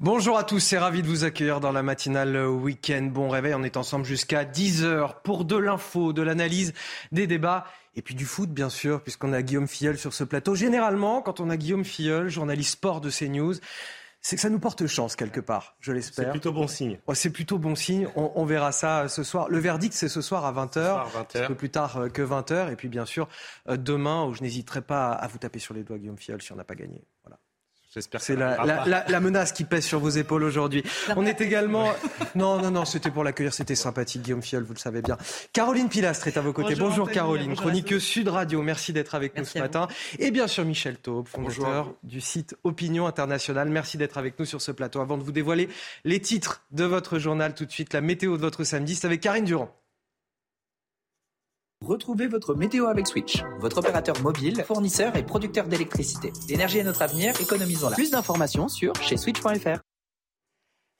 Bonjour à tous, c'est ravi de vous accueillir dans la matinale week-end. Bon réveil, on est ensemble jusqu'à 10h pour de l'info, de l'analyse, des débats et puis du foot, bien sûr, puisqu'on a Guillaume Filleul sur ce plateau. Généralement, quand on a Guillaume Filleul, journaliste sport de CNews, c'est que ça nous porte chance quelque part, je l'espère. C'est plutôt bon signe. c'est plutôt bon signe. On, verra ça ce soir. Le verdict, c'est ce soir à 20h, 20h. un peu plus tard euh, que 20h. Et puis bien sûr, euh, demain, où je n'hésiterai pas à vous taper sur les doigts, Guillaume Fiol, si on n'a pas gagné. Voilà. C'est la, menace qui pèse sur vos épaules aujourd'hui. On est également. Non, non, non, c'était pour l'accueillir, c'était sympathique, Guillaume Fiol, vous le savez bien. Caroline Pilastre est à vos côtés. Bonjour, Caroline, chroniqueuse Sud Radio. Merci d'être avec nous ce matin. Et bien sûr, Michel Taube, fondateur du site Opinion Internationale. Merci d'être avec nous sur ce plateau. Avant de vous dévoiler les titres de votre journal, tout de suite, la météo de votre samedi, c'est avec Karine Durand. Retrouvez votre météo avec Switch, votre opérateur mobile, fournisseur et producteur d'électricité. L'énergie est notre avenir, économisons-la. Plus d'informations sur chez switch.fr.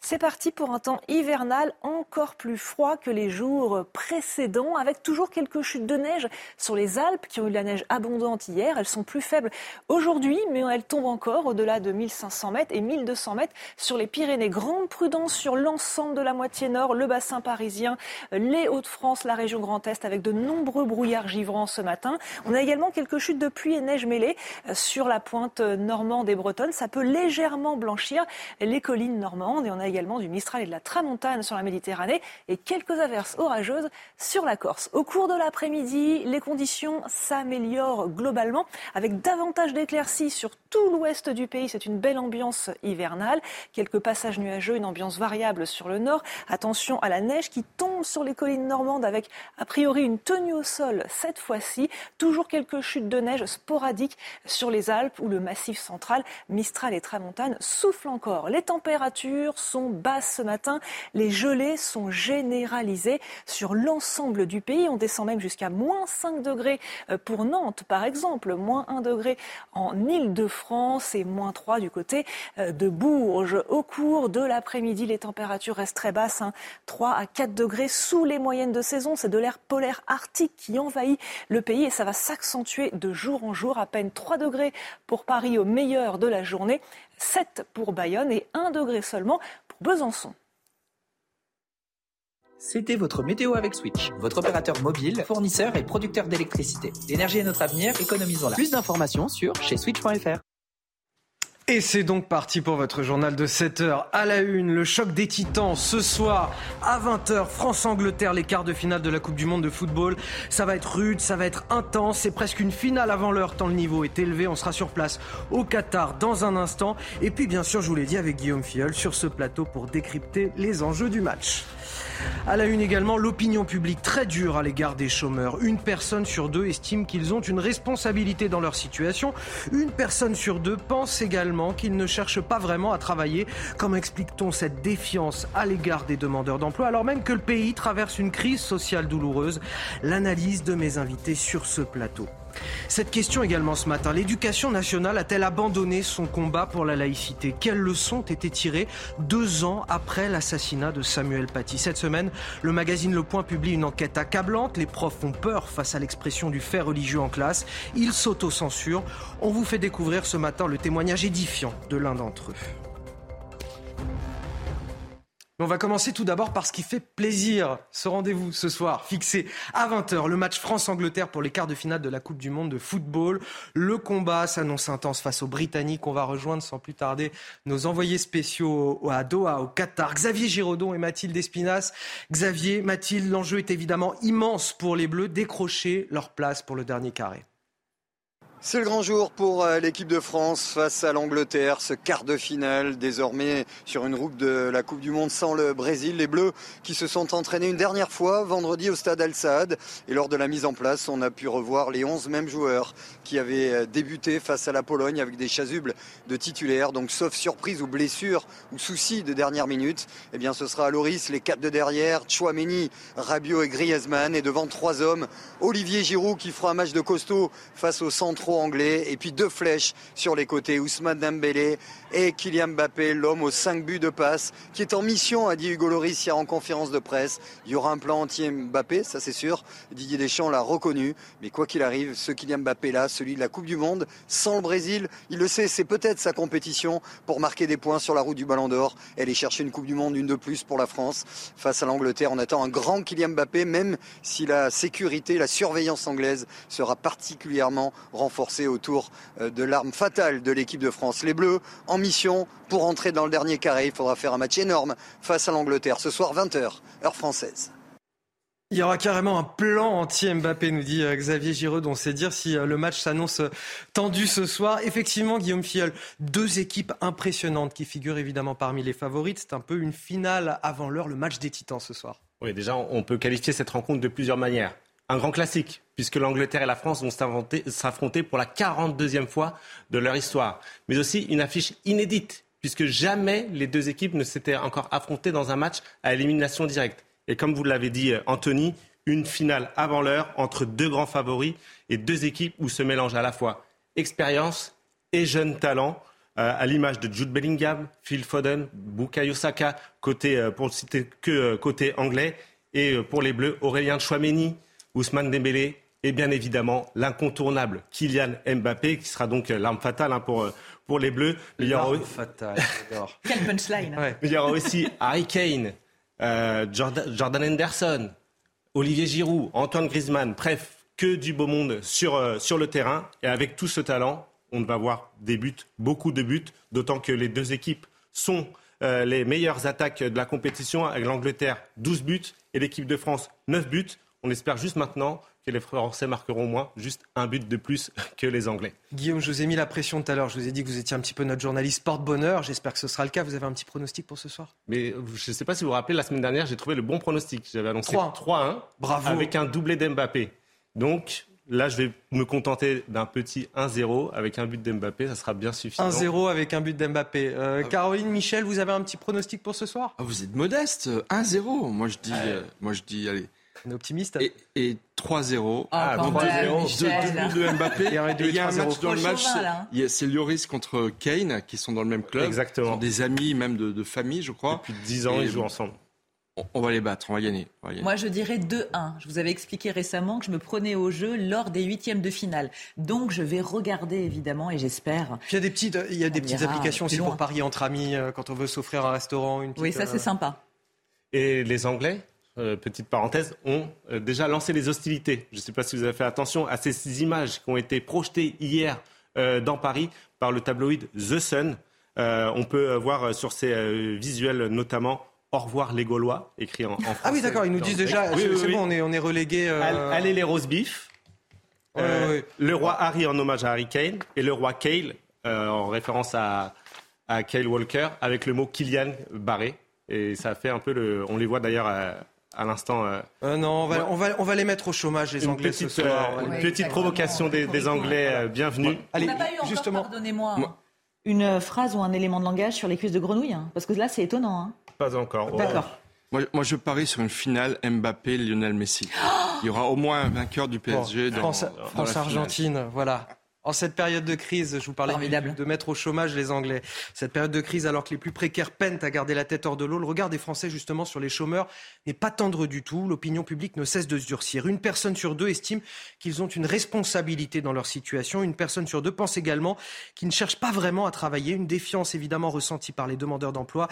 C'est parti pour un temps hivernal encore plus froid que les jours précédents, avec toujours quelques chutes de neige sur les Alpes qui ont eu de la neige abondante hier. Elles sont plus faibles aujourd'hui, mais elles tombent encore au-delà de 1500 mètres et 1200 mètres sur les Pyrénées. Grande prudence sur l'ensemble de la moitié nord, le bassin parisien, les Hauts-de-France, la région Grand Est, avec de nombreux brouillards givrants ce matin. On a également quelques chutes de pluie et neige mêlées sur la pointe normande et bretonne. Ça peut légèrement blanchir les collines normandes et on a également du Mistral et de la Tramontane sur la Méditerranée et quelques averses orageuses sur la Corse. Au cours de l'après-midi, les conditions s'améliorent globalement avec davantage d'éclaircies sur tout l'ouest du pays. C'est une belle ambiance hivernale. Quelques passages nuageux, une ambiance variable sur le nord. Attention à la neige qui tombe sur les collines normandes avec a priori une tenue au sol cette fois-ci. Toujours quelques chutes de neige sporadiques sur les Alpes ou le massif central. Mistral et Tramontane soufflent encore. Les températures sont basse ce matin. Les gelées sont généralisées sur l'ensemble du pays. On descend même jusqu'à moins 5 degrés euh, pour Nantes, par exemple, moins 1 degré en Île-de-France et moins 3 du côté euh, de Bourges. Au cours de l'après-midi, les températures restent très basses, 3 hein. à 4 degrés sous les moyennes de saison. C'est de l'air polaire arctique qui envahit le pays et ça va s'accentuer de jour en jour. À peine 3 degrés pour Paris au meilleur de la journée. 7 pour Bayonne et 1 degré seulement Besançon. C'était votre météo avec Switch, votre opérateur mobile, fournisseur et producteur d'électricité. L'énergie est notre avenir, économisons-la. Plus d'informations sur chez switch.fr. Et c'est donc parti pour votre journal de 7 heures à la une. Le choc des titans ce soir à 20h. France-Angleterre, les quarts de finale de la Coupe du Monde de football. Ça va être rude, ça va être intense. C'est presque une finale avant l'heure tant le niveau est élevé. On sera sur place au Qatar dans un instant. Et puis bien sûr, je vous l'ai dit avec Guillaume Filleul sur ce plateau pour décrypter les enjeux du match. À la une également, l'opinion publique très dure à l'égard des chômeurs. Une personne sur deux estime qu'ils ont une responsabilité dans leur situation. Une personne sur deux pense également qu'ils ne cherchent pas vraiment à travailler. Comment explique-t-on cette défiance à l'égard des demandeurs d'emploi alors même que le pays traverse une crise sociale douloureuse? L'analyse de mes invités sur ce plateau. Cette question également ce matin. L'éducation nationale a-t-elle abandonné son combat pour la laïcité? Quelles leçons ont été tirées deux ans après l'assassinat de Samuel Paty? Cette semaine, le magazine Le Point publie une enquête accablante. Les profs ont peur face à l'expression du fait religieux en classe. Ils s'autocensurent. On vous fait découvrir ce matin le témoignage édifiant de l'un d'entre eux. On va commencer tout d'abord par ce qui fait plaisir. Ce rendez-vous ce soir, fixé à 20h, le match France-Angleterre pour les quarts de finale de la Coupe du Monde de football. Le combat s'annonce intense face aux Britanniques. On va rejoindre sans plus tarder nos envoyés spéciaux à Doha, au Qatar, Xavier Giraudon et Mathilde Espinas. Xavier, Mathilde, l'enjeu est évidemment immense pour les Bleus, décrocher leur place pour le dernier carré. C'est le grand jour pour euh, l'équipe de France face à l'Angleterre, ce quart de finale désormais sur une route de la Coupe du Monde sans le Brésil. Les Bleus qui se sont entraînés une dernière fois vendredi au stade Al Saad et lors de la mise en place, on a pu revoir les 11 mêmes joueurs qui avaient euh, débuté face à la Pologne avec des chasubles de titulaires. Donc sauf surprise ou blessure ou souci de dernière minute, eh bien ce sera Loris les quatre de derrière, Chouameni, Rabiot et Griezmann et devant trois hommes, Olivier Giroud qui fera un match de costaud face au centre anglais et puis deux flèches sur les côtés, Ousmane Dembélé et Kylian Mbappé, l'homme aux cinq buts de passe, qui est en mission, a dit Hugo Loris hier en conférence de presse. Il y aura un plan entier Mbappé, ça c'est sûr. Didier Deschamps l'a reconnu, mais quoi qu'il arrive, ce Kylian Mbappé là, celui de la Coupe du Monde, sans le Brésil, il le sait, c'est peut-être sa compétition pour marquer des points sur la route du Ballon d'Or. Aller chercher une Coupe du Monde, une de plus pour la France face à l'Angleterre. On attend un grand Kylian Mbappé, même si la sécurité, la surveillance anglaise sera particulièrement renforcée autour euh, de l'arme fatale de l'équipe de France. Les Bleus mission pour entrer dans le dernier carré. Il faudra faire un match énorme face à l'Angleterre ce soir 20h, heure française. Il y aura carrément un plan anti-Mbappé, nous dit euh, Xavier Giroud. On sait dire si euh, le match s'annonce tendu ce soir. Effectivement, Guillaume Fiol, deux équipes impressionnantes qui figurent évidemment parmi les favorites. C'est un peu une finale avant l'heure, le match des titans ce soir. Oui, déjà, on peut qualifier cette rencontre de plusieurs manières. Un grand classique, puisque l'Angleterre et la France vont s'affronter pour la 42e fois de leur histoire. Mais aussi une affiche inédite, puisque jamais les deux équipes ne s'étaient encore affrontées dans un match à élimination directe. Et comme vous l'avez dit, euh, Anthony, une finale avant l'heure entre deux grands favoris et deux équipes où se mélangent à la fois expérience et jeunes talents, euh, à l'image de Jude Bellingham, Phil Foden, Bukayo Saka, côté, euh, pour citer que côté anglais, et pour les Bleus, Aurélien Chouameni, Ousmane Dembélé et bien évidemment l'incontournable Kylian Mbappé, qui sera donc l'arme fatale hein, pour, pour les Bleus. L'arme fatale, Quel punchline Il y aura aussi Harry Kane, euh, Jordan, Henderson, Olivier Giroud, Antoine Griezmann, bref, que du beau monde sur, euh, sur le terrain. Et avec tout ce talent, on va voir des buts, beaucoup de buts, d'autant que les deux équipes sont euh, les meilleures attaques de la compétition, avec l'Angleterre 12 buts et l'équipe de France 9 buts. On espère juste maintenant que les Français marqueront au moins juste un but de plus que les Anglais. Guillaume, je vous ai mis la pression tout à l'heure. Je vous ai dit que vous étiez un petit peu notre journaliste porte-bonheur. J'espère que ce sera le cas. Vous avez un petit pronostic pour ce soir? Mais je ne sais pas si vous vous rappelez, la semaine dernière, j'ai trouvé le bon pronostic. J'avais annoncé 3-1 Bravo. avec un doublé d'Mbappé. Donc, Là, je vais me contenter d'un petit 1-0 avec un but d'Mbappé, ça sera bien suffisant. 1-0 avec un but d'Mbappé. Euh, ah Caroline, Michel, vous avez un petit pronostic pour ce soir? Ah, Vous êtes modeste, 1-0. Moi, je dis, euh, moi, je dis, allez, on est optimiste. Et, 3-0. Ah, 3-0. De, de, Mbappé. Et il y a un match dans le match. C'est Lloris contre Kane qui sont dans le même club. Exactement. des amis, même de, famille, je crois. Depuis 10 ans, ils jouent ensemble. On va les battre, on va gagner. Moi, je dirais 2-1. Je vous avais expliqué récemment que je me prenais au jeu lors des huitièmes de finale. Donc, je vais regarder, évidemment, et j'espère. Il y a des petites, il y a des petites applications aussi pour parier entre amis, euh, quand on veut s'offrir un restaurant. Une petite, oui, ça, c'est euh, sympa. Et les Anglais? Euh, petite parenthèse, ont euh, déjà lancé les hostilités. Je ne sais pas si vous avez fait attention à ces images qui ont été projetées hier euh, dans Paris par le tabloïd The Sun. on peut voir sur ces visuels notamment au revoir les Gaulois, écrit en, français. Ah oui, d'accord, ils nous disent déjà, c'est bon, on est, on est relégués. Allez les rose beef. le roi Harry en hommage à Harry Kane et le roi Cale en référence à, à Kale Walker avec le mot Kylian barré. Et ça fait un peu le. On les voit d'ailleurs à l'instant. Euh, euh, non, on va, on, va, on va les mettre au chômage, les Anglais, petite, ce soir. Euh, une petite provocation des, Anglais, bienvenue. Allez, on n'a pas eu encore, justement. pardonnez-moi, une phrase ou un élément de langage sur les cuisses de grenouille hein, Parce que là, c'est étonnant. Hein. Pas encore. D'accord. Moi, moi, je parie sur une finale Mbappé-Lionel Messi. Il y aura au moins un vainqueur du PSG. dans, France-Argentine, voilà. En cette période de crise, je vous parlais de mettre au chômage les Anglais. Cette période de crise, alors que les plus précaires peinent à garder la tête hors de l'eau, le regard des Français justement sur les chômeurs n'est pas tendre du tout. L'opinion publique ne cesse de se durcir. Une personne sur deux estime qu'ils ont une responsabilité dans leur situation. Une personne sur deux pense également qu'ils ne cherchent pas vraiment à travailler. Une défiance évidemment ressentie par les demandeurs d'emploi.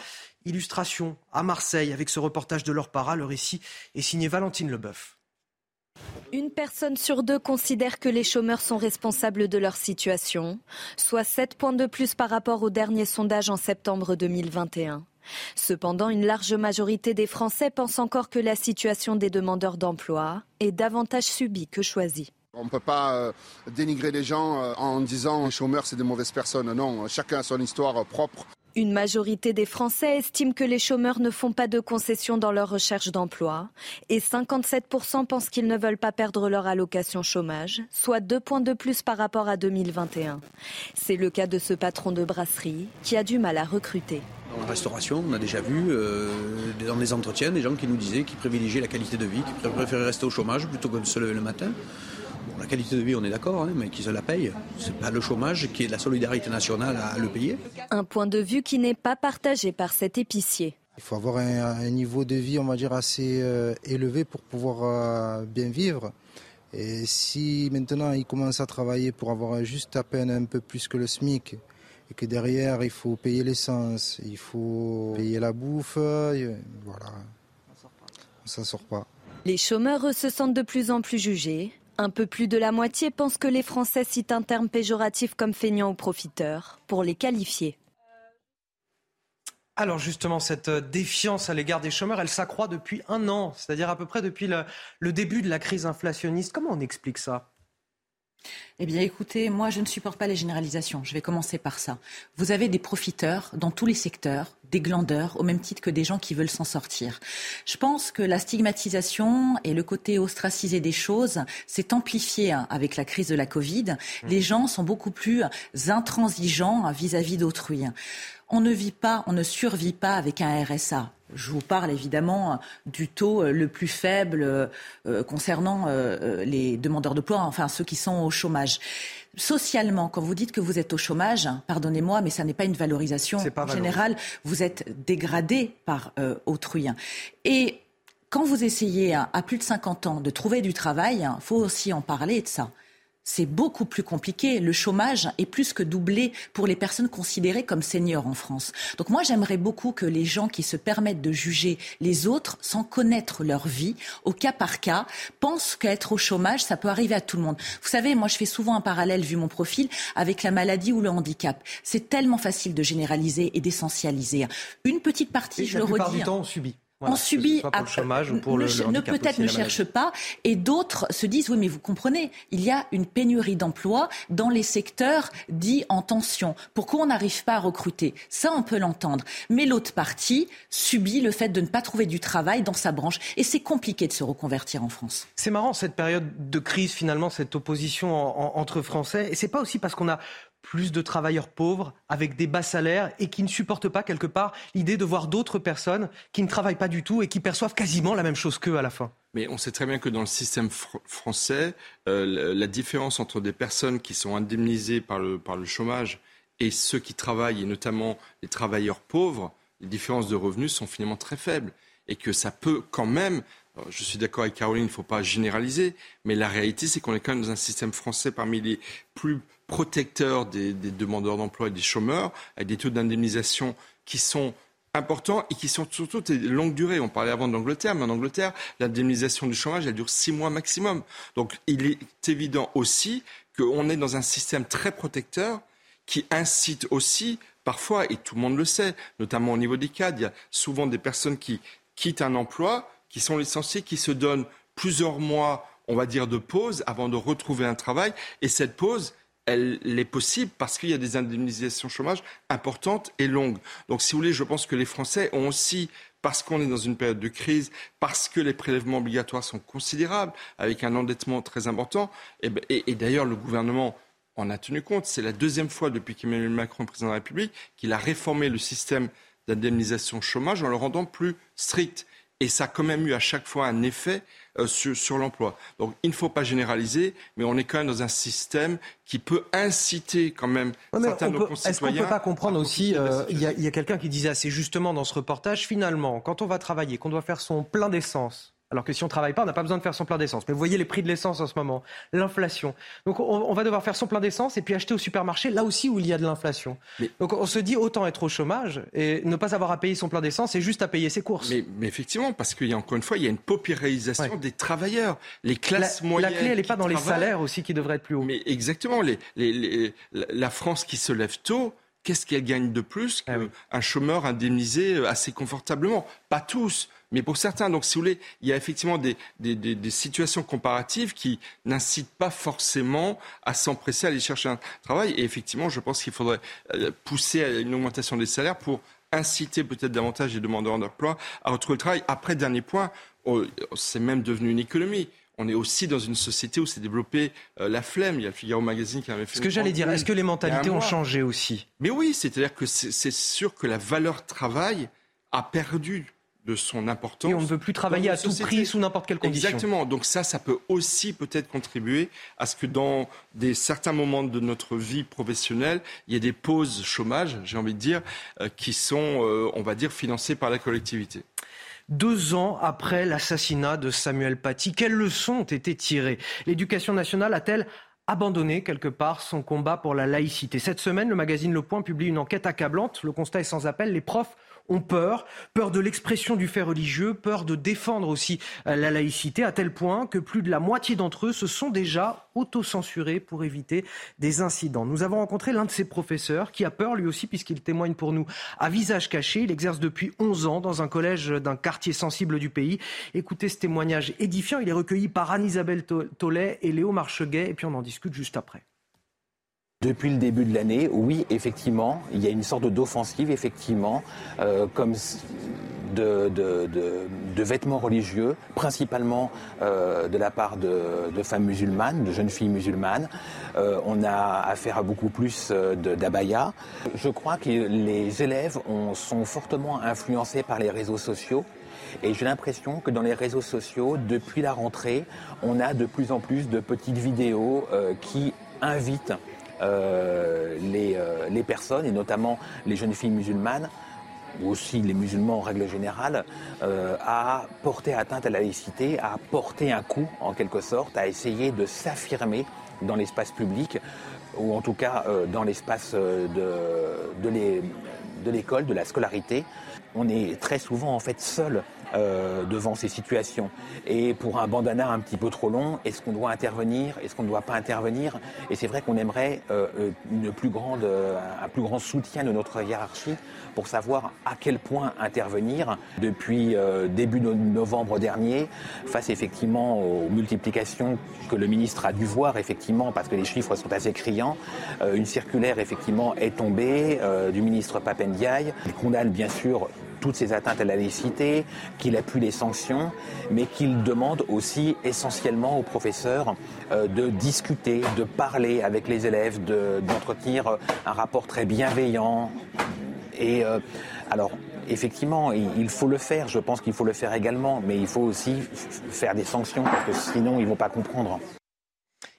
Illustration à Marseille avec ce reportage de leur para. Le récit est signé Valentine Leboeuf. Une personne sur deux considère que les chômeurs sont responsables de leur situation, soit 7 points de plus par rapport au dernier sondage en septembre 2021. Cependant, une large majorité des Français pensent encore que la situation des demandeurs d'emploi est davantage subie que choisie. On ne peut pas euh, dénigrer les gens euh, en disant chômeurs, c'est des mauvaises personnes. Non, chacun a son histoire propre. Une majorité des Français estiment que les chômeurs ne font pas de concessions dans leur recherche d'emploi et 57% pensent qu'ils ne veulent pas perdre leur allocation chômage, soit deux points de plus par rapport à 2021. C'est le cas de ce patron de brasserie qui a du mal à recruter. Dans la restauration, on a déjà vu euh, dans les entretiens des gens qui nous disaient qu'ils privilégiaaient la qualité de vie, qu'ils préféraient rester au chômage plutôt que de se lever le matin la qualité de vie, on est d'accord, hein, mais qui se la paye. C'est pas le chômage qui est la solidarité nationale à le payer. Un point de vue qui n'est pas partagé par cet épicier. Il faut avoir un, niveau de vie, on va dire, assez euh, élevé pour pouvoir euh, bien vivre. Et si maintenant il commence à travailler pour avoir juste à peine un peu plus que le SMIC, et que derrière il faut payer l'essence, il faut payer la bouffe, voilà, on s'en sort pas. Les chômeurs se sentent de plus en plus jugés. Un peu plus de la moitié pense que les Français citent un terme péjoratif comme feignant ou profiteur pour les qualifier. Alors justement, cette défiance à l'égard des chômeurs, elle s'accroît depuis un an, c'est-à-dire à peu près depuis le, le, début de la crise inflationniste. Comment on explique ça? Eh bien, écoutez, moi, je ne supporte pas les généralisations. Je vais commencer par ça. Vous avez des profiteurs dans tous les secteurs, des glandeurs, au même titre que des gens qui veulent s'en sortir. Je pense que la stigmatisation et le côté ostracisé des choses s'est amplifié hein, avec la crise de la Covid. Mmh. Les gens sont beaucoup plus intransigeants vis-à-vis d'autrui. On ne vit pas, on ne survit pas avec un RSA. Je vous parle évidemment du taux euh, le plus faible euh, concernant euh, les demandeurs d'emploi, enfin ceux qui sont au chômage. Socialement, quand vous dites que vous êtes au chômage, pardonnez-moi, mais ça n'est pas une valorisation. en général, vous êtes dégradé par autrui. Et quand vous essayez à, à plus de 50 ans de trouver du travail, il faut aussi en parler de ça c'est beaucoup plus compliqué. Le chômage est plus que doublé pour les personnes considérées comme seniors en France. Donc moi, j'aimerais beaucoup que les gens qui se permettent de juger les autres sans connaître leur vie, au cas par cas, pensent qu'être au chômage, ça peut arriver à tout le monde. Vous savez, moi, je fais souvent un parallèle, vu mon profil, avec la maladie ou le handicap. C'est tellement facile de généraliser et d'essentialiser. Une petite partie, je le redis. Du temps, on subit on subit pour le chômage ou pour le, ne peut-être ne cherche pas et d'autres se disent oui mais vous comprenez il y a une pénurie d'emplois dans les secteurs dits en tension. Pourquoi on n'arrive pas à recruter? Ça on peut l'entendre. Mais l'autre partie subit le fait de ne pas trouver du travail dans sa branche et c'est compliqué de se reconvertir en France. C'est marrant cette période de crise finalement cette opposition entre Français. Et c'est pas aussi parce qu'on a plus de travailleurs pauvres avec des bas salaires et qui ne supportent pas quelque part l'idée de voir d'autres personnes qui ne travaillent pas du tout et qui perçoivent quasiment la même chose qu'eux à la fin. Mais on sait très bien que dans le système français, euh, la différence entre des personnes qui sont indemnisées par le, par le chômage et ceux qui travaillent, et notamment les travailleurs pauvres, les différences de revenus sont finalement très faibles. Et que ça peut quand même je suis d'accord avec Caroline, il ne faut pas généraliser, mais la réalité, c'est qu'on est quand même dans un système français parmi les plus protecteur des, demandeurs d'emploi et des chômeurs, avec des taux d'indemnisation qui sont importants et qui sont surtout de longue durée. On parlait avant d'Angleterre, mais en Angleterre, l'indemnisation du chômage, elle dure six mois maximum. Donc il est évident aussi qu'on est dans un système très protecteur qui incite aussi, parfois, et tout le monde le sait, notamment au niveau des cadres, il y a souvent des personnes qui quittent un emploi, qui sont licenciées, qui se donnent plusieurs mois, on va dire, de pause avant de retrouver un travail. Et cette pause, elle est possible parce qu'il y a des indemnisations chômage importantes et longues. Donc, si vous voulez, je pense que les Français ont aussi parce qu'on est dans une période de crise, parce que les prélèvements obligatoires sont considérables, avec un endettement très important, et, ben, et, d'ailleurs le gouvernement en a tenu compte. C'est la deuxième fois depuis qu'Emmanuel Macron est président de la République qu'il a réformé le système d'indemnisation chômage en le rendant plus strict. Et ça a quand même eu à chaque fois un effet euh, sur, l'emploi. Donc il ne faut pas généraliser, mais on est quand même dans un système qui peut inciter quand même certains de nos concitoyens. Est-ce qu'on ne peut pas comprendre aussi, euh, il y a, a quelqu'un qui disait assez justement dans ce reportage, finalement, quand on va travailler, qu'on doit faire son plein d'essence, alors que si on ne travaille pas, on n'a pas besoin de faire son plein d'essence. Mais vous voyez les prix de l'essence en ce moment, l'inflation. Donc on, va devoir faire son plein d'essence et puis acheter au supermarché là aussi où il y a de l'inflation. Donc on se dit autant être au chômage et ne pas avoir à payer son plein d'essence et juste à payer ses courses. Mais, effectivement, parce qu'il y a encore une fois, il y a une paupérisation des travailleurs. Les classes moyennes. La clé, elle n'est pas dans les salaires aussi qui devraient être plus hauts. Mais exactement. Les, la France qui se lève tôt, qu'est-ce qu'elle gagne de plus Ah qu'un chômeur indemnisé assez confortablement? Pas tous, mais pour certains. Donc, si vous voulez, il y a effectivement des, des, des, des situations comparatives qui n'incitent pas forcément à s'empresser à aller chercher un travail. Et effectivement, je pense qu'il faudrait euh, pousser à une augmentation des salaires pour inciter peut-être davantage les demandeurs d'emploi à retrouver le travail. Après, dernier point, oh, c'est même devenu une économie on est aussi dans une société où s'est développée euh, la flemme. Il y a le Figaro Magazine qui avait fait. Ce que j'allais dire, est-ce que les mentalités ont changé aussi? Mais oui, c'est-à-dire que c'est sûr que la valeur travail a perdu de son importance. Et on ne veut plus travailler à tout prix sous n'importe quelle condition. Exactement. Donc ça, ça peut aussi peut-être contribuer à ce que dans des certains moments de notre vie professionnelle, il y ait des pauses chômage, j'ai envie de dire, euh, qui sont, euh, on va dire, financées par la collectivité. Deux ans après l'assassinat de Samuel Paty, quelles leçons ont été tirées? L'éducation nationale a-t-elle abandonné quelque part son combat pour la laïcité? Cette semaine, le magazine Le Point publie une enquête accablante. Le constat est sans appel. Les profs ont peur, peur de l'expression du fait religieux, peur de défendre aussi euh, la laïcité, à tel point que plus de la moitié d'entre eux se sont déjà autocensurés pour éviter des incidents. Nous avons rencontré l'un de ces professeurs qui a peur lui aussi puisqu'il témoigne pour nous à visage caché. Il exerce depuis 11 ans dans un collège d'un quartier sensible du pays. Écoutez ce témoignage édifiant. Il est recueilli par Anne-Isabelle Tollet et Léo Marcheguet et puis on en discute juste après. Depuis le début de l'année, oui, effectivement, il y a une sorte d'offensive, effectivement, euh, comme de, de, de, de, vêtements religieux, principalement euh, de la part de, femmes musulmanes, de jeunes filles musulmanes. Euh, on a affaire à beaucoup plus euh, d'abaya. Je crois que les élèves ont, sont fortement influencés par les réseaux sociaux. Et j'ai l'impression que dans les réseaux sociaux, depuis la rentrée, on a de plus en plus de petites vidéos euh, qui invitent les, euh, les, personnes, et notamment les jeunes filles musulmanes, ou aussi les musulmans en règle générale, euh, à porter atteinte à la laïcité, à porter un coup en quelque sorte, à essayer de s'affirmer dans l'espace public, ou en tout cas euh, dans l'espace de, de l'école, de la scolarité. On est très souvent en fait seul euh, devant ces situations. Et pour un bandana un petit peu trop long, est-ce qu'on doit intervenir Est-ce qu'on ne doit pas intervenir? Et c'est vrai qu'on aimerait euh, une plus grande, un plus grand soutien de notre hiérarchie pour savoir à quel point intervenir. Depuis euh, début novembre dernier, face effectivement aux multiplications que le ministre a dû voir effectivement, parce que les chiffres sont assez criants, euh, une circulaire effectivement est tombée euh, du ministre Papendiaï. Il condamne bien sûr toutes ces atteintes à la laïcité, qu'il appuie les sanctions, mais qu'il demande aussi essentiellement aux professeurs euh, de discuter, de parler avec les élèves, d'entretenir un rapport très bienveillant. Et euh, alors, effectivement, il faut le faire, je pense qu'il faut le faire également, mais il faut aussi faire des sanctions, parce que sinon, ils vont pas comprendre.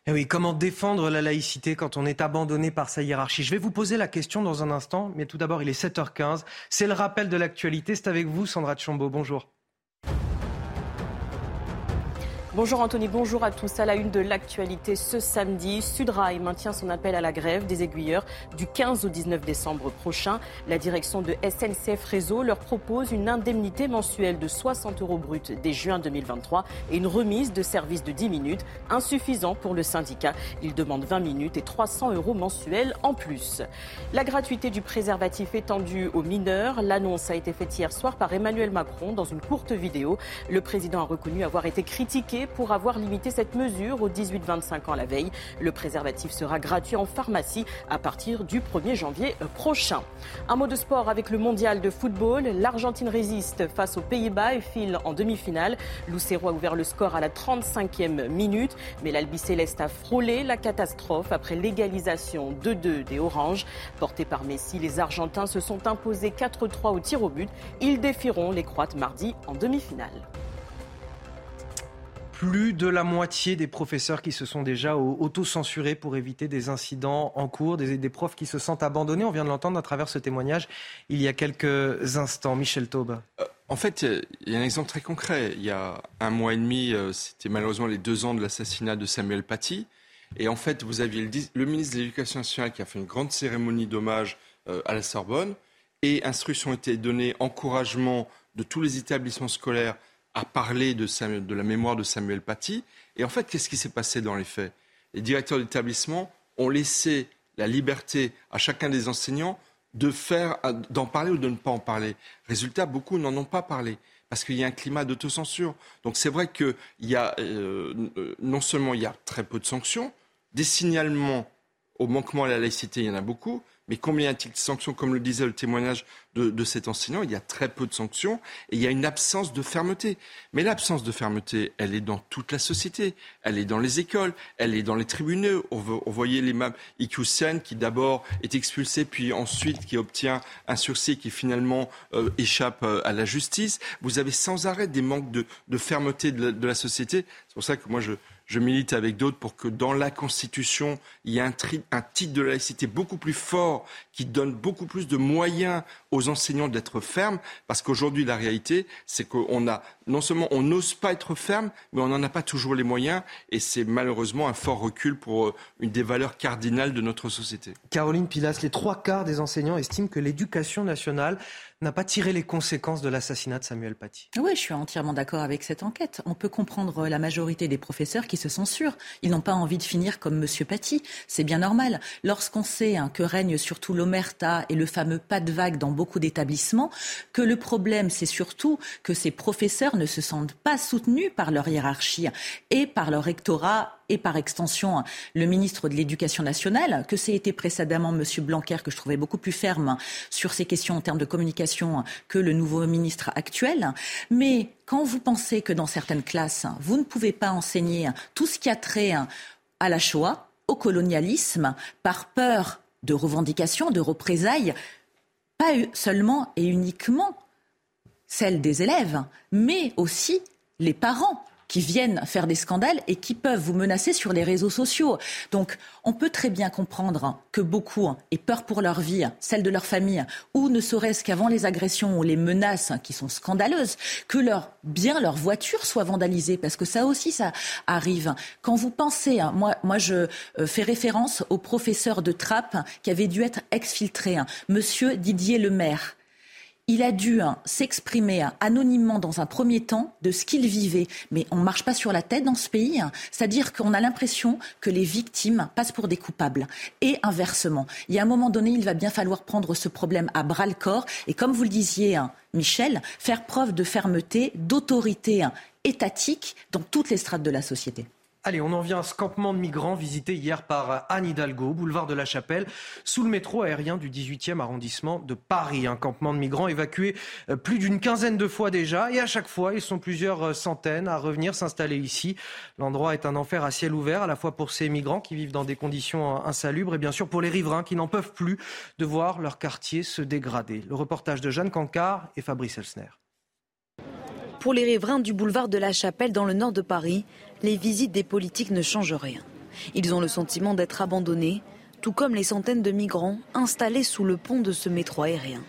Et eh oui, comment défendre la laïcité quand on est abandonné par sa hiérarchie? Je vais vous poser la question dans un instant, mais tout d'abord, il est 7h15. C'est le rappel de l'actualité. C'est avec vous, Sandra Tchombo. Bonjour. Bonjour Anthony, bonjour à tous. À la une de l'actualité ce samedi, Sudrail maintient son appel à la grève des aiguilleurs du 15 au 19 décembre prochain. La direction de SNCF Réseau leur propose une indemnité mensuelle de 60 euros bruts dès juin 2023 et une remise de service de 10 minutes, insuffisant pour le syndicat. Il demande 20 minutes et 300 euros mensuels en plus. La gratuité du préservatif étendue aux mineurs, l'annonce a été faite hier soir par Emmanuel Macron dans une courte vidéo. Le président a reconnu avoir été critiqué pour avoir limité cette mesure aux 18-25 ans la veille. Le préservatif sera gratuit en pharmacie à partir du 1er janvier prochain. Un mot de sport avec le mondial de football. L'Argentine résiste face aux Pays-Bas et file en demi-finale. Lucero a ouvert le score à la 35e minute, mais l'Albi Céleste a frôlé la catastrophe après l'égalisation 2-2 des Oranges. Portés par Messi, les Argentins se sont imposés 4-3 au tir au but. Ils défieront les Croates mardi en demi-finale plus de la moitié des professeurs qui se sont déjà auto-censurés pour éviter des incidents en cours, des, des, profs qui se sentent abandonnés. On vient de l'entendre à travers ce témoignage il y a quelques instants. Michel Taube. Euh, en fait, il y a un exemple très concret. Il y a un mois et demi, euh, c'était malheureusement les deux ans de l'assassinat de Samuel Paty. Et en fait, vous aviez le, le ministre de l'Éducation nationale qui a fait une grande cérémonie d'hommage euh, à la Sorbonne. Et instruction été donnée, encouragement de tous les établissements scolaires parler de, de la mémoire de Samuel Paty. Et en fait, qu'est-ce qui s'est passé dans les faits? Les directeurs d'établissement ont laissé la liberté à chacun des enseignants de faire, d'en parler ou de ne pas en parler. Résultat, beaucoup n'en ont pas parlé parce qu'il y a un climat d'autocensure. Donc c'est vrai qu'il y a euh, non seulement il y a très peu de sanctions, des signalements au manquement à la laïcité, il y en a beaucoup, mais combien y a-t-il de sanctions Comme le disait le témoignage de, cet enseignant, il y a très peu de sanctions et il y a une absence de fermeté. Mais l'absence de fermeté, elle est dans toute la société. Elle est dans les écoles, elle est dans les tribunaux. On, voyait l'imam qui d'abord est expulsé, puis ensuite qui obtient un sursis qui finalement euh, échappe euh, à la justice. Vous avez sans arrêt des manques de, fermeté de de la société. C'est pour ça que moi je je milite avec d'autres pour que dans la Constitution, il y ait un, titre de laïcité beaucoup plus fort qui donne beaucoup plus de moyens aux enseignants d'être fermes, parce qu'aujourd'hui, la réalité, c'est qu'on a, non seulement on n'ose pas être ferme, mais on n'en a pas toujours les moyens, et c'est malheureusement un fort recul pour euh, une des valeurs cardinales de notre société. Caroline Pilas, les trois quarts des enseignants estiment que l'éducation nationale n'a pas tiré les conséquences de l'assassinat de Samuel Paty. Oui, je suis entièrement d'accord avec cette enquête. On peut comprendre la majorité des professeurs qui se censurent. Ils n'ont pas envie de finir comme M. Paty. C'est bien normal. Lorsqu'on sait hein, que règne surtout l'omerta et le fameux pas de vague dans beaucoup d'établissements, que le problème, c'est surtout que ces professeurs ne se sentent pas soutenus par leur hiérarchie et par leur rectorat et par extension le ministre de l'Éducation nationale, que c'était précédemment M. Blanquer, que je trouvais beaucoup plus ferme sur ces questions en termes de communication que le nouveau ministre actuel. Mais quand vous pensez que dans certaines classes, vous ne pouvez pas enseigner tout ce qui a trait à la Shoah, au colonialisme, par peur de revendications, de représailles, pas seulement et uniquement celle des élèves, mais aussi les parents qui viennent faire des scandales et qui peuvent vous menacer sur les réseaux sociaux. Donc, on peut très bien comprendre que beaucoup aient peur pour leur vie, celle de leur famille, ou ne serait-ce qu'avant les agressions ou les menaces qui sont scandaleuses, que leur bien, leur voiture soit vandalisée, parce que ça aussi, ça arrive. Quand vous pensez, hein, moi, moi, je euh, fais référence au professeur de Trappes qui avait dû être exfiltré, hein, Monsieur Didier Lemaire il a dû hein, s'exprimer hein, anonymement dans un premier temps de ce qu'il vivait. Mais on ne marche pas sur la tête dans ce pays. Hein. C'est-à-dire qu'on a l'impression que les victimes passent pour des coupables. Et inversement. Il y a un moment donné, il va bien falloir prendre ce problème à bras le corps. Et comme vous le disiez, Michel, faire preuve de fermeté, d'autorité étatique dans toutes les strates de la société. Allez, on en vient à ce campement de migrants visité hier par Anne Hidalgo, boulevard de la Chapelle, sous le métro aérien du 18e arrondissement de Paris. Un campement de migrants évacué euh, plus d'une quinzaine de fois déjà et à chaque fois, ils sont plusieurs euh, centaines à revenir s'installer ici. L'endroit est un enfer à ciel ouvert, à la fois pour ces migrants qui vivent dans des conditions euh, insalubres et bien sûr pour les riverains qui n'en peuvent plus de voir leur quartier se dégrader. Le reportage de Jeanne Cancard et Fabrice Elsner. Pour les riverains du boulevard de la Chapelle dans le nord de Paris, les visites des politiques ne changent rien. Ils ont le sentiment d'être abandonnés, tout comme les centaines de migrants installés sous le pont de ce métro aérien.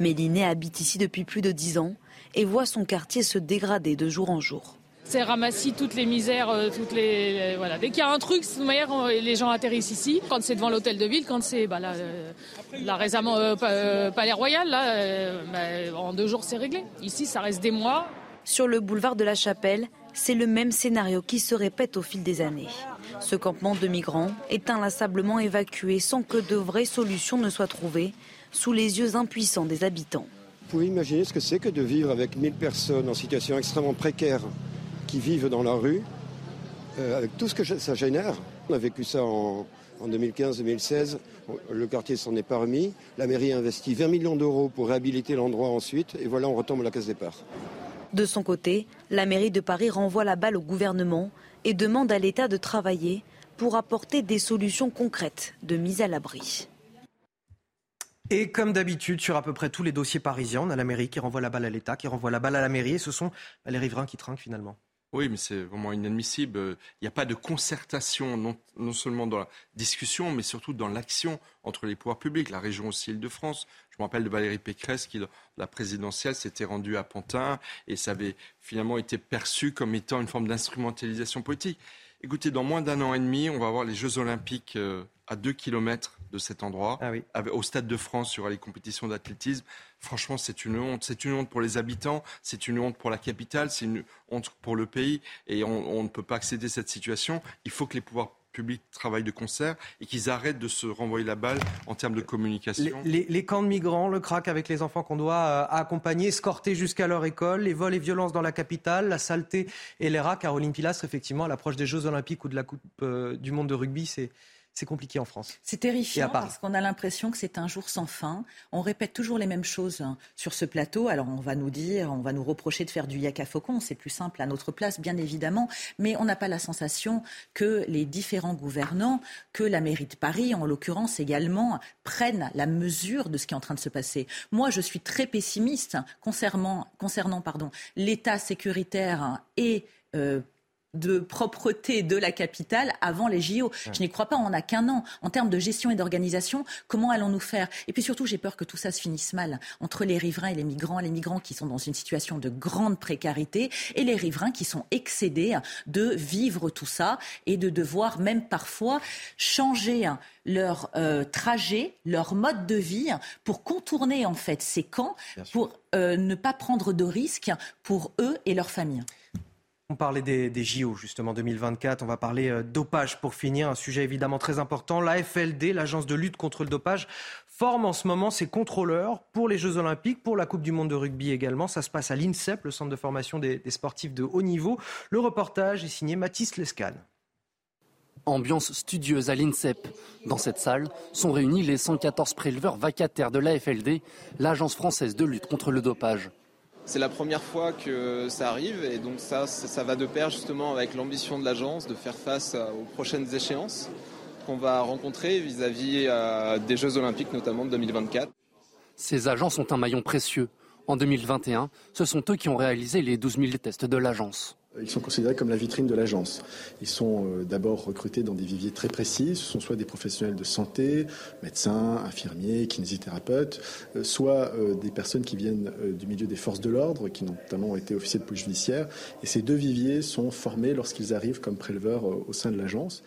Méliné habite ici depuis plus de dix ans et voit son quartier se dégrader de jour en jour. C'est ramassis toutes les misères, euh, toutes les, voilà. Dès qu'il y a un truc, les gens atterrissent ici. Quand c'est devant l'hôtel de ville, quand c'est bah, là, euh, récemment euh, Palais Royal, là, bah, en deux jours c'est réglé. Ici, ça reste des mois. Sur le boulevard de la Chapelle, c'est le même scénario qui se répète au fil des années. Ce campement de migrants est inlassablement évacué sans que de vraies solutions ne soient trouvées, sous les yeux impuissants des habitants. Vous pouvez imaginer ce que c'est que de vivre avec 1000 personnes en situation extrêmement précaire qui vivent dans la rue, euh, avec tout ce que ça génère. On a vécu ça en, en 2015-2016. Le quartier s'en est pas remis. La mairie a investi 20 millions d'euros pour réhabiliter l'endroit ensuite. Et voilà, on retombe à la case départ. De son côté, la mairie de Paris renvoie la balle au gouvernement et demande à l'État de travailler pour apporter des solutions concrètes de mise à l'abri. Et comme d'habitude, sur à peu près tous les dossiers parisiens, on a la mairie qui renvoie la balle à l'État, qui renvoie la balle à la mairie, et ce sont les riverains qui trinquent finalement. Oui, mais c'est vraiment inadmissible. Il n'y a pas de concertation, non, non, seulement dans la discussion, mais surtout dans l'action entre les pouvoirs publics. La région aussi Île-de-France. Je me rappelle de Valérie Pécresse qui, la présidentielle, s'était rendue à Pantin et ça avait finalement été perçu comme étant une forme d'instrumentalisation politique. Écoutez, dans moins d'un an et demi, on va avoir les Jeux Olympiques euh, à deux kilomètres de cet endroit, ah au Stade de France, sur les compétitions d'athlétisme. Franchement, c'est une honte. C'est une honte pour les habitants, c'est une honte pour la capitale, c'est une honte pour le pays. Et on, on ne peut pas accéder à cette situation. Il faut que les pouvoirs public travaillent de concert et qu'ils arrêtent de se renvoyer la balle en termes de communication. Les, camps de migrants, le crack avec les enfants qu'on doit euh, accompagner, escorter jusqu'à leur école, les vols et violences dans la capitale, la saleté et les rats. Caroline Pilastre, effectivement, à l'approche des Jeux Olympiques ou de la Coupe euh, du Monde de rugby, c'est c'est compliqué en France. C'est terrifiant parce qu'on a l'impression que c'est un jour sans fin. On répète toujours les mêmes choses hein, sur ce plateau. Alors on va nous dire, on va nous reprocher de faire du yaka faucon. C'est plus simple à notre place, bien évidemment. Mais on n'a pas la sensation que les différents gouvernants, que la mairie de Paris, en l'occurrence également, prennent la mesure de ce qui est en train de se passer. Moi, je suis très pessimiste concernant, concernant pardon, l'état sécuritaire et euh, de propreté de la capitale avant les JO. Je n'y crois pas, on n'a qu'un an. En termes de gestion et d'organisation, comment allons-nous faire? Et puis surtout, j'ai peur que tout ça se finisse mal entre les riverains et les migrants, les migrants qui sont dans une situation de grande précarité et les riverains qui sont excédés de vivre tout ça et de devoir même parfois changer leur euh, trajet, leur mode de vie pour contourner en fait ces camps, pour euh, ne pas prendre de risques pour eux et leurs familles. On parlait des, JO justement 2024. On va parler euh, dopage pour finir, un sujet évidemment très important. La FLD, l'agence de lutte contre le dopage, forme en ce moment ses contrôleurs pour les Jeux Olympiques, pour la Coupe du Monde de rugby également. Ça se passe à l'INSEP, le centre de formation des, sportifs de haut niveau. Le reportage est signé Mathis Lescan. Ambiance studieuse à l'INSEP. Dans cette salle sont réunis les 114 préleveurs vacataires de la FLD, l'agence française de lutte contre le dopage. C'est la première fois que ça arrive et donc ça, va de pair justement avec l'ambition de l'agence de faire face aux prochaines échéances qu'on va rencontrer vis-à-vis euh, des Jeux Olympiques notamment de 2024. Ces agents sont un maillon précieux. En 2021, ce sont eux qui ont réalisé les 12 000 tests de l'agence. Ils sont considérés comme la vitrine de l'agence. Ils sont euh, d'abord recrutés dans des viviers très précis. Ce sont soit des professionnels de santé, médecins, infirmiers, kinésithérapeutes, euh, soit euh, des personnes qui viennent du milieu des forces de l'ordre, qui ont notamment été officiers de police judiciaire. Et ces deux viviers sont formés lorsqu'ils arrivent comme préleveurs au sein de l'agence.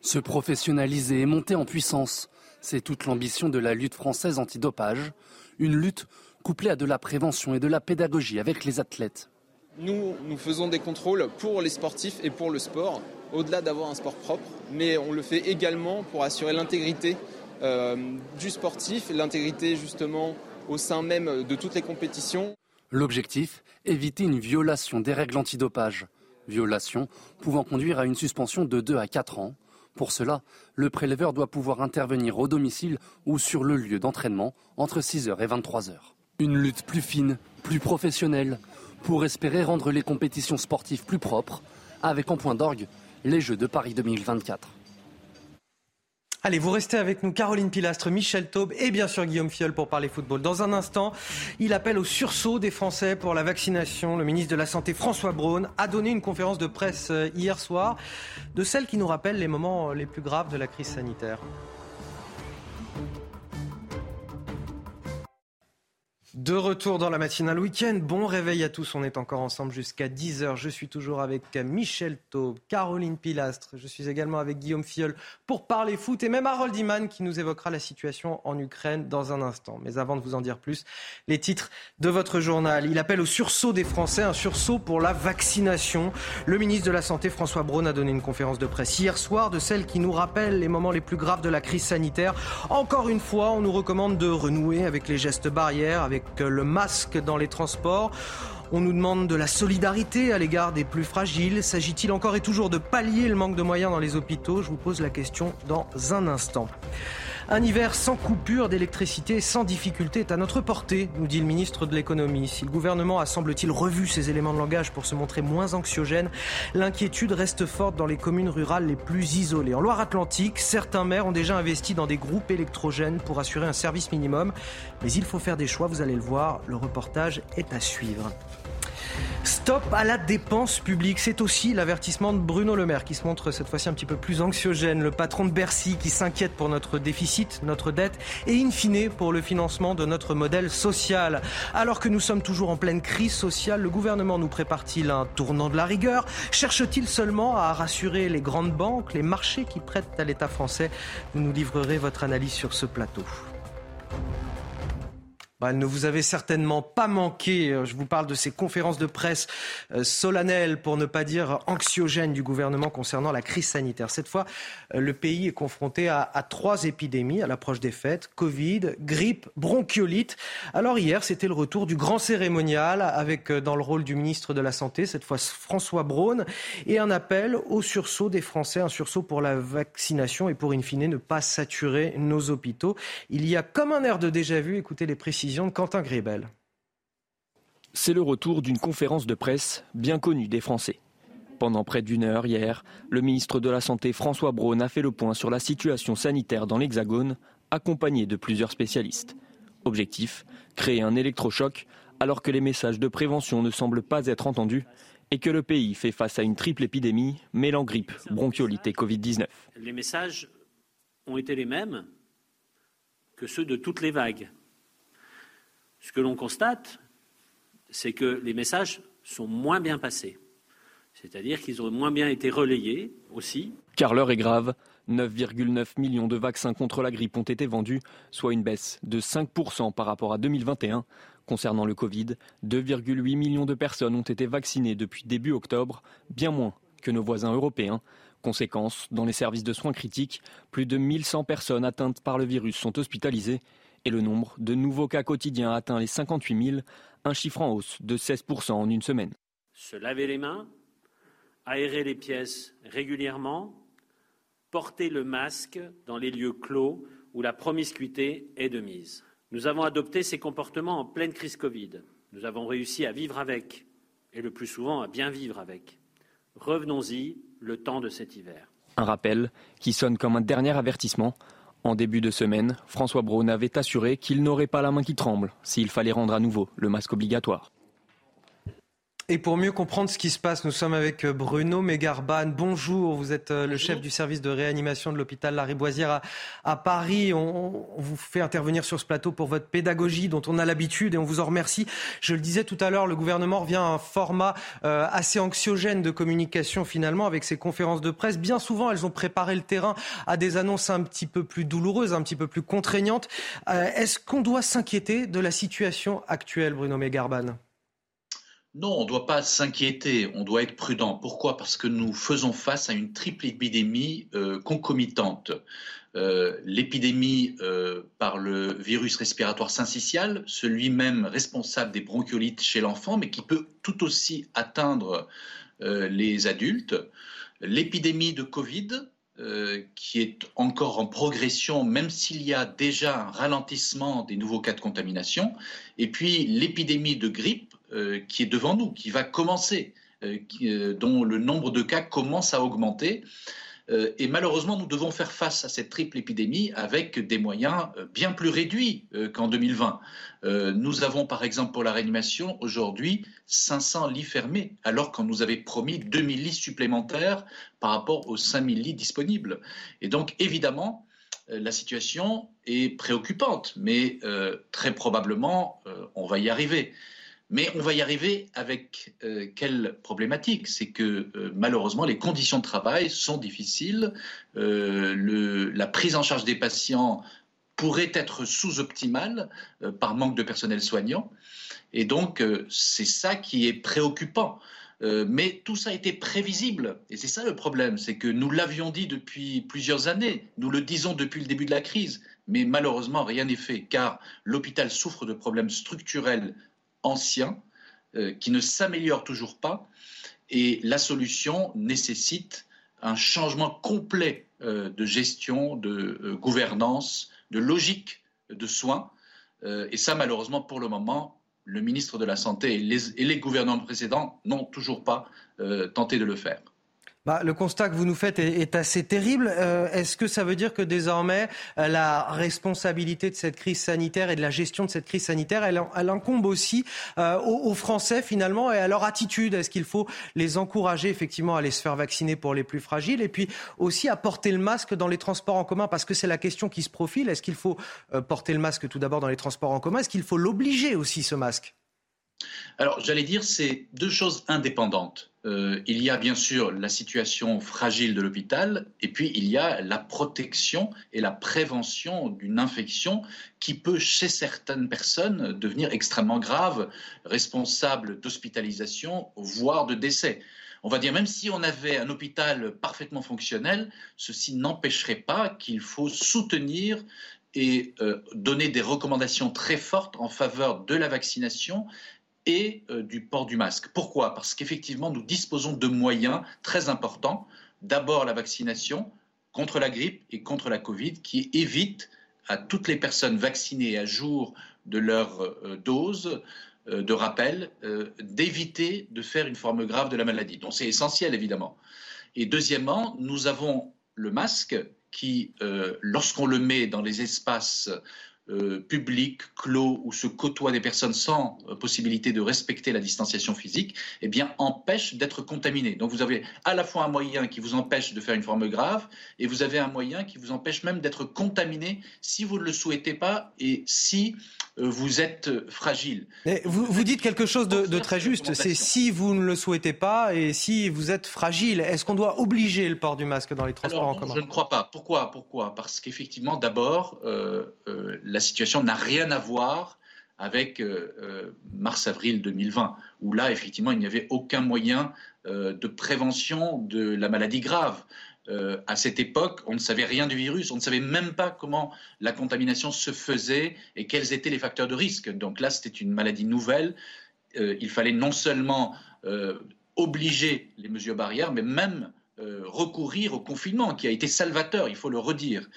Se professionnaliser et monter en puissance, c'est toute l'ambition de la lutte française antidopage. Une lutte couplée à de la prévention et de la pédagogie avec les athlètes. Nous, nous faisons des contrôles pour les sportifs et pour le sport, au-delà d'avoir un sport propre, mais on le fait également pour assurer l'intégrité euh, du sportif, l'intégrité justement au sein même de toutes les compétitions. L'objectif, éviter une violation des règles antidopage. Violation pouvant conduire à une suspension de 2 à 4 ans. Pour cela, le préleveur doit pouvoir intervenir au domicile ou sur le lieu d'entraînement entre 6h et 23h. Une lutte plus fine, plus professionnelle, pour espérer rendre les compétitions sportives plus propres, avec en point d'orgue les Jeux de Paris 2024. Allez, vous restez avec nous, Caroline Pilastre, Michel Taube et bien sûr Guillaume Fiol pour parler football. Dans un instant, il appelle au sursaut des Français pour la vaccination. Le ministre de la Santé, François Braun, a donné une conférence de presse euh, hier soir de celle qui nous rappelle les moments les plus graves de la crise sanitaire. De retour dans la matinale week-end. Bon réveil à tous. On est encore ensemble jusqu'à 10h. Je suis toujours avec Michel Taube, Caroline Pilastre. Je suis également avec Guillaume Fiol pour parler foot et même Harold Iman qui nous évoquera la situation en Ukraine dans un instant. Mais avant de vous en dire plus, les titres de votre journal. Il appelle au sursaut des Français, un sursaut pour la vaccination. Le ministre de la Santé, François Braun, a donné une conférence de presse hier soir de celle qui nous rappelle les moments les plus graves de la crise sanitaire. Encore une fois, on nous recommande de renouer avec les gestes barrières, avec le masque dans les transports. On nous demande de la solidarité à l'égard des plus fragiles. S'agit-il encore et toujours de pallier le manque de moyens dans les hôpitaux? Je vous pose la question dans un instant. Un hiver sans coupure d'électricité, sans difficulté, est à notre portée, nous dit le ministre de l'économie. Si le gouvernement a, semble-t-il, revu ses éléments de langage pour se montrer moins anxiogène, l'inquiétude reste forte dans les communes rurales les plus isolées. En Loire-Atlantique, certains maires ont déjà investi dans des groupes électrogènes pour assurer un service minimum. Mais il faut faire des choix, vous allez le voir, le reportage est à suivre. Stop à la dépense publique. C'est aussi l'avertissement de Bruno Le Maire qui se montre cette fois-ci un petit peu plus anxiogène. Le patron de Bercy qui s'inquiète pour notre déficit, notre dette et in fine pour le financement de notre modèle social. Alors que nous sommes toujours en pleine crise sociale, le gouvernement nous prépare-t-il un tournant de la rigueur? Cherche-t-il seulement à rassurer les grandes banques, les marchés qui prêtent à l'État français? Vous nous livrerez votre analyse sur ce plateau. Bah, ne vous avez certainement pas manqué. Euh, je vous parle de ces conférences de presse euh, solennelles, pour ne pas dire anxiogènes, du gouvernement concernant la crise sanitaire. Cette fois, euh, le pays est confronté à, trois épidémies à l'approche des fêtes Covid, grippe, bronchiolite. Alors hier, c'était le retour du grand cérémonial avec dans le rôle du ministre de la Santé, cette fois François Braun, et un appel au sursaut des Français, un sursaut pour la vaccination et pour in fine ne pas saturer nos hôpitaux. Il y a comme un air de déjà vu, écoutez les précisions Quentin Grébel. C'est le retour d'une conférence de presse bien connue des Français. Pendant près d'une heure hier, le ministre de la Santé François Braun a fait le point sur la situation sanitaire dans l'Hexagone, accompagné de plusieurs spécialistes. Objectif créer un électrochoc alors que les messages de prévention ne semblent pas être entendus et que le pays fait face à une triple épidémie mêlant grippe, bronchiolite et Covid-19. Les messages ont été les mêmes que ceux de toutes les vagues. Ce que l'on constate, c'est que les messages sont moins bien passés. C'est-à-dire qu'ils ont moins bien été relayés aussi. Car l'heure est grave. 9,9 millions de vaccins contre la grippe ont été vendus, soit une baisse de 5% par rapport à 2021. Concernant le Covid, 2,8 millions de personnes ont été vaccinées depuis début octobre, bien moins que nos voisins européens. Conséquence, dans les services de soins critiques, plus de 1100 personnes atteintes par le virus sont hospitalisées et le nombre de nouveaux cas quotidiens atteint les 58 000, un chiffre en hausse de 16 en une semaine. Se laver les mains, aérer les pièces régulièrement, porter le masque dans les lieux clos où la promiscuité est de mise. Nous avons adopté ces comportements en pleine crise Covid. Nous avons réussi à vivre avec, et le plus souvent à bien vivre avec. Revenons-y le temps de cet hiver. Un rappel qui sonne comme un dernier avertissement en début de semaine, François Braun avait assuré qu'il n'aurait pas la main qui tremble s'il fallait rendre à nouveau le masque obligatoire. Et pour mieux comprendre ce qui se passe, nous sommes avec euh, Bruno Mégarban. Bonjour, vous êtes euh, le chef du service de réanimation de l'hôpital Lariboisière à, Paris. On, vous fait intervenir sur ce plateau pour votre pédagogie dont on a l'habitude et on vous en remercie. Je le disais tout à l'heure, le gouvernement revient à un format euh, assez anxiogène de communication finalement avec ses conférences de presse. Bien souvent, elles ont préparé le terrain à des annonces un petit peu plus douloureuses, un petit peu plus contraignantes. Est-ce qu'on doit s'inquiéter de la situation actuelle, Bruno Mégarban? Non, on ne doit pas s'inquiéter, on doit être prudent. Pourquoi? Parce que nous faisons face à une triple épidémie euh, concomitante. Euh, l'épidémie euh, par le virus respiratoire syncytial, celui-même responsable des bronchiolites chez l'enfant, mais qui peut tout aussi atteindre les adultes. L'épidémie de Covid, qui est encore en progression, même s'il y a déjà un ralentissement des nouveaux cas de contamination, et puis l'épidémie de grippe, qui est devant nous, qui va commencer, euh, euh, dont le nombre de cas commence à augmenter. et malheureusement, nous devons faire face à cette triple épidémie avec des moyens bien plus réduits qu'en 2020. nous avons par exemple pour la réanimation aujourd'hui 500 lits fermés, alors qu'on nous avait promis 2000 lits supplémentaires par rapport aux 5000 lits disponibles. Et donc évidemment, la situation est préoccupante, mais très probablement, on va y arriver. Mais on va y arriver avec euh, quelle problématique? C'est que euh, malheureusement, les conditions de travail sont difficiles. Euh, la prise en charge des patients pourrait être sous-optimale par manque de personnel soignant. Et donc, c'est ça qui est préoccupant. mais tout ça été prévisible. Et c'est ça le problème, c'est que nous l'avions dit depuis plusieurs années, nous le disons depuis le début de la crise, mais malheureusement rien n'est fait, car l'hôpital souffre de problèmes structurels ancien euh, qui ne s'améliore toujours pas et la solution nécessite un changement complet euh, de gestion, de euh, gouvernance, de logique de soins. et ça, malheureusement, pour le moment, le ministre de la Santé et les, et les gouvernements précédents n'ont toujours pas tenté de le faire. Bah, le constat que vous nous faites est, assez terrible. Euh, est-ce que ça veut dire que désormais, euh, la responsabilité de cette crise sanitaire et de la gestion de cette crise sanitaire, elle, incombe aussi euh, aux, Français finalement et à leur attitude? Est-ce qu'il faut les encourager effectivement à aller se faire vacciner pour les plus fragiles et puis aussi à porter le masque dans les transports en commun? Parce que c'est la question qui se profile. Est-ce qu'il faut porter le masque tout d'abord dans les transports en commun? Est-ce qu'il faut l'obliger aussi ce masque? Alors, j'allais dire, c'est deux choses indépendantes. Euh, il y a bien sûr la situation fragile de l'hôpital, et puis il y a la protection et la prévention d'une infection qui peut, chez certaines personnes, devenir extrêmement grave, responsable d'hospitalisation, voire de décès. On va dire, même si on avait un hôpital parfaitement fonctionnel, ceci n'empêcherait pas qu'il faut soutenir et euh, donner des recommandations très fortes en faveur de la vaccination et euh, du port du masque. Pourquoi? Parce qu'effectivement, nous disposons de moyens très importants. D'abord, la vaccination contre la grippe et contre la Covid, qui évite à toutes les personnes vaccinées à jour de leur euh, dose euh, de rappel d'éviter de faire une forme grave de la maladie. Donc c'est essentiel, évidemment. Et deuxièmement, nous avons le masque qui, lorsqu'on le met dans les espaces euh, public, clos, où se côtoient des personnes sans euh, possibilité de respecter la distanciation physique, eh bien, empêche d'être contaminé. Donc vous avez à la fois un moyen qui vous empêche de faire une forme grave, et vous avez un moyen qui vous empêche même d'être contaminé si vous ne le souhaitez pas et si vous êtes fragile. Mais vous, vous dites quelque chose de, de très juste, c'est si vous ne le souhaitez pas et si vous êtes fragile. Est-ce qu'on doit obliger le port du masque dans les transports en commun? Je ne crois pas. Pourquoi Pourquoi? Parce qu'effectivement, d'abord, euh, euh, la situation n'a rien à voir avec euh, euh, mars-avril 2020, où là, effectivement, il n'y avait aucun moyen euh, de prévention de la maladie grave. À cette époque, on ne savait rien du virus, on ne savait même pas comment la contamination se faisait et quels étaient les facteurs de risque. Donc là, c'était une maladie nouvelle. il fallait non seulement obliger les mesures barrières, mais même recourir au confinement, qui a été salvateur, il faut le redire.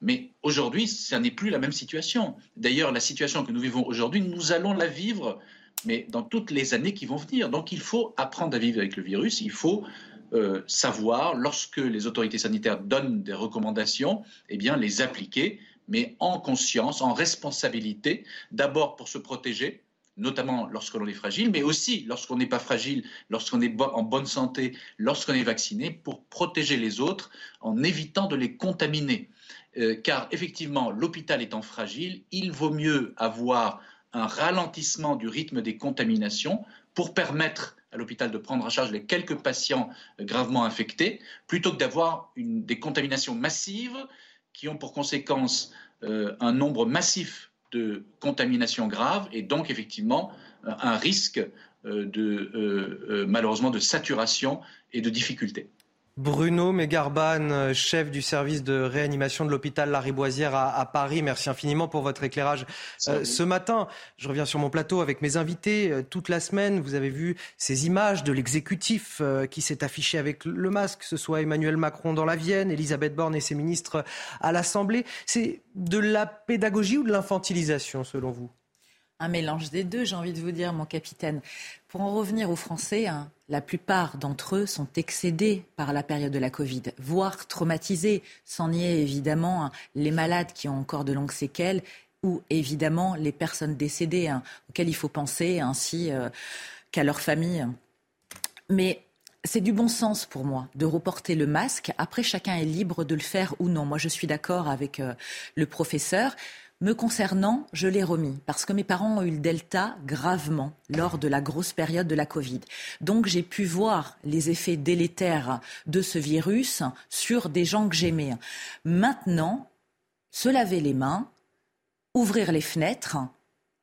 Mais aujourd'hui, ça n'est plus la même situation. D'ailleurs, la situation que nous vivons aujourd'hui, nous allons la vivre, mais dans toutes les années qui vont venir. Donc il faut apprendre à vivre avec le virus, il faut euh, savoir, lorsque les autorités sanitaires donnent des recommandations, eh bien, les appliquer, mais en conscience, en responsabilité, d'abord pour se protéger, notamment lorsque l'on est fragile, mais aussi lorsqu'on n'est pas fragile, lorsqu'on est en bonne santé, lorsqu'on est vacciné, pour protéger les autres en évitant de les contaminer. Euh, car effectivement, l'hôpital étant fragile, il vaut mieux avoir un ralentissement du rythme des contaminations pour permettre à l'hôpital de prendre en charge les quelques patients gravement infectés, plutôt que d'avoir des contaminations massives qui ont pour conséquence euh, un nombre massif de contaminations graves et donc effectivement un risque euh, de, malheureusement de saturation et de difficultés. Bruno Mégarban, chef du service de réanimation de l'hôpital Lariboisière à, à, Paris. Merci infiniment pour votre éclairage euh, ce matin. Je reviens sur mon plateau avec mes invités. Euh, toute la semaine, vous avez vu ces images de l'exécutif euh, qui s'est affiché avec le masque, que ce soit Emmanuel Macron dans la Vienne, Elisabeth Borne et ses ministres à l'Assemblée. C'est de la pédagogie ou de l'infantilisation selon vous? Un mélange des deux, j'ai envie de vous dire, mon capitaine. Pour en revenir aux Français, hein, la plupart d'entre eux sont excédés par la période de la Covid, voire traumatisés, sans nier évidemment hein, les malades qui ont encore de longues séquelles ou évidemment les personnes décédées hein, auxquelles il faut penser ainsi euh, qu'à leur famille. Mais c'est du bon sens pour moi de reporter le masque. Après, chacun est libre de le faire ou non. Moi, je suis d'accord avec euh, le professeur. Me concernant, je l'ai remis parce que mes parents ont eu le Delta gravement lors de la grosse période de la Covid. Donc j'ai pu voir les effets délétères de ce virus sur des gens que j'aimais. Maintenant, se laver les mains, ouvrir les fenêtres,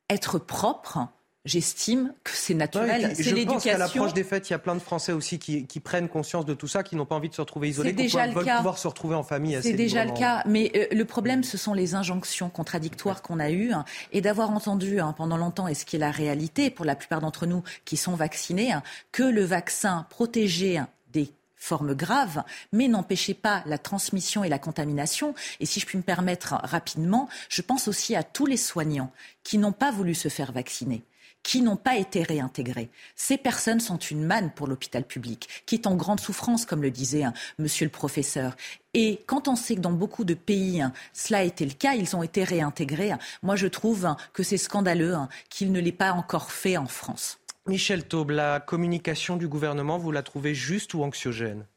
être propre, J'estime que c'est naturel, c'est l'éducation. Je pense qu'à l'approche des fêtes, il y a plein de Français aussi qui, qui prennent conscience de tout ça, qui n'ont pas envie de se retrouver isolés, qui veulent pouvoir se retrouver en famille. C'est déjà le cas, mais euh, le problème, ce sont les injonctions contradictoires qu'on a eues hein, et d'avoir entendu hein, pendant longtemps, et ce qui est la réalité pour la plupart d'entre nous qui sont vaccinés, hein, que le vaccin protégeait des formes graves, mais n'empêchait pas la transmission et la contamination. Et si je puis me permettre rapidement, je pense aussi à tous les soignants qui n'ont pas voulu se faire vacciner qui n'ont pas été réintégrés. Ces personnes sont une manne pour l'hôpital public, qui est en grande souffrance, comme le disait hein, monsieur le professeur. Et quand on sait que dans beaucoup de pays, hein, cela a été le cas, ils ont été réintégrés, hein, moi je trouve que c'est scandaleux qu'il ne l'ait pas encore fait en France. Michel Taube, la communication du gouvernement, vous la trouvez juste ou anxiogène?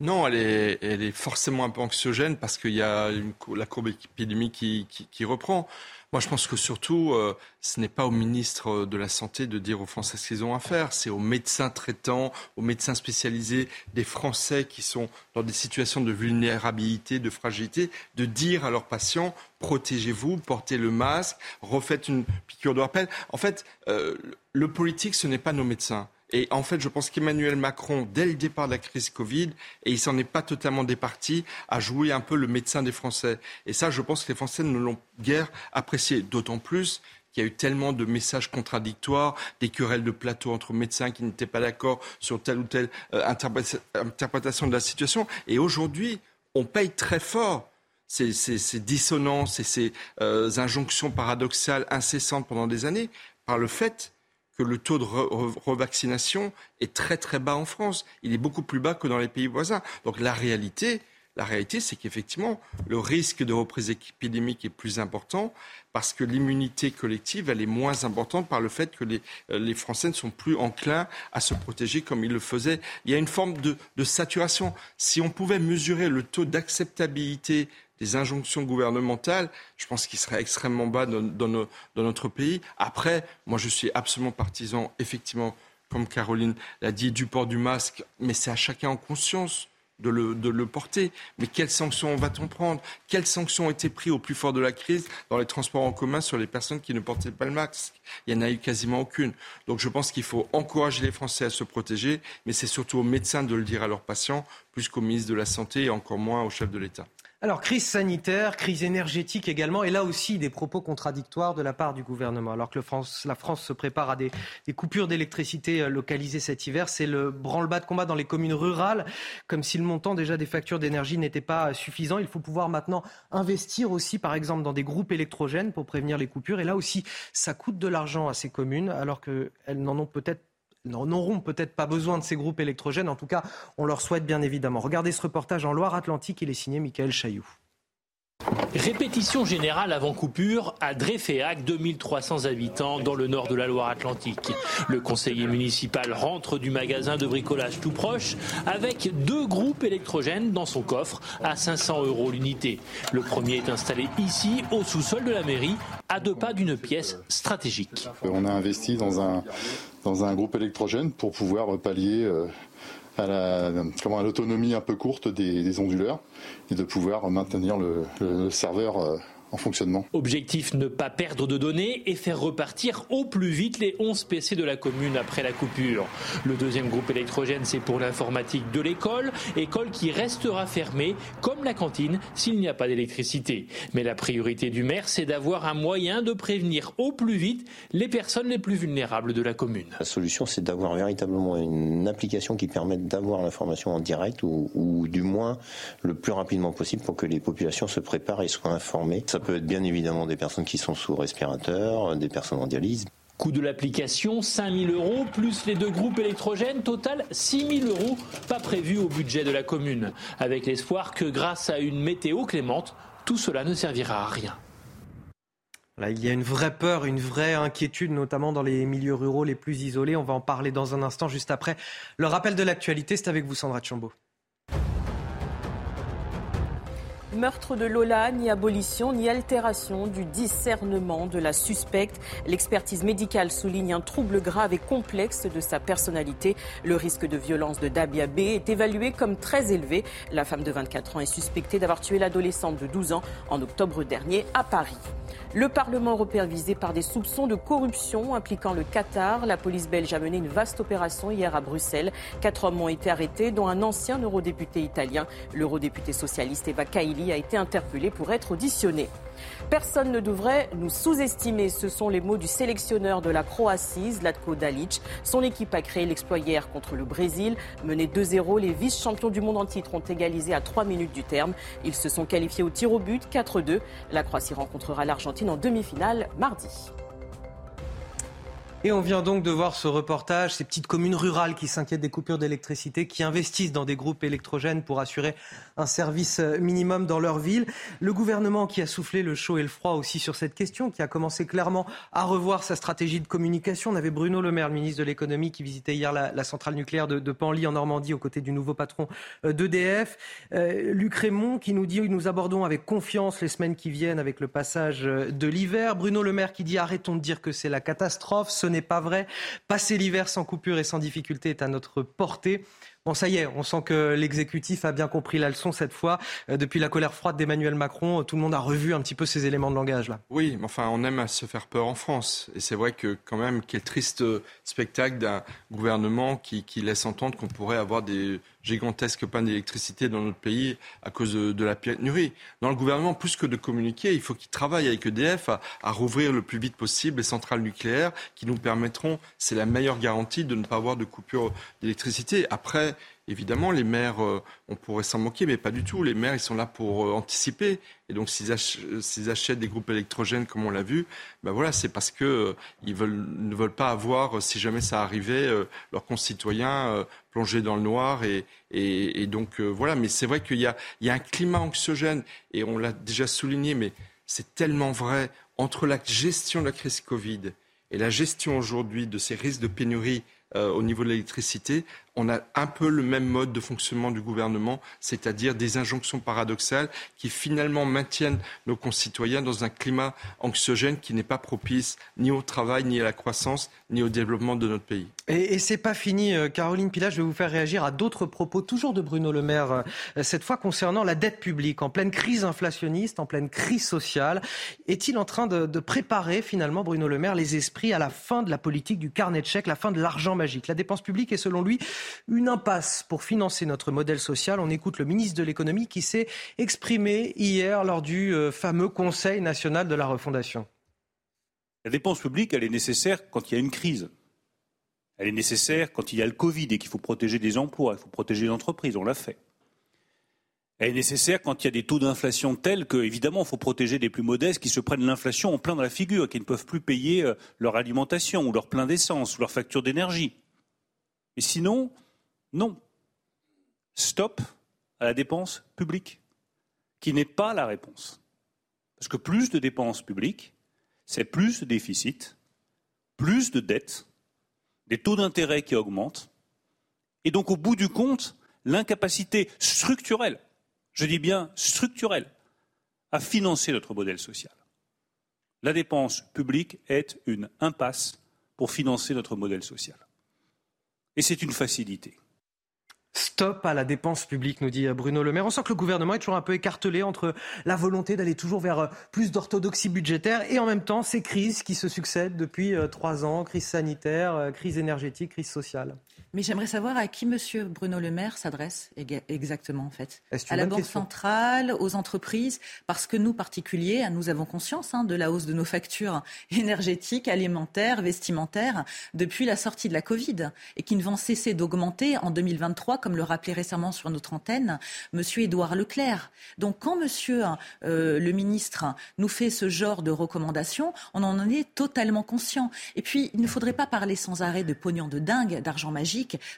Non, elle est, elle est forcément un peu anxiogène parce qu'il y a la courbe épidémique qui, qui, reprend. Moi, je pense que surtout, euh, ce n'est pas au ministre de la Santé de dire aux Français ce qu'ils ont à faire. C'est aux médecins traitants, aux médecins spécialisés, des Français qui sont dans des situations de vulnérabilité, de fragilité, de dire à leurs patients protégez-vous, portez le masque, refaites une piqûre de rappel. En fait, euh, le politique, ce n'est pas nos médecins. Et en fait, je pense qu'Emmanuel Macron, dès le départ de la crise Covid, et il s'en est pas totalement départi, a joué un peu le médecin des Français. Et ça, je pense que les Français ne l'ont guère apprécié. D'autant plus qu'il y a eu tellement de messages contradictoires, des querelles de plateau entre médecins qui n'étaient pas d'accord sur telle ou telle euh, interprétation de la situation. Et aujourd'hui, on paye très fort ces, dissonances et ces euh, injonctions paradoxales incessantes pendant des années par le fait que le taux de revaccination est très très bas en France. Il est beaucoup plus bas que dans les pays voisins. Donc la réalité, la réalité, c'est qu'effectivement, le risque de reprise épidémique est plus important parce que l'immunité collective, elle est moins importante par le fait que les, euh, les, Français ne sont plus enclins à se protéger comme ils le faisaient. Il y a une forme de saturation. Si on pouvait mesurer le taux d'acceptabilité des injonctions gouvernementales, je pense qu'il serait extrêmement bas dans, notre pays. Après, moi, je suis absolument partisan, effectivement, comme Caroline l'a dit, du port du masque, mais c'est à chacun en conscience. De le, de le, porter. Mais quelles sanctions va-t-on prendre? Quelles sanctions ont été prises au plus fort de la crise dans les transports en commun sur les personnes qui ne portaient pas le masque? Il n'y en a eu quasiment aucune. Donc je pense qu'il faut encourager les Français à se protéger, mais c'est surtout aux médecins de le dire à leurs patients, plus qu'au ministre de la Santé et encore moins au chef de l'État. Alors, crise sanitaire, crise énergétique également, et là aussi des propos contradictoires de la part du gouvernement. Alors que la France se prépare à des, coupures d'électricité euh, localisées cet hiver, c'est le branle-bas de combat dans les communes rurales, comme si le montant déjà des factures d'énergie n'était pas suffisant. Il faut pouvoir maintenant investir aussi, par exemple, dans des groupes électrogènes pour prévenir les coupures. Et là aussi, ça coûte de l'argent à ces communes, alors qu'elles n'en ont peut-être n'auront peut-être pas besoin de ces groupes électrogènes. En tout cas, on leur souhaite bien évidemment. Regardez ce reportage en Loire-Atlantique. Il est signé Michael Chailloux. Répétition générale avant coupure à Dreyféac, 2300 habitants dans le nord de la Loire-Atlantique. Le conseiller municipal rentre du magasin de bricolage tout proche avec deux groupes électrogènes dans son coffre à 500 euros l'unité. Le premier est installé ici, au sous-sol de la mairie, à deux pas d'une pièce stratégique. On a investi dans un groupe électrogène pour pouvoir pallier euh, à la, l'autonomie un peu courte des, onduleurs et de pouvoir maintenir le serveur euh, en fonctionnement. Objectif ne pas perdre de données et faire repartir au plus vite les 11 PC de la commune après la coupure. Le deuxième groupe électrogène, c'est pour l'informatique de l'école, école qui restera fermée comme la cantine s'il n'y a pas d'électricité. Mais la priorité du maire, c'est d'avoir un moyen de prévenir au plus vite les personnes les plus vulnérables de la commune. La solution, c'est d'avoir véritablement une application qui permette d'avoir l'information en direct ou, ou, du moins le plus rapidement possible pour que les populations se préparent et soient informées. Ça peut être bien évidemment des personnes qui sont sous respirateur, des personnes en dialyse. Coût de l'application, 5 000 euros, plus les deux groupes électrogènes, total 6 000 euros, pas prévu au budget de la commune. Avec l'espoir que grâce à une météo clémente, tout cela ne servira à rien. il y a une vraie peur, une vraie inquiétude, notamment dans les milieux ruraux les plus isolés. On va en parler dans un instant, juste après. Le rappel de l'actualité, c'est avec vous, Sandra Chambaud. Meurtre de Lola, ni abolition, ni altération du discernement de la suspecte. L'expertise médicale souligne un trouble grave et complexe de sa personnalité. Le risque de violence de Dabia B est évalué comme très élevé. La femme de 24 ans est suspectée d'avoir tué l'adolescente de 12 ans en octobre dernier à Paris. Le Parlement européen visé par des soupçons de corruption impliquant le Qatar. La police belge a mené une vaste opération hier à Bruxelles. Quatre hommes ont été arrêtés, dont un ancien eurodéputé italien. L'eurodéputé socialiste Eva Kaili a été interpellé pour être auditionné. Personne ne devrait nous sous-estimer. Ce sont les mots du sélectionneur de la Croatie, Zlatko Dalic. Son équipe a créé l'exploit hier contre le Brésil. Mené 2-0, les vice-champions du monde en titre ont égalisé à 3 minutes du terme. Ils se sont qualifiés au tir au but 4-2. La Croatie rencontrera l'Argentine en demi-finale mardi. Et on vient donc de voir ce reportage, ces petites communes rurales qui s'inquiètent des coupures d'électricité, qui investissent dans des groupes électrogènes pour assurer un service euh, minimum dans leur ville. Le gouvernement qui a soufflé le chaud et le froid aussi sur cette question, qui a commencé clairement à revoir sa stratégie de communication. On avait Bruno Le Maire, le ministre de l'économie, qui visitait hier la, centrale nucléaire de, de, Panly en Normandie aux côtés du nouveau patron euh, d'EDF. Euh, Luc Raymond qui nous dit nous abordons avec confiance les semaines qui viennent avec le passage de l'hiver. Bruno Le Maire qui dit arrêtons de dire que c'est la catastrophe n'est pas vrai. Passer l'hiver sans coupure et sans difficulté est à notre portée. Bon, ça y est, on sent que l'exécutif a bien compris la leçon cette fois. Euh, depuis la colère froide d'Emmanuel Macron, tout le monde a revu un petit peu ces éléments de langage là. Oui, mais enfin, on aime à se faire peur en France. Et c'est vrai que quand même, quel triste spectacle d'un gouvernement qui, laisse entendre qu'on pourrait avoir des gigantesques pannes d'électricité dans notre pays à cause de, la pénurie. Dans le gouvernement, plus que de communiquer, il faut qu'il travaille avec EDF à, à rouvrir le plus vite possible les centrales nucléaires qui nous permettront, c'est la meilleure garantie de ne pas avoir de coupure d'électricité. Après, évidemment, les maires, euh, on pourrait s'en moquer, mais pas du tout. Les maires, ils sont là pour euh, anticiper. Et donc, s'ils achètent des groupes électrogènes, comme on l'a vu, ben voilà, c'est parce qu'ils euh, ne veulent pas avoir, si jamais ça arrivait, leurs concitoyens plongés dans le noir. Et, donc, voilà. Mais c'est vrai qu'il y a, un climat anxiogène, et on l'a déjà souligné, mais c'est tellement vrai entre la gestion de la crise Covid et la gestion aujourd'hui de ces risques de pénurie au niveau de l'électricité, on a un peu le même mode de fonctionnement du gouvernement, c'est-à-dire des injonctions paradoxales qui finalement maintiennent nos concitoyens dans un climat anxiogène qui n'est pas propice ni au travail, ni à la croissance, ni au développement de notre pays. Et, c'est pas fini, euh, Caroline Pila, je vais vous faire réagir à d'autres propos, toujours de Bruno Le Maire, euh, cette fois concernant la dette publique, en pleine crise inflationniste, en pleine crise sociale. Est-il en train de, de préparer finalement, Bruno Le Maire, les esprits à la fin de la politique du carnet de chèques, la fin de l'argent magique? La dépense publique est selon lui une impasse pour financer notre modèle social. On écoute le ministre de l'économie qui s'est exprimé hier lors du euh, fameux Conseil national de la refondation. La dépense publique, elle est nécessaire quand il y a une crise. Elle est nécessaire quand il y a le Covid et qu'il faut protéger des emplois, il faut protéger les entreprises, on l'a fait. Elle est nécessaire quand il y a des taux d'inflation tels que, évidemment, il faut protéger les plus modestes qui se prennent l'inflation en plein dans la figure, qui ne peuvent plus payer euh, leur alimentation ou leur plein d'essence ou leur facture d'énergie. Et sinon, non. Stop à la dépense publique, qui n'est pas la réponse. Parce que plus de dépenses publiques, c'est plus de déficit, plus de dettes, des taux d'intérêt qui augmentent, et donc au bout du compte, l'incapacité structurelle, je dis bien structurelle, à financer notre modèle social. La dépense publique est une impasse pour financer notre modèle social. Et c'est une facilité. Stop à la dépense publique, nous dit Bruno Le Maire. On sent que le gouvernement est toujours un peu écartelé entre la volonté d'aller toujours vers euh, plus d'orthodoxie budgétaire et en même temps ces crises qui se succèdent depuis euh, trois ans, crise sanitaire, euh, crise énergétique, crise sociale. Mais j'aimerais savoir à qui M. Bruno Le Maire s'adresse exactement, en fait. À la Banque centrale, aux entreprises, parce que nous, particuliers, nous avons conscience hein, de la hausse de nos factures énergétiques, alimentaires, vestimentaires, depuis la sortie de la Covid, et qui ne vont cesser d'augmenter en 2023, comme le rappelait récemment sur notre antenne M. Édouard Leclerc. Donc quand M. Euh, le ministre nous fait ce genre de recommandations, on en est totalement conscient. Et puis, il ne faudrait pas parler sans arrêt de pognon de dingue, d'argent magique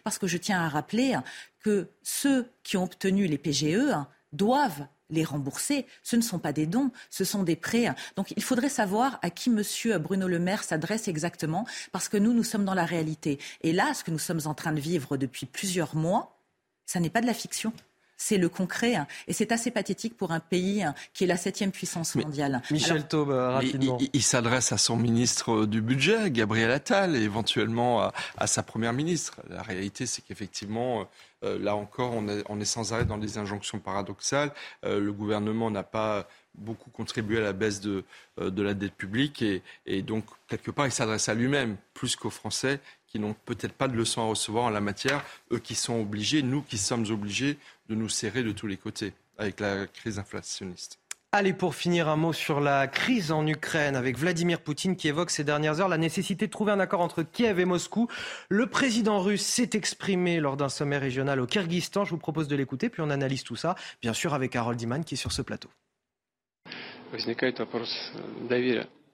parce que je tiens à rappeler que ceux qui ont obtenu les PGE doivent les rembourser. Ce ne sont pas des dons, ce sont des prêts. Donc il faudrait savoir à qui M. Bruno Le Maire s'adresse exactement, parce que nous, nous sommes dans la réalité. Et là, ce que nous sommes en train de vivre depuis plusieurs mois, ça n'est pas de la fiction c'est le concret. Hein. Et c'est assez pathétique pour un pays hein, qui est la septième puissance mondiale. Michel Taube, rapidement. Il, s'adresse à son ministre du Budget, Gabriel Attal, et éventuellement à, sa première ministre. La réalité, c'est qu'effectivement, euh, là encore, on est, sans arrêt dans des injonctions paradoxales. Euh, le gouvernement n'a pas beaucoup contribué à la baisse de, euh, de la dette publique et, et donc quelque part il s'adresse à lui-même plus qu'aux Français qui n'ont peut-être pas de leçons à recevoir en la matière, eux qui sont obligés, nous qui sommes obligés de nous serrer de tous les côtés avec la crise inflationniste. Allez, pour finir, un mot sur la crise en Ukraine avec Vladimir Poutine qui évoque ces dernières heures la nécessité de trouver un accord entre Kiev et Moscou. Le président russe s'est exprimé lors d'un sommet régional au Kyrgyzstan. Je vous propose de l'écouter, puis on analyse tout ça, bien sûr avec Harold Iman qui est sur ce plateau.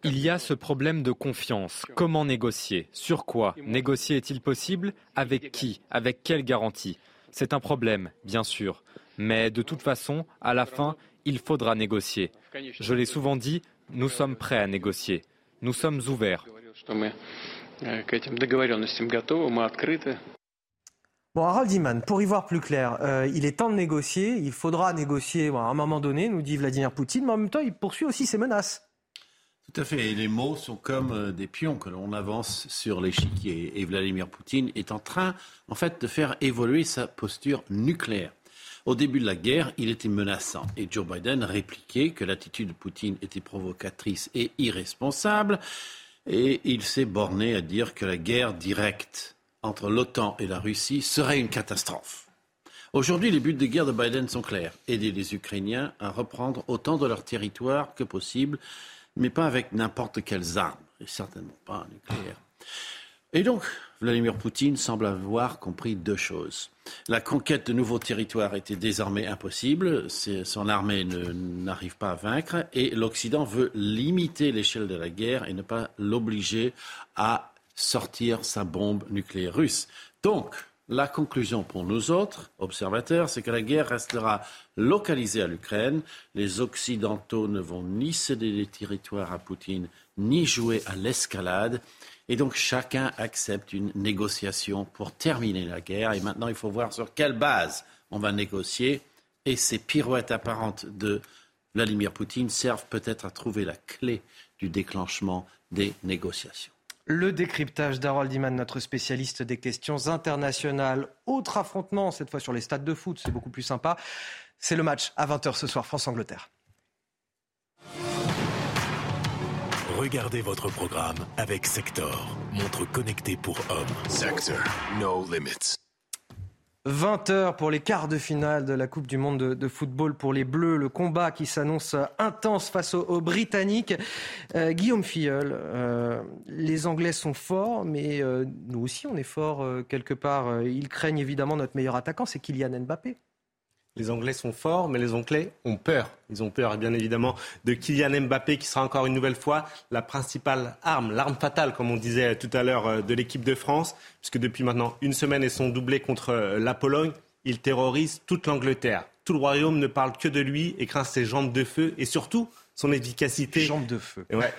Il y a ce problème de confiance. Comment négocier? Sur quoi? Négocier est-il possible? Avec qui? Avec quelle garantie? C'est un problème, bien sûr. Mais de toute façon, à la fin, il faudra négocier. Je l'ai souvent dit, nous sommes prêts à négocier. Nous sommes ouverts. Bon, Harold Iman, pour y voir plus clair, euh, il est temps de négocier, il faudra négocier à un moment donné, nous dit Vladimir Poutine, mais en même temps, il poursuit aussi ses menaces. Tout à fait. Et les mots sont comme euh, des pions que l'on avance sur l'échiquier. Et Vladimir Poutine est en train, en fait, de faire évoluer sa posture nucléaire. Au début de la guerre, il était menaçant et Joe Biden répliquait que l'attitude de Poutine était provocatrice et irresponsable. Et il s'est borné à dire que la guerre directe entre l'OTAN et la Russie serait une catastrophe. Aujourd'hui, les buts de guerre de Biden sont clairs. Aider les Ukrainiens à reprendre autant de leur territoire que possible, mais pas avec n'importe quelles armes, et certainement pas nucléaires. Et donc, Vladimir Poutine semble avoir compris deux choses. La conquête de nouveaux territoires était désormais impossible, son armée n'arrive pas à vaincre, et l'Occident veut limiter l'échelle de la guerre et ne pas l'obliger à sortir sa bombe nucléaire russe. Donc, la conclusion pour nous autres, observateurs, c'est que la guerre restera localisée à l'Ukraine. Les Occidentaux ne vont ni céder des territoires à Poutine, ni jouer à l'escalade. Et donc chacun accepte une négociation pour terminer la guerre. Et maintenant, il faut voir sur quelle base on va négocier. Et ces pirouettes apparentes de Vladimir Poutine servent peut-être à trouver la clé du déclenchement des négociations. Le décryptage d'Harold Iman, notre spécialiste des questions internationales. Autre affrontement, cette fois sur les stades de foot, c'est beaucoup plus sympa. C'est le match à 20h ce soir, France-Angleterre. Regardez votre programme avec Sector, montre connectée pour hommes. Sector, no limits. 20h pour les quarts de finale de la Coupe du Monde de, football pour les Bleus. Le combat qui s'annonce intense face aux, Britanniques. Euh, Guillaume Filleul, euh, les Anglais sont forts, mais euh, nous aussi on est forts quelque part. Ils craignent évidemment notre meilleur attaquant, c'est Kylian Mbappé. Les Anglais sont forts, mais les Anglais ont peur. Ils ont peur, bien évidemment, de Kylian Mbappé, qui sera encore une nouvelle fois la principale arme, l'arme fatale, comme on disait tout à l'heure, euh, de l'équipe de France, puisque depuis maintenant une semaine et son doublé contre euh, la Pologne, il terrorise toute l'Angleterre. Tout le royaume ne parle que de lui et craint ses jambes de feu, et surtout son efficacité. Jambes de feu. Ouais.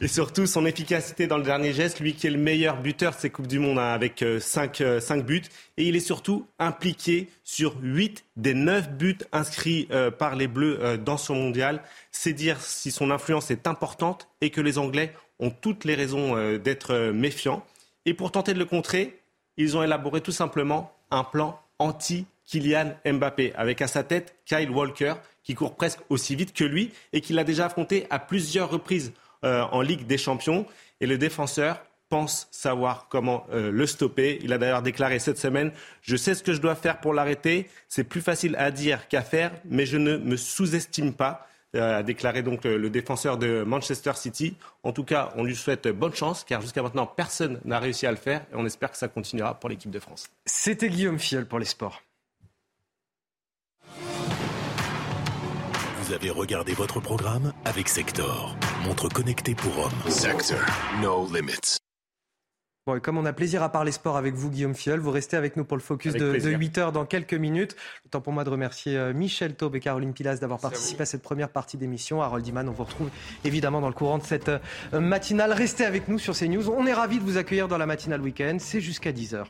et surtout son efficacité dans le dernier geste, lui qui est le meilleur buteur de ces Coupes du Monde hein, avec 5, euh, euh, buts. Et il est surtout impliqué sur 8 des 9 buts inscrits euh, par les Bleus dans ce mondial. C'est dire si son influence est importante et que les Anglais ont toutes les raisons d'être méfiants. Et pour tenter de le contrer, ils ont élaboré tout simplement un plan anti-Kylian Mbappé, avec à sa tête Kyle Walker, qui court presque aussi vite que lui et qui l'a déjà affronté à plusieurs reprises euh, en Ligue des Champions. Et le défenseur pense savoir comment euh, le stopper. Il a d'ailleurs déclaré cette semaine Je sais ce que je dois faire pour l'arrêter. C'est plus facile à dire qu'à faire, mais je ne me sous-estime pas. Euh, a déclaré donc le, défenseur de Manchester City. En tout cas, on lui souhaite bonne chance, car jusqu'à maintenant, personne n'a réussi à le faire, et on espère que ça continuera pour l'équipe de France. C'était Guillaume Fiel pour les sports. Vous avez regardé votre programme avec Sector, montre connectée pour hommes. Sector, no limits. Bon, et comme on a plaisir à parler sport avec vous, Guillaume Fiol, vous restez avec nous pour le focus de, 8 heures dans quelques minutes. Le temps pour moi de remercier euh, Michel Taube et Caroline Pilas d'avoir participé à, cette première partie d'émission. Harold Iman, on vous retrouve évidemment dans le courant de cette euh, matinale. Restez avec nous sur CNews. On est ravis de vous accueillir dans la matinale week-end. C'est jusqu'à 10 heures.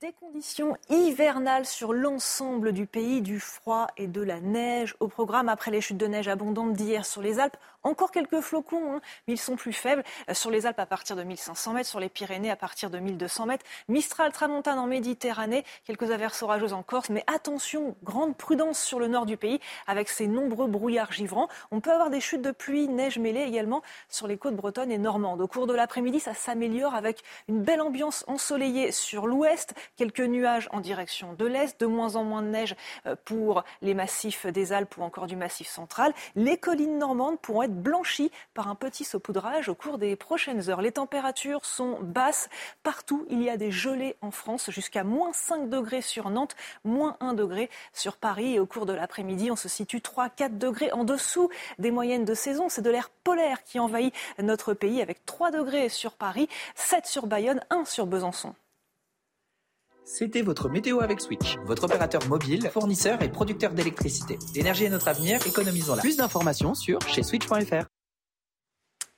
Des conditions hivernales sur l'ensemble du pays, du froid et de la neige. Au programme, après les chutes de neige abondantes d'hier sur les Alpes, encore quelques flocons, hein, mais ils sont plus faibles. Euh, sur les Alpes à partir de 1500 mètres, sur les Pyrénées à partir de 1200 mètres. Mistral, Tramontane en Méditerranée, quelques averses orageuses en Corse. Mais attention, grande prudence sur le nord du pays avec ces nombreux brouillards givrants. On peut avoir des chutes de pluie, neige mêlée également sur les côtes bretonnes et normandes. Au cours de l'après-midi, ça s'améliore avec une belle ambiance ensoleillée sur l'ouest. Quelques nuages en direction de l'Est, de moins en moins de neige euh, pour les massifs des Alpes ou encore du massif central. Les collines normandes pourront être blanchies par un petit saupoudrage au cours des prochaines heures. Les températures sont basses. Partout, il y a des gelées en France, jusqu'à moins 5 degrés sur Nantes, moins 1 degré sur Paris. Et au cours de l'après-midi, on se situe 3-4 degrés en dessous des moyennes de saison. C'est de l'air polaire qui envahit notre pays avec 3 degrés sur Paris, 7 sur Bayonne, 1 sur Besançon. C'était votre météo avec Switch, votre opérateur mobile, fournisseur et producteur d'électricité. L'énergie est notre avenir, économisons-la. Plus d'informations sur chez switch.fr.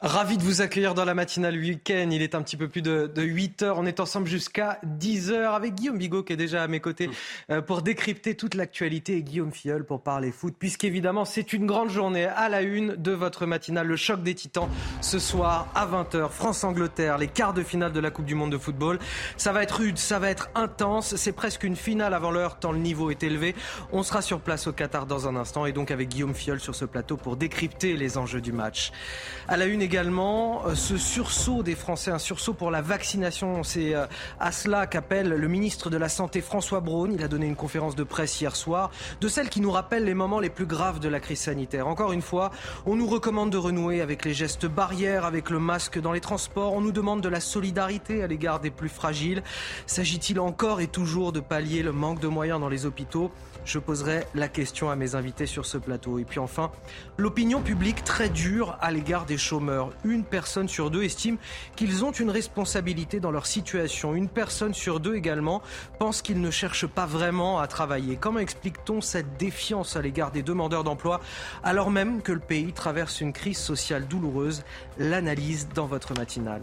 Ravi de vous accueillir dans la matinale week-end. Il est un petit peu plus de, 8 heures. On est ensemble jusqu'à 10 heures avec Guillaume Bigot qui est déjà à mes côtés euh, pour décrypter toute l'actualité et Guillaume Filleul pour parler foot. Puisqu'évidemment, c'est une grande journée à la une de votre matinale. Le choc des titans ce soir à 20h. France-Angleterre, les quarts de finale de la Coupe du Monde de football. Ça va être rude, ça va être intense. C'est presque une finale avant l'heure tant le niveau est élevé. On sera sur place au Qatar dans un instant et donc avec Guillaume Filleul sur ce plateau pour décrypter les enjeux du match. À la une également euh, ce sursaut des Français, un sursaut pour la vaccination. C'est euh, à cela qu'appelle le ministre de la Santé François Braun. Il a donné une conférence de presse hier soir, de celle qui nous rappelle les moments les plus graves de la crise sanitaire. Encore une fois, on nous recommande de renouer avec les gestes barrières, avec le masque dans les transports. On nous demande de la solidarité à l'égard des plus fragiles. S'agit-il encore et toujours de pallier le manque de moyens dans les hôpitaux? Je poserai la question à mes invités sur ce plateau. Et puis enfin, l'opinion publique très dure à l'égard des chômeurs. Une personne sur deux estime qu'ils ont une responsabilité dans leur situation. Une personne sur deux également pense qu'ils ne cherchent pas vraiment à travailler. Comment explique-t-on cette défiance à l'égard des demandeurs d'emploi alors même que le pays traverse une crise sociale douloureuse? L'analyse dans votre matinale.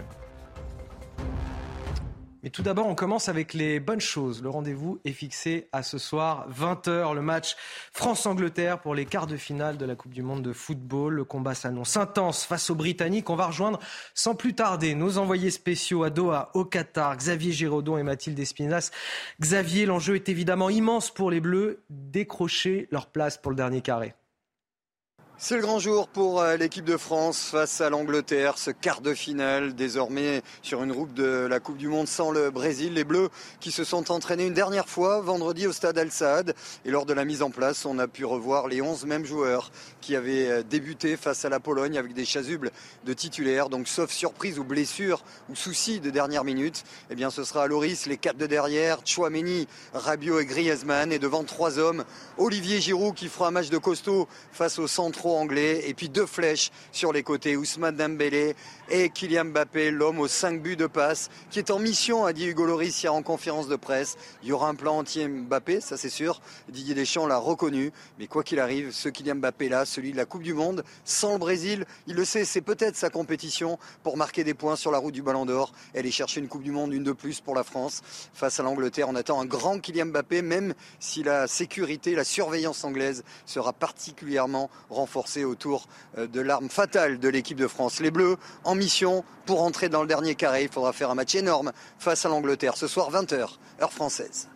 Mais tout d'abord, on commence avec les bonnes choses. Le rendez-vous est fixé à ce soir, 20h, le match France-Angleterre pour les quarts de finale de la Coupe du Monde de football. Le combat s'annonce intense face aux Britanniques. On va rejoindre sans plus tarder nos envoyés spéciaux à Doha, au Qatar, Xavier Giraudon et Mathilde Espinas. Xavier, l'enjeu est évidemment immense pour les Bleus, décrocher leur place pour le dernier carré. C'est le grand jour pour euh, l'équipe de France face à l'Angleterre, ce quart de finale désormais sur une route de la Coupe du Monde sans le Brésil. Les Bleus qui se sont entraînés une dernière fois vendredi au stade Al Saad et lors de la mise en place, on a pu revoir les 11 mêmes joueurs qui avaient euh, débuté face à la Pologne avec des chasubles de titulaires. Donc sauf surprise ou blessure ou souci de dernière minute, eh ce sera à Loris les quatre de derrière, Chouameni, Rabiot et Griezmann et devant trois hommes, Olivier Giroud qui fera un match de costaud face au centre anglais et puis deux flèches sur les côtés, Ousmane Dembélé et Kylian Mbappé, l'homme aux cinq buts de passe, qui est en mission, a dit Hugo Loris hier en conférence de presse. Il y aura un plan entier Mbappé, ça c'est sûr. Didier Deschamps l'a reconnu, mais quoi qu'il arrive, ce Kylian Mbappé là, celui de la Coupe du Monde, sans le Brésil, il le sait, c'est peut-être sa compétition pour marquer des points sur la route du Ballon d'Or. Aller chercher une Coupe du Monde, une de plus pour la France face à l'Angleterre. On attend un grand Kylian Mbappé, même si la sécurité, la surveillance anglaise sera particulièrement renforcée autour euh, de l'arme fatale de l'équipe de France. Les Bleus en mission pour entrer dans le dernier carré. Il faudra faire un match énorme face à l'Angleterre ce soir 20h, heure française.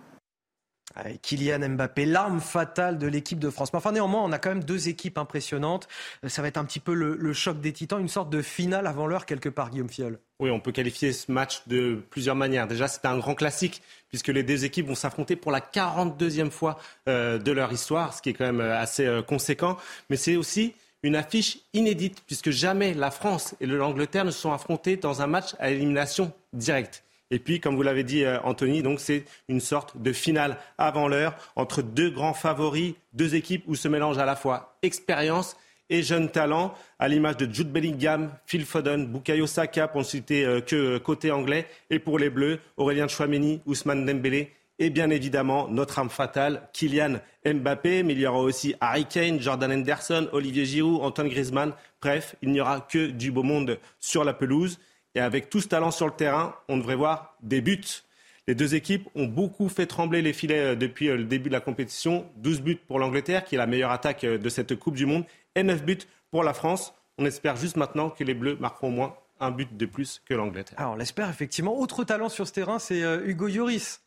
Kylian Mbappé, l'arme fatale de l'équipe de France. Mais enfin, néanmoins, on a quand même deux équipes impressionnantes. Euh, ça va être un petit peu le, choc des titans, une sorte de finale avant l'heure, quelque part, Guillaume Fiol. Oui, on peut qualifier ce match de plusieurs manières. Déjà, c'est un grand classique, puisque les deux équipes vont s'affronter pour la 42e fois euh, de leur histoire, ce qui est quand même euh, assez conséquent. Mais c'est aussi une affiche inédite, puisque jamais la France et l'Angleterre ne se sont affrontés dans un match à élimination directe. Et puis, comme vous l'avez dit, euh, Anthony, c'est une sorte de finale avant l'heure entre deux grands favoris, deux équipes où se mélangent à la fois expérience et jeunes talents, à l'image de Jude Bellingham, Phil Foden, Bukayo Saka, pour ne citer euh, que euh, côté anglais, et pour les Bleus, Aurélien Chouameni, Ousmane Dembélé, et bien évidemment notre âme fatale, Kylian Mbappé, mais il y aura aussi Harry Kane, Jordan Henderson, Olivier Giroud, Antoine Griezmann. Bref, il n'y aura que du beau monde sur la pelouse. Et avec tout ce talent sur le terrain, on devrait voir des buts. Les deux équipes ont beaucoup fait trembler les filets euh, depuis euh, le début de la compétition. 12 buts pour l'Angleterre, qui est la meilleure attaque euh, de cette Coupe du Monde, et 9 buts pour la France. On espère juste maintenant que les Bleus marqueront au moins un but de plus que l'Angleterre. Alors on l'espère effectivement. Autre talent sur ce terrain, c'est Hugo Lloris.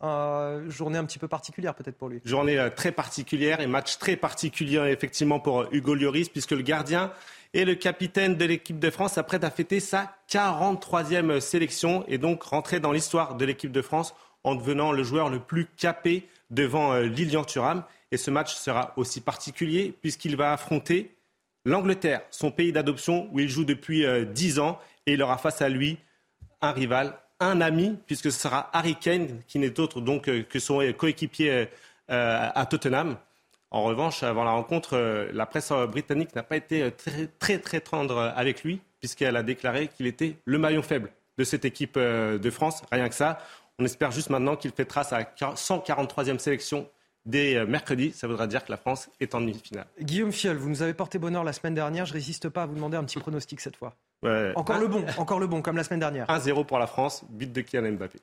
journée un petit peu particulière peut-être pour lui. Journée très particulière et match très particulier effectivement pour Hugo Lloris, puisque le gardien et le capitaine de l'équipe de France s'apprête à fêter sa 43e sélection et donc rentrer dans l'histoire de l'équipe de France en devenant le joueur le plus capé devant euh, Lilian Thuram. Et ce match sera aussi particulier puisqu'il va affronter l'Angleterre, son pays d'adoption où il joue depuis 10 ans. Et il aura face à lui un rival, un ami, puisque ce sera Harry Kane, qui n'est autre donc que son coéquipier à Tottenham. En revanche, avant la rencontre, euh, la presse britannique n'a pas été très, très, très tendre avec lui, puisqu'elle a déclaré qu'il était le maillon faible de cette équipe euh, de France. Rien que ça. On espère juste maintenant qu'il fait trace à la 143e sélection dès euh, mercredi. Ça voudra dire que la France est en demi-finale. Guillaume Fiol, vous nous avez porté bonheur la semaine dernière. Je ne résiste pas à vous demander un petit pronostic cette fois. Encore le bon, encore le bon, comme la semaine dernière. 1-0 pour la France, but de Kylian Mbappé.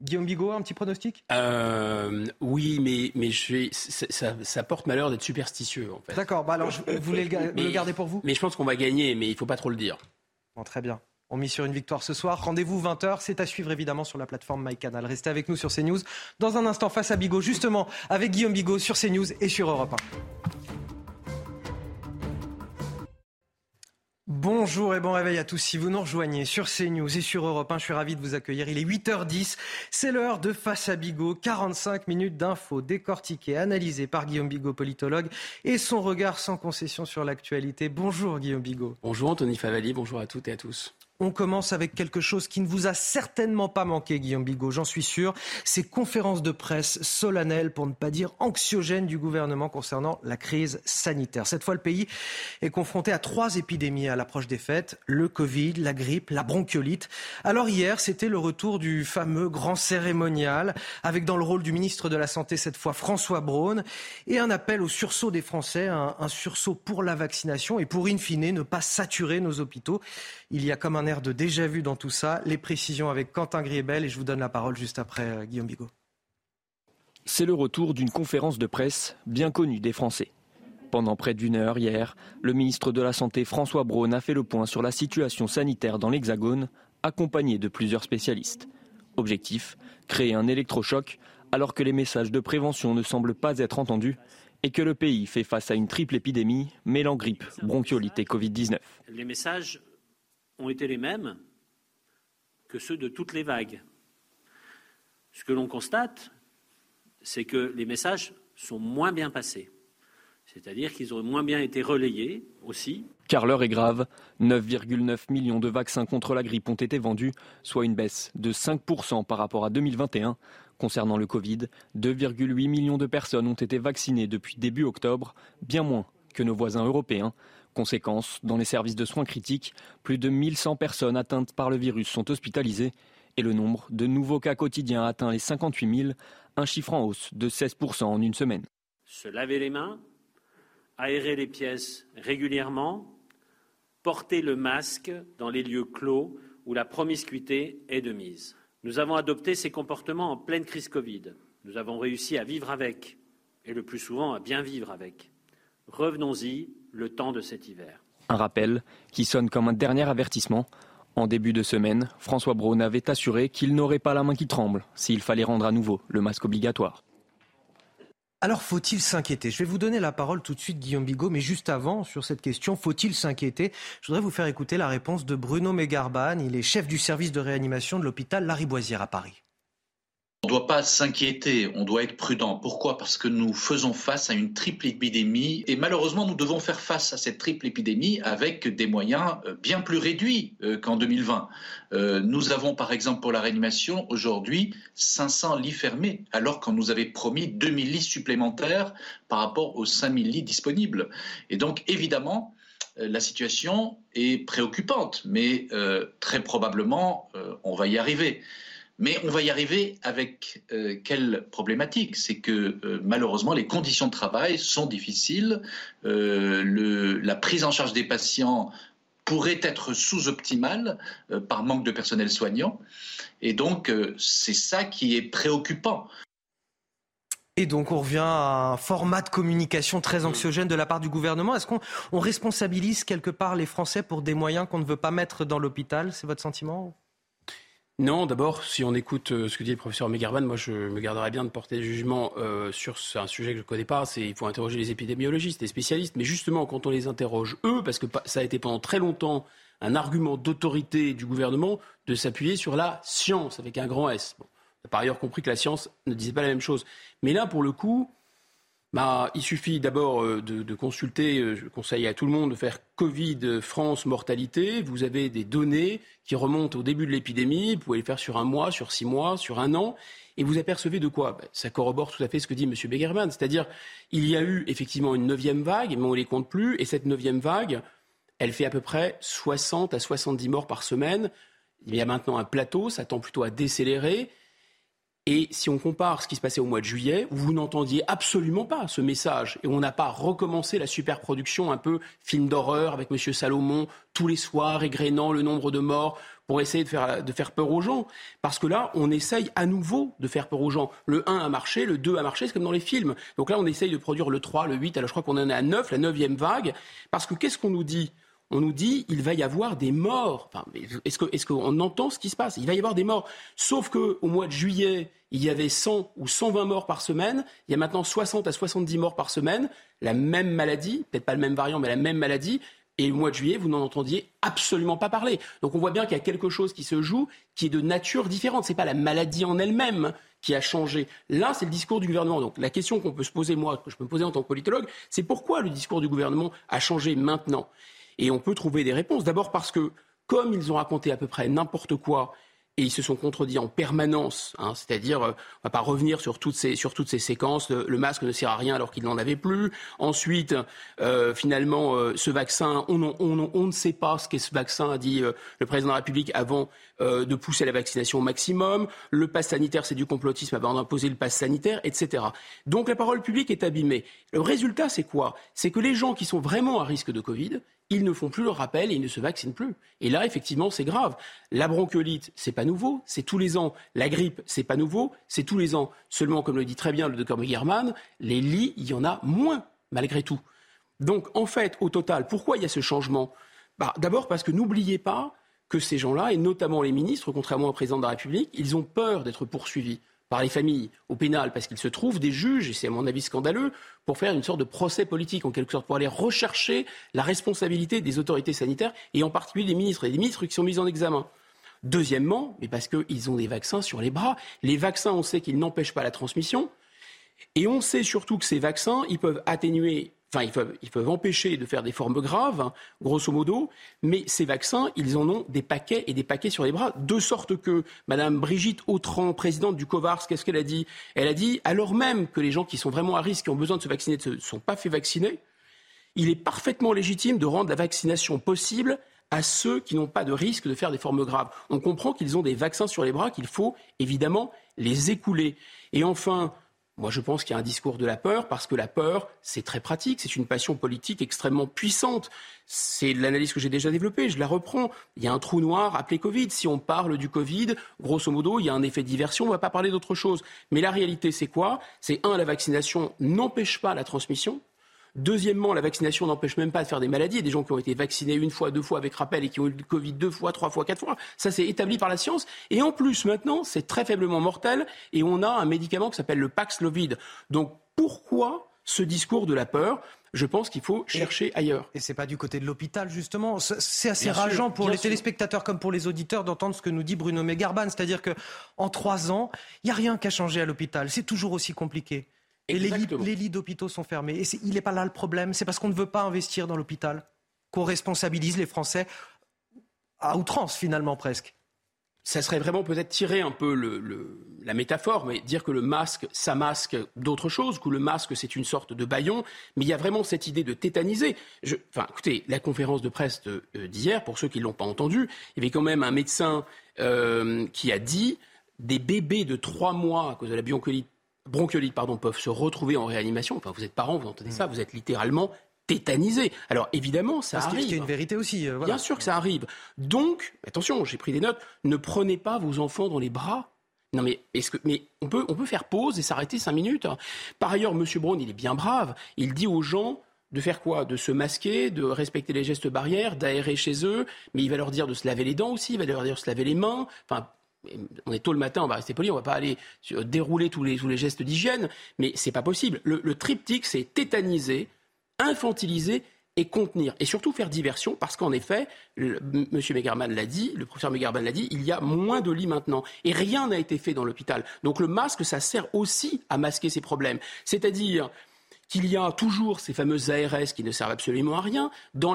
Guillaume Bigot, un petit pronostic? Euh, Oui, mais, mais je ça, porte malheur d'être superstitieux. En fait. D'accord, bah alors vous voulez le, garder pour vous? Mais je pense qu'on va gagner, mais il ne faut pas trop le dire. Bon, très bien. On mise sur une victoire ce soir. Rendez-vous 20h. C'est à suivre évidemment sur la plateforme MyCanal. Restez avec nous sur CNews. Dans un instant, face à Bigot, justement, avec Guillaume Bigot sur CNews et sur Europe 1. Bonjour et bon réveil à tous. Si vous nous rejoignez sur CNews et sur Europe 1, je suis ravi de vous accueillir. Il est 8h10. C'est l'heure de Face à Bigot. 45 minutes d'infos décortiquées, analysées par Guillaume Bigot, politologue, et son regard sans concession sur l'actualité. Bonjour Guillaume Bigot. Bonjour Anthony Favali. Bonjour à toutes et à tous. On commence avec quelque chose qui ne vous a certainement pas manqué, Guillaume Bigot, j'en suis sûr. Ces conférences de presse solennelles, pour ne pas dire anxiogènes, du gouvernement concernant la crise sanitaire. Cette fois, le pays est confronté à trois épidémies à l'approche des fêtes le Covid, la grippe, la bronchiolite. Alors hier, c'était le retour du fameux grand cérémonial, avec dans le rôle du ministre de la Santé cette fois François Braun, et un appel au sursaut des Français, un, sursaut pour la vaccination et pour in fine ne pas saturer nos hôpitaux. Il y a comme un air de déjà-vu dans tout ça. Les précisions avec Quentin Griebel et je vous donne la parole juste après euh, Guillaume Bigot. C'est le retour d'une conférence de presse bien connue des Français. Pendant près d'une heure hier, le ministre de la Santé François Braun a fait le point sur la situation sanitaire dans l'Hexagone, accompagné de plusieurs spécialistes. Objectif créer un électrochoc alors que les messages de prévention ne semblent pas être entendus et que le pays fait face à une triple épidémie mêlant grippe, bronchiolite et Covid-19. Les messages ont été les mêmes que ceux de toutes les vagues. Ce que l'on constate, c'est que les messages sont moins bien passés. C'est-à-dire qu'ils ont moins bien été relayés aussi. Car l'heure est grave. 9,9 millions de vaccins contre la grippe ont été vendus, soit une baisse de 5% par rapport à 2021. Concernant le Covid, 2,8 millions de personnes ont été vaccinées depuis début octobre, bien moins que nos voisins européens. Conséquence, dans les services de soins critiques, plus de 1100 personnes atteintes par le virus sont hospitalisées et le nombre de nouveaux cas quotidiens atteint les 58 000, un chiffre en hausse de 16% en une semaine. Se laver les mains, aérer les pièces régulièrement, porter le masque dans les lieux clos où la promiscuité est de mise. Nous avons adopté ces comportements en pleine crise Covid. Nous avons réussi à vivre avec, et le plus souvent à bien vivre avec. Revenons-y le temps de cet hiver. Un rappel qui sonne comme un dernier avertissement. En début de semaine, François Braun avait assuré qu'il n'aurait pas la main qui tremble s'il fallait rendre à nouveau le masque obligatoire. Alors faut-il s'inquiéter? Je vais vous donner la parole tout de suite, Guillaume Bigot, mais juste avant, sur cette question, faut-il s'inquiéter? Je voudrais vous faire écouter la réponse de Bruno Mégarban. Il est chef du service de réanimation de l'hôpital Lariboisière à Paris. On ne doit pas s'inquiéter, on doit être prudent. Pourquoi? Parce que nous faisons face à une triple épidémie et malheureusement nous devons faire face à cette triple épidémie avec des moyens euh, bien plus réduits euh, qu'en 2020. Euh, nous avons par exemple pour la réanimation aujourd'hui 500 lits fermés alors qu'on nous avait promis 2000 lits supplémentaires par rapport aux 5000 lits disponibles. Et donc évidemment, la situation est préoccupante, mais très probablement on va y arriver. Mais on va y arriver avec euh, quelle problématique? C'est que euh, malheureusement, les conditions de travail sont difficiles. Euh, le, la prise en charge des patients pourrait être sous-optimale par manque de personnel soignant. Et donc, c'est ça qui est préoccupant. Et donc on revient à un format de communication très anxiogène de la part du gouvernement. Est-ce qu'on responsabilise quelque part les Français pour des moyens qu'on ne veut pas mettre dans l'hôpital? C'est votre sentiment? Non, d'abord, si on écoute euh, ce que dit le professeur Megarban, moi je me garderais bien de porter jugement euh, sur un sujet que je ne connais pas. C'est il faut interroger les épidémiologistes, les spécialistes. Mais justement, quand on les interroge eux, parce que ça a été pendant très longtemps un argument d'autorité du gouvernement de s'appuyer sur la science avec un grand S. Bon. par ailleurs compris que la science ne disait pas la même chose. Mais là, pour le coup, bah, il suffit d'abord euh, de, consulter, euh, je conseille à tout le monde de faire Covid France mortalité. Vous avez des données qui remontent au début de l'épidémie. Vous pouvez les faire sur un mois, sur six mois, sur un an. Et vous apercevez de quoi? Bah, Ça corrobore tout à fait ce que dit M. Begerman. C'est-à-dire, il y a eu effectivement une neuvième vague, mais on ne les compte plus. Et cette neuvième vague, elle fait à peu près 60 à 70 morts par semaine. Il y a maintenant un plateau, ça tend plutôt à décélérer. Et si on compare ce qui se passait au mois de juillet, vous n'entendiez absolument pas ce message, et on n'a pas recommencé la superproduction un peu film d'horreur avec M. Salomon tous les soirs, égrénant le nombre de morts pour essayer de faire, de faire peur aux gens. Parce que là, on essaye à nouveau de faire peur aux gens. Le 1 a marché, le 2 a marché, c'est comme dans les films. Donc là, on essaye de produire le 3, le 8, alors je crois qu'on en est à 9, la neuvième vague. Parce que qu'est-ce qu'on nous dit? On nous dit il va y avoir des morts. est-ce, qu'on entend ce qui se passe? Il va y avoir des morts. Sauf qu'au mois de juillet, il y avait 100 ou 120 morts par semaine. Il y a maintenant 60 à 70 morts par semaine. La même maladie, peut-être pas le même variant, mais la même maladie. Et au mois de juillet, vous n'en entendiez absolument pas parler. Donc on voit bien qu'il y a quelque chose qui se joue qui est de nature différente. Ce n'est pas la maladie en elle-même qui a changé. Là, c'est le discours du gouvernement. Donc la question qu'on peut se poser, moi, que je peux me poser en tant que politologue, c'est pourquoi le discours du gouvernement a changé maintenant? Et on peut trouver des réponses. D'abord parce que, comme ils ont raconté à peu près n'importe quoi et ils se sont contredits en permanence. Hein, C'est-à-dire, euh, on va pas revenir sur toutes ces, sur toutes ces séquences. Le, masque ne sert à rien alors qu'il n'en avait plus. Ensuite, euh, finalement, euh, ce vaccin, on, on, ne sait pas ce qu'est ce vaccin, a dit le président de la République avant de pousser la vaccination au maximum. Le pass sanitaire, c'est du complotisme avant d'imposer le pass sanitaire, etc. Donc la parole publique est abîmée. Le résultat, c'est quoi? C'est que les gens qui sont vraiment à risque de Covid, ils ne font plus le rappel et ils ne se vaccinent plus. Et là, effectivement, c'est grave. La bronchiolite, c'est pas nouveau, c'est tous les ans. La grippe, c'est pas nouveau, c'est tous les ans. Seulement, comme le dit très bien le docteur Begerman, les lits, il y en a moins, malgré tout. Donc, en fait, au total, pourquoi il y a ce changement? Bah, D'abord parce que n'oubliez pas que ces gens-là, et notamment les ministres, contrairement au président de la République, ils ont peur d'être poursuivis par les familles au pénal parce qu'il se trouve des juges, et c'est à mon avis scandaleux, pour faire une sorte de procès politique, en quelque sorte, pour aller rechercher la responsabilité des autorités sanitaires, et en particulier des ministres, et des ministres qui sont mis en examen. Deuxièmement, mais parce qu'ils ont des vaccins sur les bras. Les vaccins, on sait qu'ils n'empêchent pas la transmission. Et on sait surtout que ces vaccins, ils peuvent atténuer Enfin, ils peuvent, empêcher de faire des formes graves, hein, grosso modo, mais ces vaccins, ils en ont des paquets et des paquets sur les bras, de sorte que Madame Brigitte Autran, présidente du COVARS, qu'est-ce qu'elle a dit? Elle a dit, alors même que les gens qui sont vraiment à risque, qui ont besoin de se vacciner, ne se sont pas fait vacciner, il est parfaitement légitime de rendre la vaccination possible à ceux qui n'ont pas de risque de faire des formes graves. On comprend qu'ils ont des vaccins sur les bras, qu'il faut évidemment les écouler. Et enfin, moi, je pense qu'il y a un discours de la peur parce que la peur, c'est très pratique, c'est une passion politique extrêmement puissante. C'est l'analyse que j'ai déjà développée, je la reprends. Il y a un trou noir appelé Covid. Si on parle du Covid, grosso modo, il y a un effet diversion, on ne va pas parler d'autre chose. Mais la réalité, c'est quoi? C'est un, la vaccination n'empêche pas la transmission. Deuxièmement, la vaccination n'empêche même pas de faire des maladies. Il y a des gens qui ont été vaccinés une fois, deux fois avec rappel et qui ont eu le Covid deux fois, trois fois, quatre fois. Ça, c'est établi par la science. Et en plus, maintenant, c'est très faiblement mortel et on a un médicament qui s'appelle le Paxlovid. Donc, pourquoi ce discours de la peur? Je pense qu'il faut chercher ailleurs. Et c'est pas du côté de l'hôpital justement. C'est assez rageant pour les téléspectateurs comme pour les auditeurs d'entendre ce que nous dit Bruno Megarban, c'est-à-dire que en trois ans, il n'y a rien qu'à changer à l'hôpital. C'est toujours aussi compliqué. Et les lits, d'hôpitaux sont fermés. Et il n'est pas là le problème. C'est parce qu'on ne veut pas investir dans l'hôpital qu'on responsabilise les Français à outrance, finalement, presque. Ça serait vraiment peut-être tirer un peu la métaphore, mais dire que le masque, ça masque d'autres choses, que le masque, c'est une sorte de baillon. Mais il y a vraiment cette idée de tétaniser. enfin, écoutez, la conférence de presse d'hier, pour ceux qui ne l'ont pas entendu, il y avait quand même un médecin euh, qui a dit des bébés de trois mois à cause de la bronchiolite bronchiolites pardon, peuvent se retrouver en réanimation. Enfin, vous êtes parents, vous entendez ça, mm. vous êtes littéralement tétanisé. Alors évidemment, ça Parce arrive. qu'il y a une vérité aussi. Euh, Bien sûr que ça arrive. Donc, attention, j'ai pris des notes. Ne prenez pas vos enfants dans les bras. Non mais est-ce que mais on peut on peut faire pause et s'arrêter cinq minutes. Par ailleurs, Monsieur Braun, il est bien brave. Il dit aux gens de faire quoi? De se masquer, de respecter les gestes barrières, d'aérer chez eux, mais il va leur dire de se laver les dents aussi, il va leur dire de se laver les mains. Enfin, on est tôt le matin, on va rester poli, on va pas aller dérouler tous les, tous les gestes d'hygiène, mais c'est pas possible. Le, triptyque, c'est tétaniser, infantiliser et contenir et surtout faire diversion parce qu'en effet, M. Megarman l'a dit, le professeur Megarman l'a dit, il y a moins de lits maintenant et rien n'a été fait dans l'hôpital. Donc le masque, ça sert aussi à masquer ces problèmes. C'est-à-dire qu'il y a toujours ces fameuses ARS qui ne servent absolument à rien. Dans,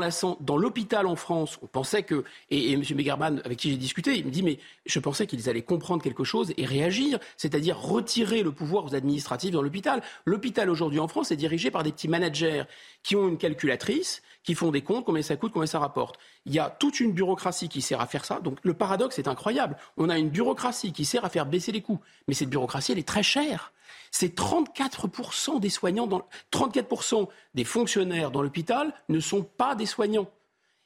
l'hôpital en France, on pensait que, et, et M. Megarman, avec qui j'ai discuté, il me dit, mais je pensais qu'ils allaient comprendre quelque chose et réagir, c'est-à-dire retirer le pouvoir aux administratifs dans l'hôpital. L'hôpital aujourd'hui en France est dirigé par des petits managers qui ont une calculatrice, qui font des comptes, combien ça coûte, combien ça rapporte. Il y a toute une bureaucratie qui sert à faire ça. Donc le paradoxe est incroyable. On a une bureaucratie qui sert à faire baisser les coûts. Mais cette bureaucratie, elle est très chère c'est 34% des soignants, 34% des fonctionnaires dans l'hôpital ne sont pas des soignants.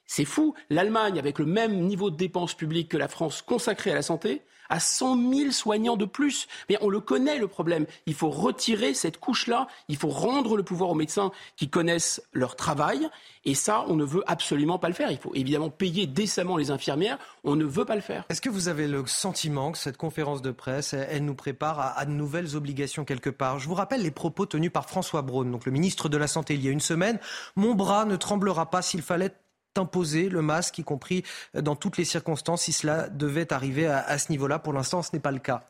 C'est fou. L'Allemagne, avec le même niveau de dépenses publiques que la France consacrée à la santé, a 100 000 soignants de plus. Mais on le connaît, le problème. Il faut retirer cette couche-là. Il faut rendre le pouvoir aux médecins qui connaissent leur travail. Et ça, on ne veut absolument pas le faire. Il faut évidemment payer décemment les infirmières. On ne veut pas le faire. Est-ce que vous avez le sentiment que cette conférence de presse, elle nous prépare à, de nouvelles obligations quelque part? Je vous rappelle les propos tenus par François Braun, donc le ministre de la Santé, il y a une semaine. Mon bras ne tremblera pas s'il fallait imposer le masque, y compris dans toutes les circonstances, si cela devait arriver à, ce niveau-là. Pour l'instant, ce n'est pas le cas.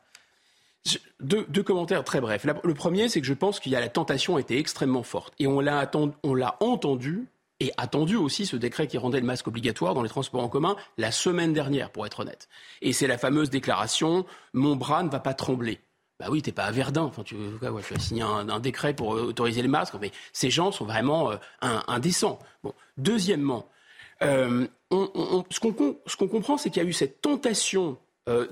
Deux, commentaires très brefs. Le premier, c'est que je pense qu'il y a la tentation a été extrêmement forte. Et on l'a entendu et attendu aussi ce décret qui rendait le masque obligatoire dans les transports en commun la semaine dernière, pour être honnête. Et c'est la fameuse déclaration Mon bras ne va pas trembler. Bah oui, t'es pas à Verdun. Enfin, tu, ouais, tu vas signer un, décret pour autoriser les masques. Mais ces gens sont vraiment euh, indécents. Bon. Deuxièmement, euh, ce qu'on comprend, c'est qu'il y a eu cette tentation euh,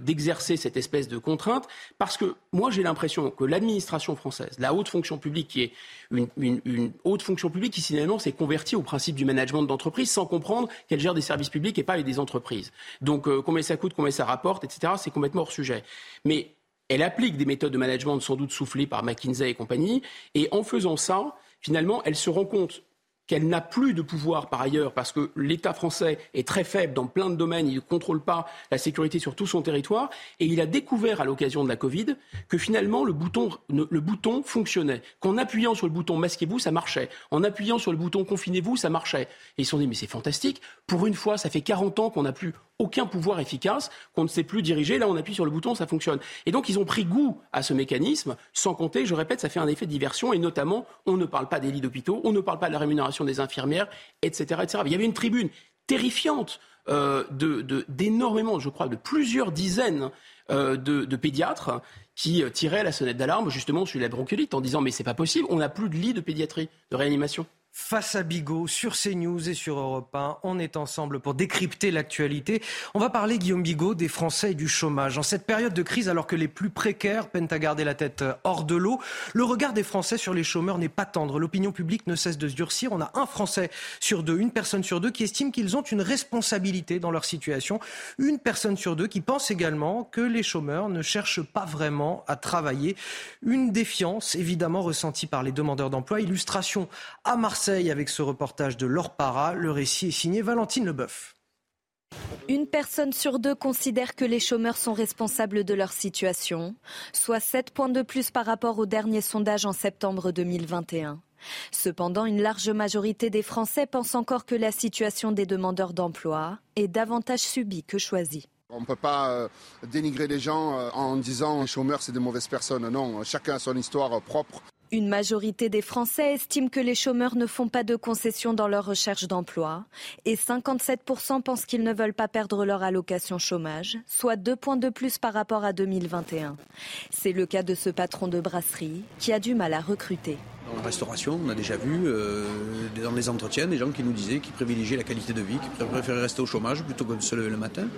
d'exercer cette espèce de contrainte, parce que moi j'ai l'impression que l'administration française, la haute fonction publique, qui est une, haute fonction publique qui finalement s'est convertie au principe du management d'entreprise sans comprendre qu'elle gère des services publics et pas des entreprises. Donc euh, combien ça coûte, combien ça rapporte, etc., c'est complètement hors sujet. Mais elle applique des méthodes de management sans doute soufflées par McKinsey et compagnie, et en faisant ça, finalement, elle se rend compte qu'elle n'a plus de pouvoir par ailleurs parce que l'État français est très faible dans plein de domaines, il ne contrôle pas la sécurité sur tout son territoire, et il a découvert à l'occasion de la Covid que finalement le bouton, le bouton fonctionnait, qu'en appuyant sur le bouton masquez-vous, ça marchait, en appuyant sur le bouton confinez-vous, ça marchait. Et ils se sont dit mais c'est fantastique, pour une fois ça fait 40 ans qu'on n'a plus aucun pouvoir efficace, qu'on ne sait plus diriger. Là, on appuie sur le bouton, ça fonctionne. Et donc, ils ont pris goût à ce mécanisme, sans compter, je répète, ça fait un effet de diversion. Et notamment, on ne parle pas des lits d'hôpitaux, on ne parle pas de la rémunération des infirmières, etc. etc. Il y avait une tribune terrifiante euh, d'énormément, je crois, de plusieurs dizaines euh, de, pédiatres qui euh, tiraient la sonnette d'alarme justement sur la bronchiolite en disant mais c'est pas possible, on n'a plus de lits de pédiatrie, de réanimation face à Bigot sur CNews et sur Europe 1. On est ensemble pour décrypter l'actualité. On va parler, Guillaume Bigot, des Français et du chômage. En cette période de crise, alors que les plus précaires peinent à garder la tête hors de l'eau, le regard des Français sur les chômeurs n'est pas tendre. L'opinion publique ne cesse de se durcir. On a un Français sur deux, une personne sur deux qui estime qu'ils ont une responsabilité dans leur situation. Une personne sur deux qui pense également que les chômeurs ne cherchent pas vraiment à travailler. Une défiance évidemment ressentie par les demandeurs d'emploi. Illustration à Marseille avec ce reportage de Laure Para. Le récit est signé Valentine Leboeuf. Une personne sur deux considère que les chômeurs sont responsables de leur situation, soit 7 points de plus par rapport au dernier sondage en septembre 2021. Cependant, une large majorité des Français pensent encore que la situation des demandeurs d'emploi est davantage subie que choisie. On ne peut pas euh, dénigrer les gens euh, en disant les chômeurs c'est des mauvaises personnes. Non, chacun a son histoire propre. Une majorité des Français estiment que les chômeurs ne font pas de concessions dans leur recherche d'emploi et 57% pensent qu'ils ne veulent pas perdre leur allocation chômage, soit deux points de plus par rapport à 2021. C'est le cas de ce patron de brasserie qui a du mal à recruter. Dans la restauration, on a déjà vu euh, dans les entretiens des gens qui nous disaient qu'ils privilégiaient la qualité de vie, qu'ils préféraient rester au chômage plutôt que de se lever le matin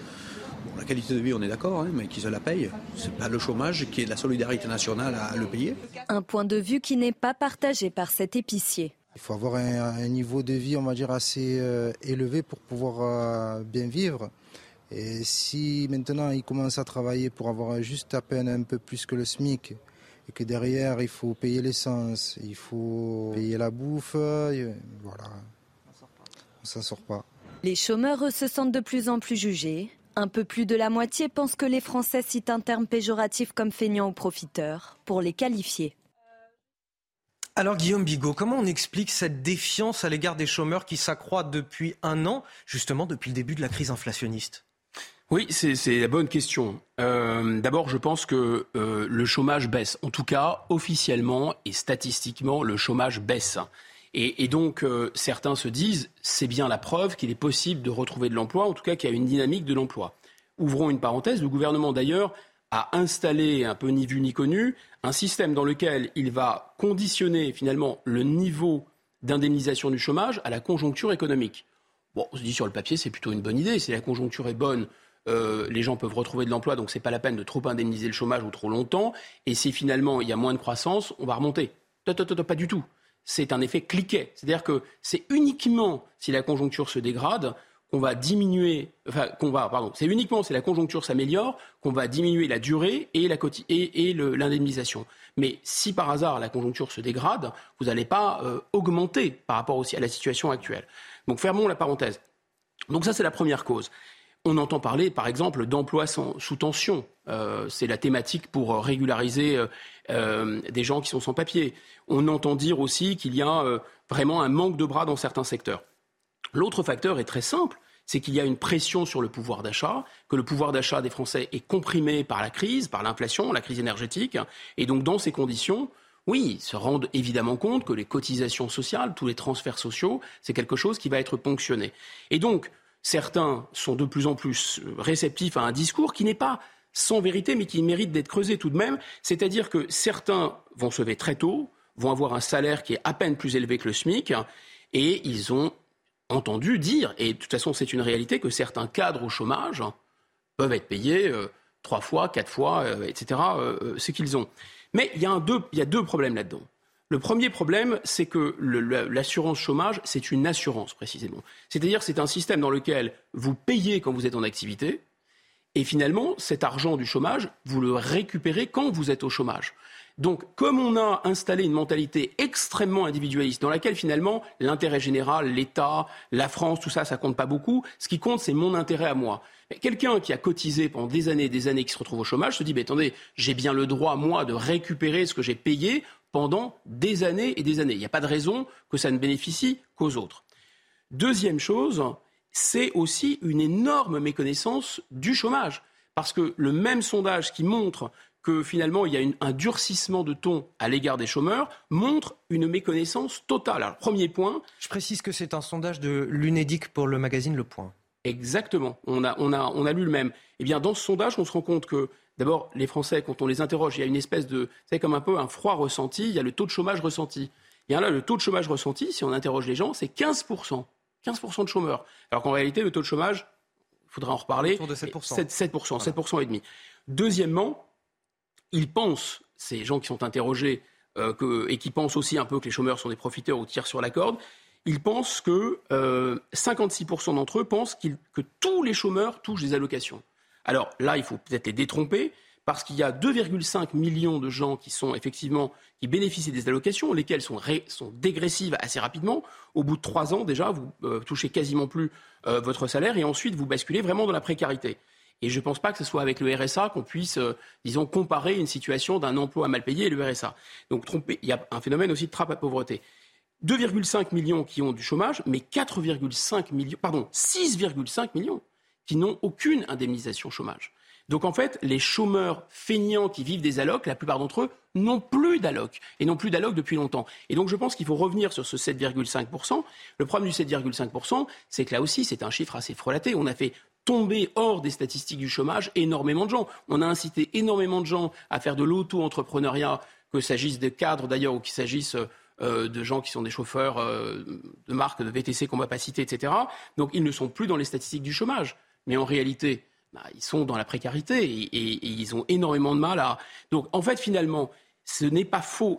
la qualité de vie, on est d'accord, hein, mais qu'ils se la payent. C'est pas le chômage qui est la solidarité nationale à le payer. Un point de vue qui n'est pas partagé par cet épicier. Il faut avoir un, niveau de vie, on va dire, assez euh, élevé pour pouvoir euh, bien vivre. Et si maintenant il commence à travailler pour avoir juste à peine un peu plus que le SMIC, et que derrière il faut payer l'essence, il faut payer la bouffe, voilà, on s'en sort pas. Les chômeurs se sentent de plus en plus jugés. Un peu plus de la moitié pense que les Français citent un terme péjoratif comme feignant ou profiteur pour les qualifier. Alors Guillaume Bigot, comment on explique cette défiance à l'égard des chômeurs qui s'accroît depuis un an, justement depuis le début de la crise inflationniste? Oui, c'est la bonne question. Euh, D'abord, je pense que euh, le chômage baisse. En tout cas, officiellement et statistiquement, le chômage baisse. Et, donc, euh, certains se disent, c'est bien la preuve qu'il est possible de retrouver de l'emploi, en tout cas qu'il y a une dynamique de l'emploi. Ouvrons une parenthèse. Le gouvernement, d'ailleurs, a installé, un peu ni vu ni connu, un système dans lequel il va conditionner finalement le niveau d'indemnisation du chômage à la conjoncture économique. Bon, on se dit sur le papier, c'est plutôt une bonne idée. Si la conjoncture est bonne, euh, les gens peuvent retrouver de l'emploi, donc ce n'est pas la peine de trop indemniser le chômage ou trop longtemps. Et si finalement il y a moins de croissance, on va remonter. Pas du tout. C'est un effet cliquet. C'est-à-dire que c'est uniquement si la conjoncture se dégrade qu'on va diminuer, enfin qu'on va, pardon, c'est uniquement si la conjoncture s'améliore qu'on va diminuer la durée et la et, l'indemnisation. Mais si par hasard la conjoncture se dégrade, vous n'allez pas euh, augmenter par rapport aussi à la situation actuelle. Donc fermons la parenthèse. Donc ça c'est la première cause. On entend parler, par exemple, d'emplois sous tension. Euh, c'est la thématique pour régulariser euh, des gens qui sont sans papier. On entend dire aussi qu'il y a vraiment un manque de bras dans certains secteurs. L'autre facteur est très simple, c'est qu'il y a une pression sur le pouvoir d'achat, que le pouvoir d'achat des Français est comprimé par la crise, par l'inflation, la crise énergétique. Et donc, dans ces conditions, oui, ils se rendent évidemment compte que les cotisations sociales, tous les transferts sociaux, c'est quelque chose qui va être ponctionné. Et donc, certains sont de plus en plus réceptifs à un discours qui n'est pas sans vérité, mais qui mérite d'être creusé tout de même. C'est-à-dire que certains vont se lever très tôt, vont avoir un salaire qui est à peine plus élevé que le SMIC, et ils ont entendu dire, et de toute façon c'est une réalité, que certains cadres au chômage peuvent être payés euh, trois fois, quatre fois, euh, etc., euh, ce qu'ils ont. Mais il y, a deux, il y a deux problèmes là-dedans. Le premier problème, c'est que l'assurance chômage, c'est une assurance précisément. C'est-à-dire c'est un système dans lequel vous payez quand vous êtes en activité, et finalement, cet argent du chômage, vous le récupérez quand vous êtes au chômage. Donc, comme on a installé une mentalité extrêmement individualiste, dans laquelle finalement l'intérêt général, l'État, la France, tout ça, ça compte pas beaucoup. Ce qui compte, c'est mon intérêt à moi. Quelqu'un qui a cotisé pendant des années et des années, qui se retrouve au chômage, se dit, mais attendez, j'ai bien le droit, moi, de récupérer ce que j'ai payé pendant des années et des années. Il n'y a pas de raison que ça ne bénéficie qu'aux autres. Deuxième chose, c'est aussi une énorme méconnaissance du chômage. Parce que le même sondage qui montre que finalement il y a un durcissement de ton à l'égard des chômeurs montre une méconnaissance totale. Alors, premier point. Je précise que c'est un sondage de l'UNEDIC pour le magazine Le Point. Exactement. On a, on, a, on a lu le même. Eh bien, dans ce sondage, on se rend compte que, d'abord, les Français, quand on les interroge, il y a une espèce de. C'est comme un peu un froid ressenti, il y a le taux de chômage ressenti. Et là, le taux de chômage ressenti, si on interroge les gens, c'est 15%. 15% de chômeurs. Alors qu'en réalité, le taux de chômage, il faudra en reparler. Autour de 7%. 7%, 7%, et demi. Deuxièmement, ils pensent, ces gens qui sont interrogés, euh, et qui pensent aussi un peu que les chômeurs sont des profiteurs ou tirent sur la corde, ils pensent que 56% euh, d'entre eux pensent que tous les chômeurs touchent des allocations. Alors là, il faut peut-être les détromper, parce qu'il y a 2,5 millions de gens qui sont effectivement qui bénéficient des allocations, lesquelles sont, dégressives assez rapidement. Au bout de trois ans, déjà, vous euh, touchez quasiment plus votre salaire et ensuite vous basculez vraiment dans la précarité. Et je ne pense pas que ce soit avec le RSA qu'on puisse, euh, disons, comparer une situation d'un emploi mal payé et le RSA. Donc, tromper, il y a un phénomène aussi de trappe à pauvreté. 2,5 millions qui ont du chômage, mais 4,5 millions, pardon, 6,5 millions qui n'ont aucune indemnisation chômage. Donc en fait, les chômeurs feignants qui vivent des allocs, la plupart d'entre eux n'ont plus d'allocs et n'ont plus d'allocs depuis longtemps. Et donc je pense qu'il faut revenir sur ce 7,5%. Le problème du 7,5%, c'est que là aussi, c'est un chiffre assez frelaté. On a fait tomber hors des statistiques du chômage énormément de gens. On a incité énormément de gens à faire de l'auto-entrepreneuriat, que s'agisse de cadres d'ailleurs ou qu'il s'agisse euh, de gens qui sont des chauffeurs euh, de marques de VTC qu'on va pas citer, etc. Donc ils ne sont plus dans les statistiques du chômage. Mais en réalité, bah, ils sont dans la précarité et, ils ont énormément de mal à. Donc en fait, finalement, ce n'est pas faux.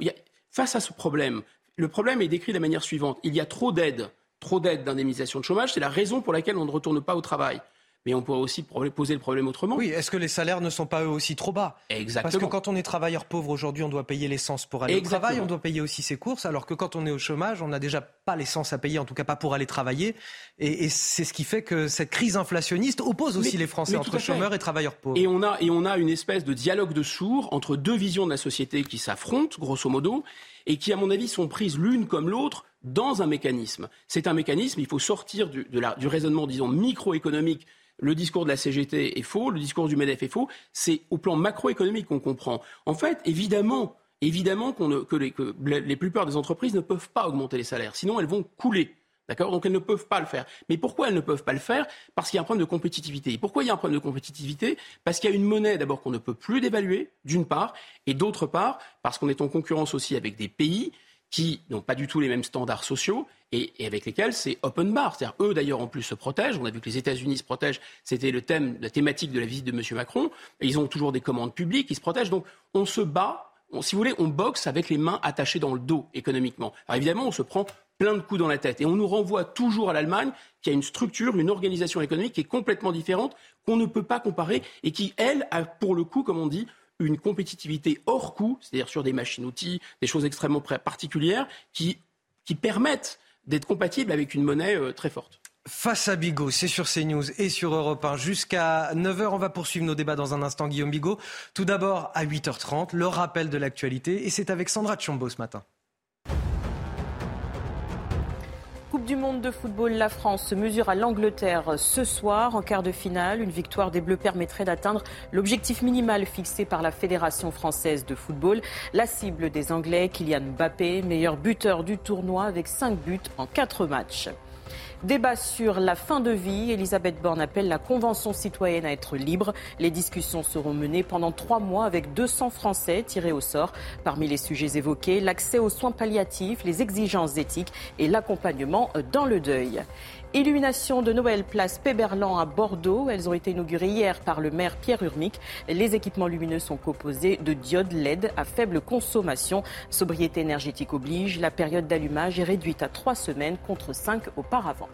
Face à ce problème, le problème est décrit de la manière suivante. Il y a trop d'aides, trop d'aides d'indemnisation de chômage. C'est la raison pour laquelle on ne retourne pas au travail mais on pourrait aussi poser le problème autrement. Oui, est-ce que les salaires ne sont pas eux aussi trop bas? Exactement. Parce que quand on est travailleur pauvre aujourd'hui, on doit payer l'essence pour aller au travail, on doit payer aussi ses courses, alors que quand on est au chômage, on a déjà pas l'essence à payer, en tout cas pas pour aller travailler. Et, c'est ce qui fait que cette crise inflationniste oppose aussi les Français entre chômeurs et travailleurs pauvres. Et on, a, et on a une espèce de dialogue de sourds entre deux visions de la société qui s'affrontent, grosso modo, et qui, à mon avis, sont prises l'une comme l'autre dans un mécanisme. C'est un mécanisme, il faut sortir du, du raisonnement, disons, microéconomique le discours de la CGT est faux, le discours du MEDEF est faux. C'est au plan macroéconomique qu'on comprend. En fait, évidemment, évidemment que, les, que les plupart des entreprises ne peuvent pas augmenter les salaires, sinon elles vont couler. D'accord? Donc elles ne peuvent pas le faire. Mais pourquoi elles ne peuvent pas le faire? Parce qu'il y a un problème de compétitivité. Et pourquoi il y a un problème de compétitivité? Parce qu'il y a une monnaie d'abord qu'on ne peut plus dévaluer, d'une part, et d'autre part, parce qu'on est en concurrence aussi avec des pays qui n'ont pas du tout les mêmes standards sociaux et, avec lesquels c'est open bar. C'est-à-dire eux d'ailleurs en plus se protègent. On a vu que les États-Unis se protègent. C'était le thème, la thématique de la visite de M. Macron. Et ils ont toujours des commandes publiques. Ils se protègent. Donc on se bat. Si vous voulez, on boxe avec les mains attachées dans le dos économiquement. Alors évidemment, on se prend plein de coups dans la tête. Et on nous renvoie toujours à l'Allemagne, qui a une structure, une organisation économique qui est complètement différente, qu'on ne peut pas comparer, et qui, elle, a pour le coup, comme on dit, une compétitivité hors coût, c'est-à-dire sur des machines-outils, des choses extrêmement particulières, qui, permettent d'être compatibles avec une monnaie euh, très forte. Face à Bigot, c'est sur CNews et sur Europe 1 jusqu'à 9h. On va poursuivre nos débats dans un instant, Guillaume Bigot. Tout d'abord, à 8h30, le rappel de l'actualité. Et c'est avec Sandra Tchombo ce matin. du monde de football, la France se mesure à l'Angleterre ce soir en quart de finale. Une victoire des Bleus permettrait d'atteindre l'objectif minimal fixé par la Fédération française de football. La cible des Anglais, Kylian Mbappé, meilleur buteur du tournoi avec 5 buts en 4 matchs. Débat sur la fin de vie. Elisabeth Borne appelle la Convention citoyenne à être libre. Les discussions seront menées pendant trois mois avec 200 Français tirés au sort. Parmi les sujets évoqués, l'accès aux soins palliatifs, les exigences éthiques et l'accompagnement dans le deuil. Illumination de Noël place Péberlan à Bordeaux. Elles ont été inaugurées hier par le maire Pierre Urmic. Les équipements lumineux sont composés de diodes LED à faible consommation. Sobriété énergétique oblige. La période d'allumage est réduite à trois semaines contre cinq auparavant.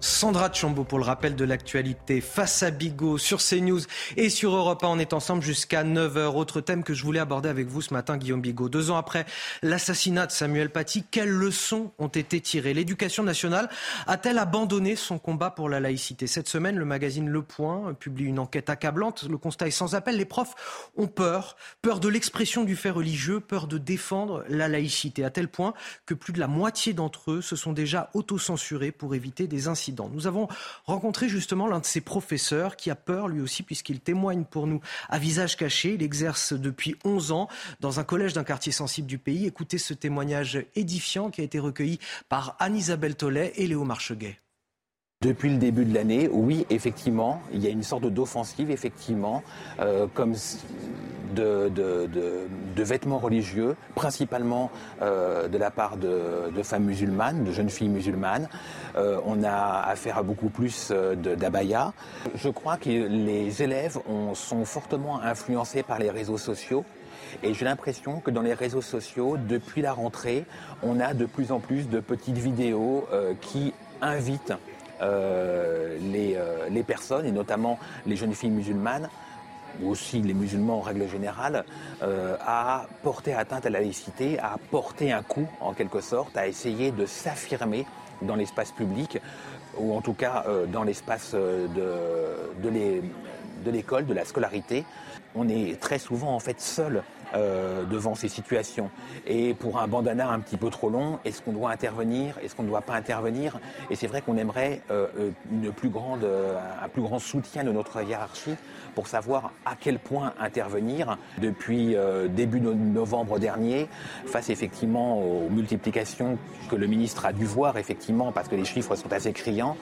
Sandra Chambaud pour le rappel de l'actualité face à Bigot sur CNews et sur Europe 1. On est ensemble jusqu'à 9h. Autre thème que je voulais aborder avec vous ce matin, Guillaume Bigot. Deux ans après l'assassinat de Samuel Paty, quelles leçons ont été tirées? L'éducation nationale a-t-elle abandonné son combat pour la laïcité? Cette semaine, le magazine Le Point publie une enquête accablante. Le constat est sans appel. Les profs ont peur. Peur de l'expression du fait religieux, peur de défendre la laïcité. À tel point que plus de la moitié d'entre eux se sont déjà autocensurés pour éviter des incidents nous avons rencontré justement l'un de ces professeurs qui a peur lui aussi puisqu'il témoigne pour nous à visage caché. Il exerce depuis 11 ans dans un collège d'un quartier sensible du pays. Écoutez ce témoignage édifiant qui a été recueilli par Anne-Isabelle Tollet et Léo Marcheguet. Depuis le début de l'année, oui, effectivement, il y a une sorte d'offensive, effectivement, euh, comme de, vêtements religieux, principalement euh, de la part de, femmes musulmanes, de jeunes filles musulmanes. Euh, on a affaire à beaucoup plus d'abaya. Je crois que les élèves sont fortement influencés par les réseaux sociaux. Et j'ai l'impression que dans les réseaux sociaux, depuis la rentrée, on a de plus en plus de petites vidéos qui invitent euh, euh, les, personnes, et notamment les jeunes filles musulmanes, ou aussi les musulmans en règle générale, euh, à porter atteinte à la laïcité, à porter un coup en quelque sorte, à essayer de s'affirmer dans l'espace public, ou en tout cas dans l'espace de, de l'école, de la scolarité. On est très souvent en fait seul euh, devant ces situations. Et pour un bandana un petit peu trop long, est-ce qu'on doit intervenir Est-ce qu'on ne doit pas intervenir? Et c'est vrai qu'on aimerait euh, euh, un plus grand soutien de notre hiérarchie pour savoir à quel point intervenir. Depuis début novembre dernier, face effectivement aux multiplications que le ministre a dû voir effectivement, parce que les chiffres sont assez criants,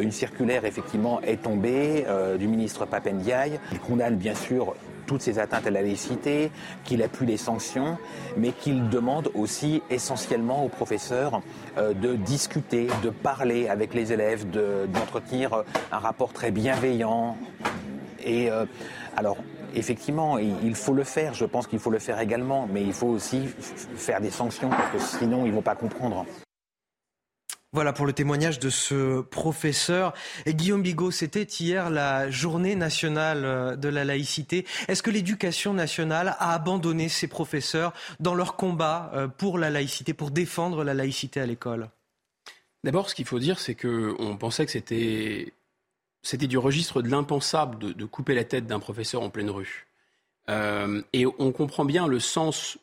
une circulaire effectivement est tombée du ministre Papendiaï. Il condamne bien sûr toutes ces atteintes à la laïcité, qu'il appuie les sanctions, mais qu'il demande aussi essentiellement aux professeurs euh, de discuter, de parler avec les élèves, d'entretenir un rapport très bienveillant. Et euh, alors, effectivement, il faut le faire, je pense qu'il faut le faire également, mais il faut aussi faire des sanctions, parce que sinon, ils ne vont pas comprendre. Voilà pour le témoignage de ce professeur. Et Guillaume Bigot, c'était hier la journée nationale euh, de la laïcité. Est-ce que l'éducation nationale a abandonné ses professeurs dans leur combat euh, pour la laïcité, pour défendre la laïcité à l'école? D'abord, ce qu'il faut dire, c'est qu'on pensait que c'était, du registre de l'impensable de, couper la tête d'un professeur en pleine rue. Euh, et on comprend bien le sens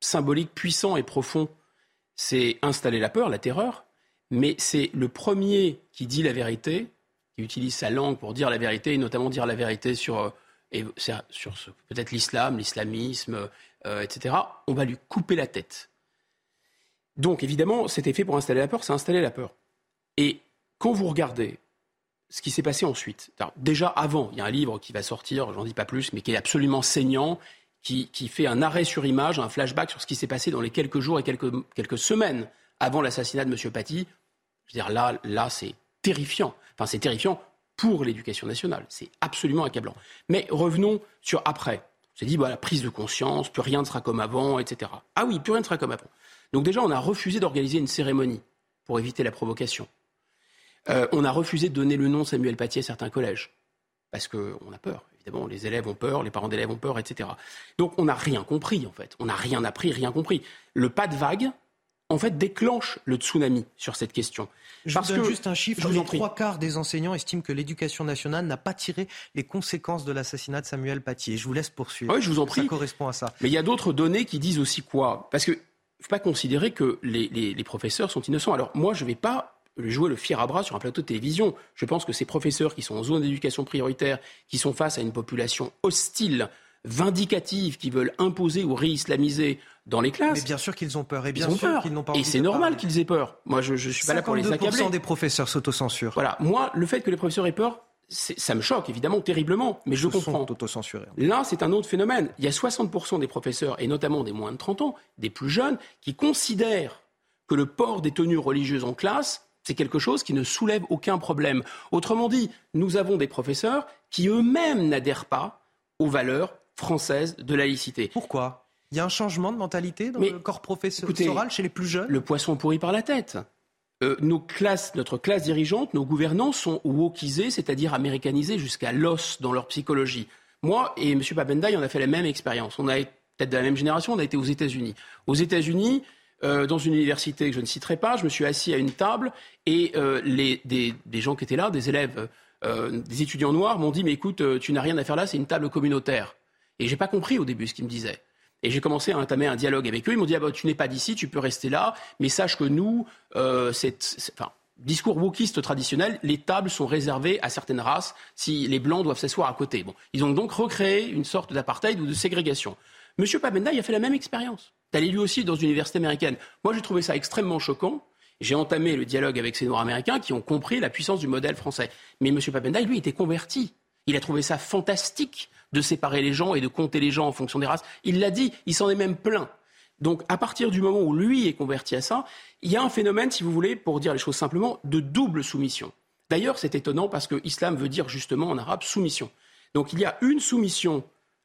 symbolique puissant et profond. C'est installer la peur, la terreur, mais c'est le premier qui dit la vérité, qui utilise sa langue pour dire la vérité, et notamment dire la vérité sur, euh, peut-être l'islam, l'islamisme, euh, etc. On va lui couper la tête. Donc évidemment, c'était fait pour installer la peur, c'est installer la peur. Et quand vous regardez ce qui s'est passé ensuite, déjà avant, il y a un livre qui va sortir, j'en dis pas plus, mais qui est absolument saignant, qui, qui, fait un arrêt sur image, un flashback sur ce qui s'est passé dans les quelques jours et quelques, quelques semaines avant l'assassinat de M. Paty. Veux dire, là, là c'est terrifiant. Enfin, c'est terrifiant pour l'éducation nationale. C'est absolument accablant. Mais revenons sur après. On s'est dit, voilà, prise de conscience, plus rien ne sera comme avant, etc. Ah oui, plus rien ne sera comme avant. Donc déjà, on a refusé d'organiser une cérémonie pour éviter la provocation. Euh, on a refusé de donner le nom Samuel Paty à certains collèges, parce qu'on a peur. Évidemment, les élèves ont peur, les parents d'élèves ont peur, etc. Donc on n'a rien compris, en fait. On n'a rien appris, rien compris. Le pas de vague, en fait, déclenche le tsunami sur cette question. Je Parce vous donne que, juste un chiffre. Les trois quarts des enseignants estiment que l'éducation nationale n'a pas tiré les conséquences de l'assassinat de Samuel Paty. Et je vous laisse poursuivre. Oui, je vous en prie. Ça correspond à ça. Mais il y a d'autres données qui disent aussi quoi? Parce que faut pas considérer que les, les professeurs sont innocents. Alors moi, je ne vais pas jouer le fier à bras sur un plateau de télévision. Je pense que ces professeurs qui sont en zone d'éducation prioritaire, qui sont face à une population hostile, vindicative, qui veulent imposer ou réislamiser dans les classes. Mais bien sûr qu'ils ont peur. Et bien sûr qu'ils n'ont pas Et c'est normal qu'ils aient peur. Moi, je ne suis pas là pour les accabler. des professeurs s'autocensurent. Voilà. Moi, le fait que les professeurs aient peur, ça me choque évidemment terriblement, mais je comprends. Là, c'est un autre phénomène. Il y a 60% des professeurs, et notamment des moins de 30 ans, des plus jeunes, qui considèrent que le port des tenues religieuses en classe, c'est quelque chose qui ne soulève aucun problème. Autrement dit, nous avons des professeurs qui eux-mêmes n'adhèrent pas aux valeurs françaises de la laïcité. Pourquoi? Il y a un changement de mentalité dans le corps professoral chez les plus jeunes? Le poisson pourri par la tête. Euh, nos classes, notre classe dirigeante, nos gouvernants sont wokisés, c'est-à-dire américanisés jusqu'à l'os dans leur psychologie. Moi et M. Papendaï, on a fait la même expérience. On a peut-être de la même génération, on a été aux États-Unis. Aux États-Unis, euh, dans une université que je ne citerai pas, je me suis assis à une table et euh, les, des, des, gens qui étaient là, des élèves, des étudiants noirs, m'ont dit Mais écoute, tu n'as rien à faire là, c'est une table communautaire. Et j'ai pas compris au début ce qu'ils me disaient. Et j'ai commencé à entamer un dialogue avec eux. Ils m'ont dit ah bah, Tu n'es pas d'ici, tu peux rester là, mais sache que nous, c'est. Enfin, discours wokiste traditionnel, les tables sont réservées à certaines races si les blancs doivent s'asseoir à côté. Bon, ils ont donc recréé une sorte d'apartheid ou de ségrégation. Monsieur Pabenda, il a fait la même expérience d'aller lui aussi dans une université américaine. Moi, j'ai trouvé ça extrêmement choquant. J'ai entamé le dialogue avec ces Noirs américains qui ont compris la puissance du modèle français. Mais M. Papenda, lui, était converti. Il a trouvé ça fantastique de séparer les gens et de compter les gens en fonction des races. Il l'a dit, il s'en est même plein. Donc, à partir du moment où lui est converti à ça, il y a un phénomène, si vous voulez, pour dire les choses simplement, de double soumission. D'ailleurs, c'est étonnant parce que islam veut dire justement en arabe soumission. Donc, il y a une soumission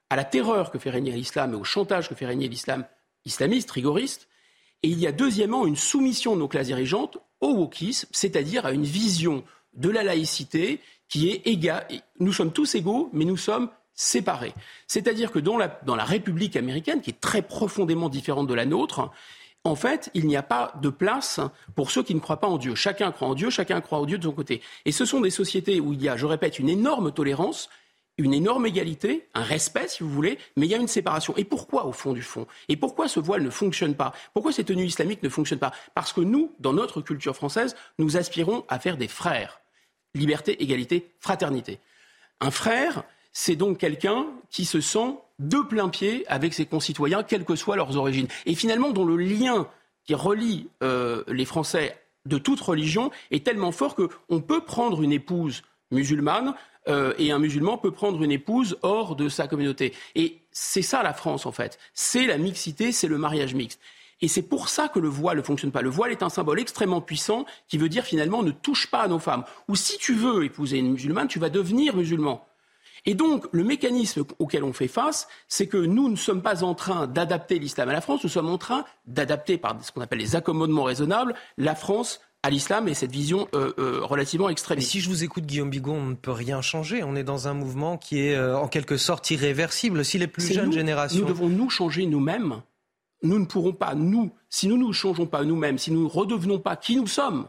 à la terreur que fait régner l'islam et au chantage que fait régner l'islam islamiste, rigoriste. Et il y a deuxièmement une soumission de nos classes dirigeantes au wokisme, c'est-à-dire à une vision de la laïcité qui est égale. Nous sommes tous égaux, mais nous sommes séparés. C'est-à-dire que dans la, dans la République américaine, qui est très profondément différente de la nôtre, en fait, il n'y a pas de place pour ceux qui ne croient pas en Dieu. Chacun croit en Dieu, chacun croit en Dieu de son côté. Et ce sont des sociétés où il y a, je répète, une énorme tolérance une énorme égalité, un respect, si vous voulez, mais il y a une séparation. Et pourquoi, au fond du fond? Et pourquoi ce voile ne fonctionne pas? Pourquoi ces tenues islamiques ne fonctionnent pas? Parce que nous, dans notre culture française, nous aspirons à faire des frères. Liberté, égalité, fraternité. Un frère, c'est donc quelqu'un qui se sent de plein pied avec ses concitoyens, quelles que soient leurs origines. Et finalement, dont le lien qui relie euh, les Français de toute religion est tellement fort qu'on peut prendre une épouse musulmane euh, et un musulman peut prendre une épouse hors de sa communauté. Et c'est ça la France, en fait. C'est la mixité, c'est le mariage mixte. Et c'est pour ça que le voile ne fonctionne pas. Le voile est un symbole extrêmement puissant qui veut dire finalement ne touche pas à nos femmes. Ou si tu veux épouser une musulmane, tu vas devenir musulman. Et donc, le mécanisme auquel on fait face, c'est que nous ne sommes pas en train d'adapter l'islam à la France, nous sommes en train d'adapter par ce qu'on appelle les accommodements raisonnables la France à l'islam et cette vision euh, euh, relativement extrême. si je vous écoute, Guillaume Bigon, on ne peut rien changer. On est dans un mouvement qui est euh, en quelque sorte irréversible. Si les plus jeunes générations. Nous devons nous changer nous-mêmes. Nous ne pourrons pas, nous, si nous ne nous changeons pas nous-mêmes, si nous ne redevenons pas qui nous sommes,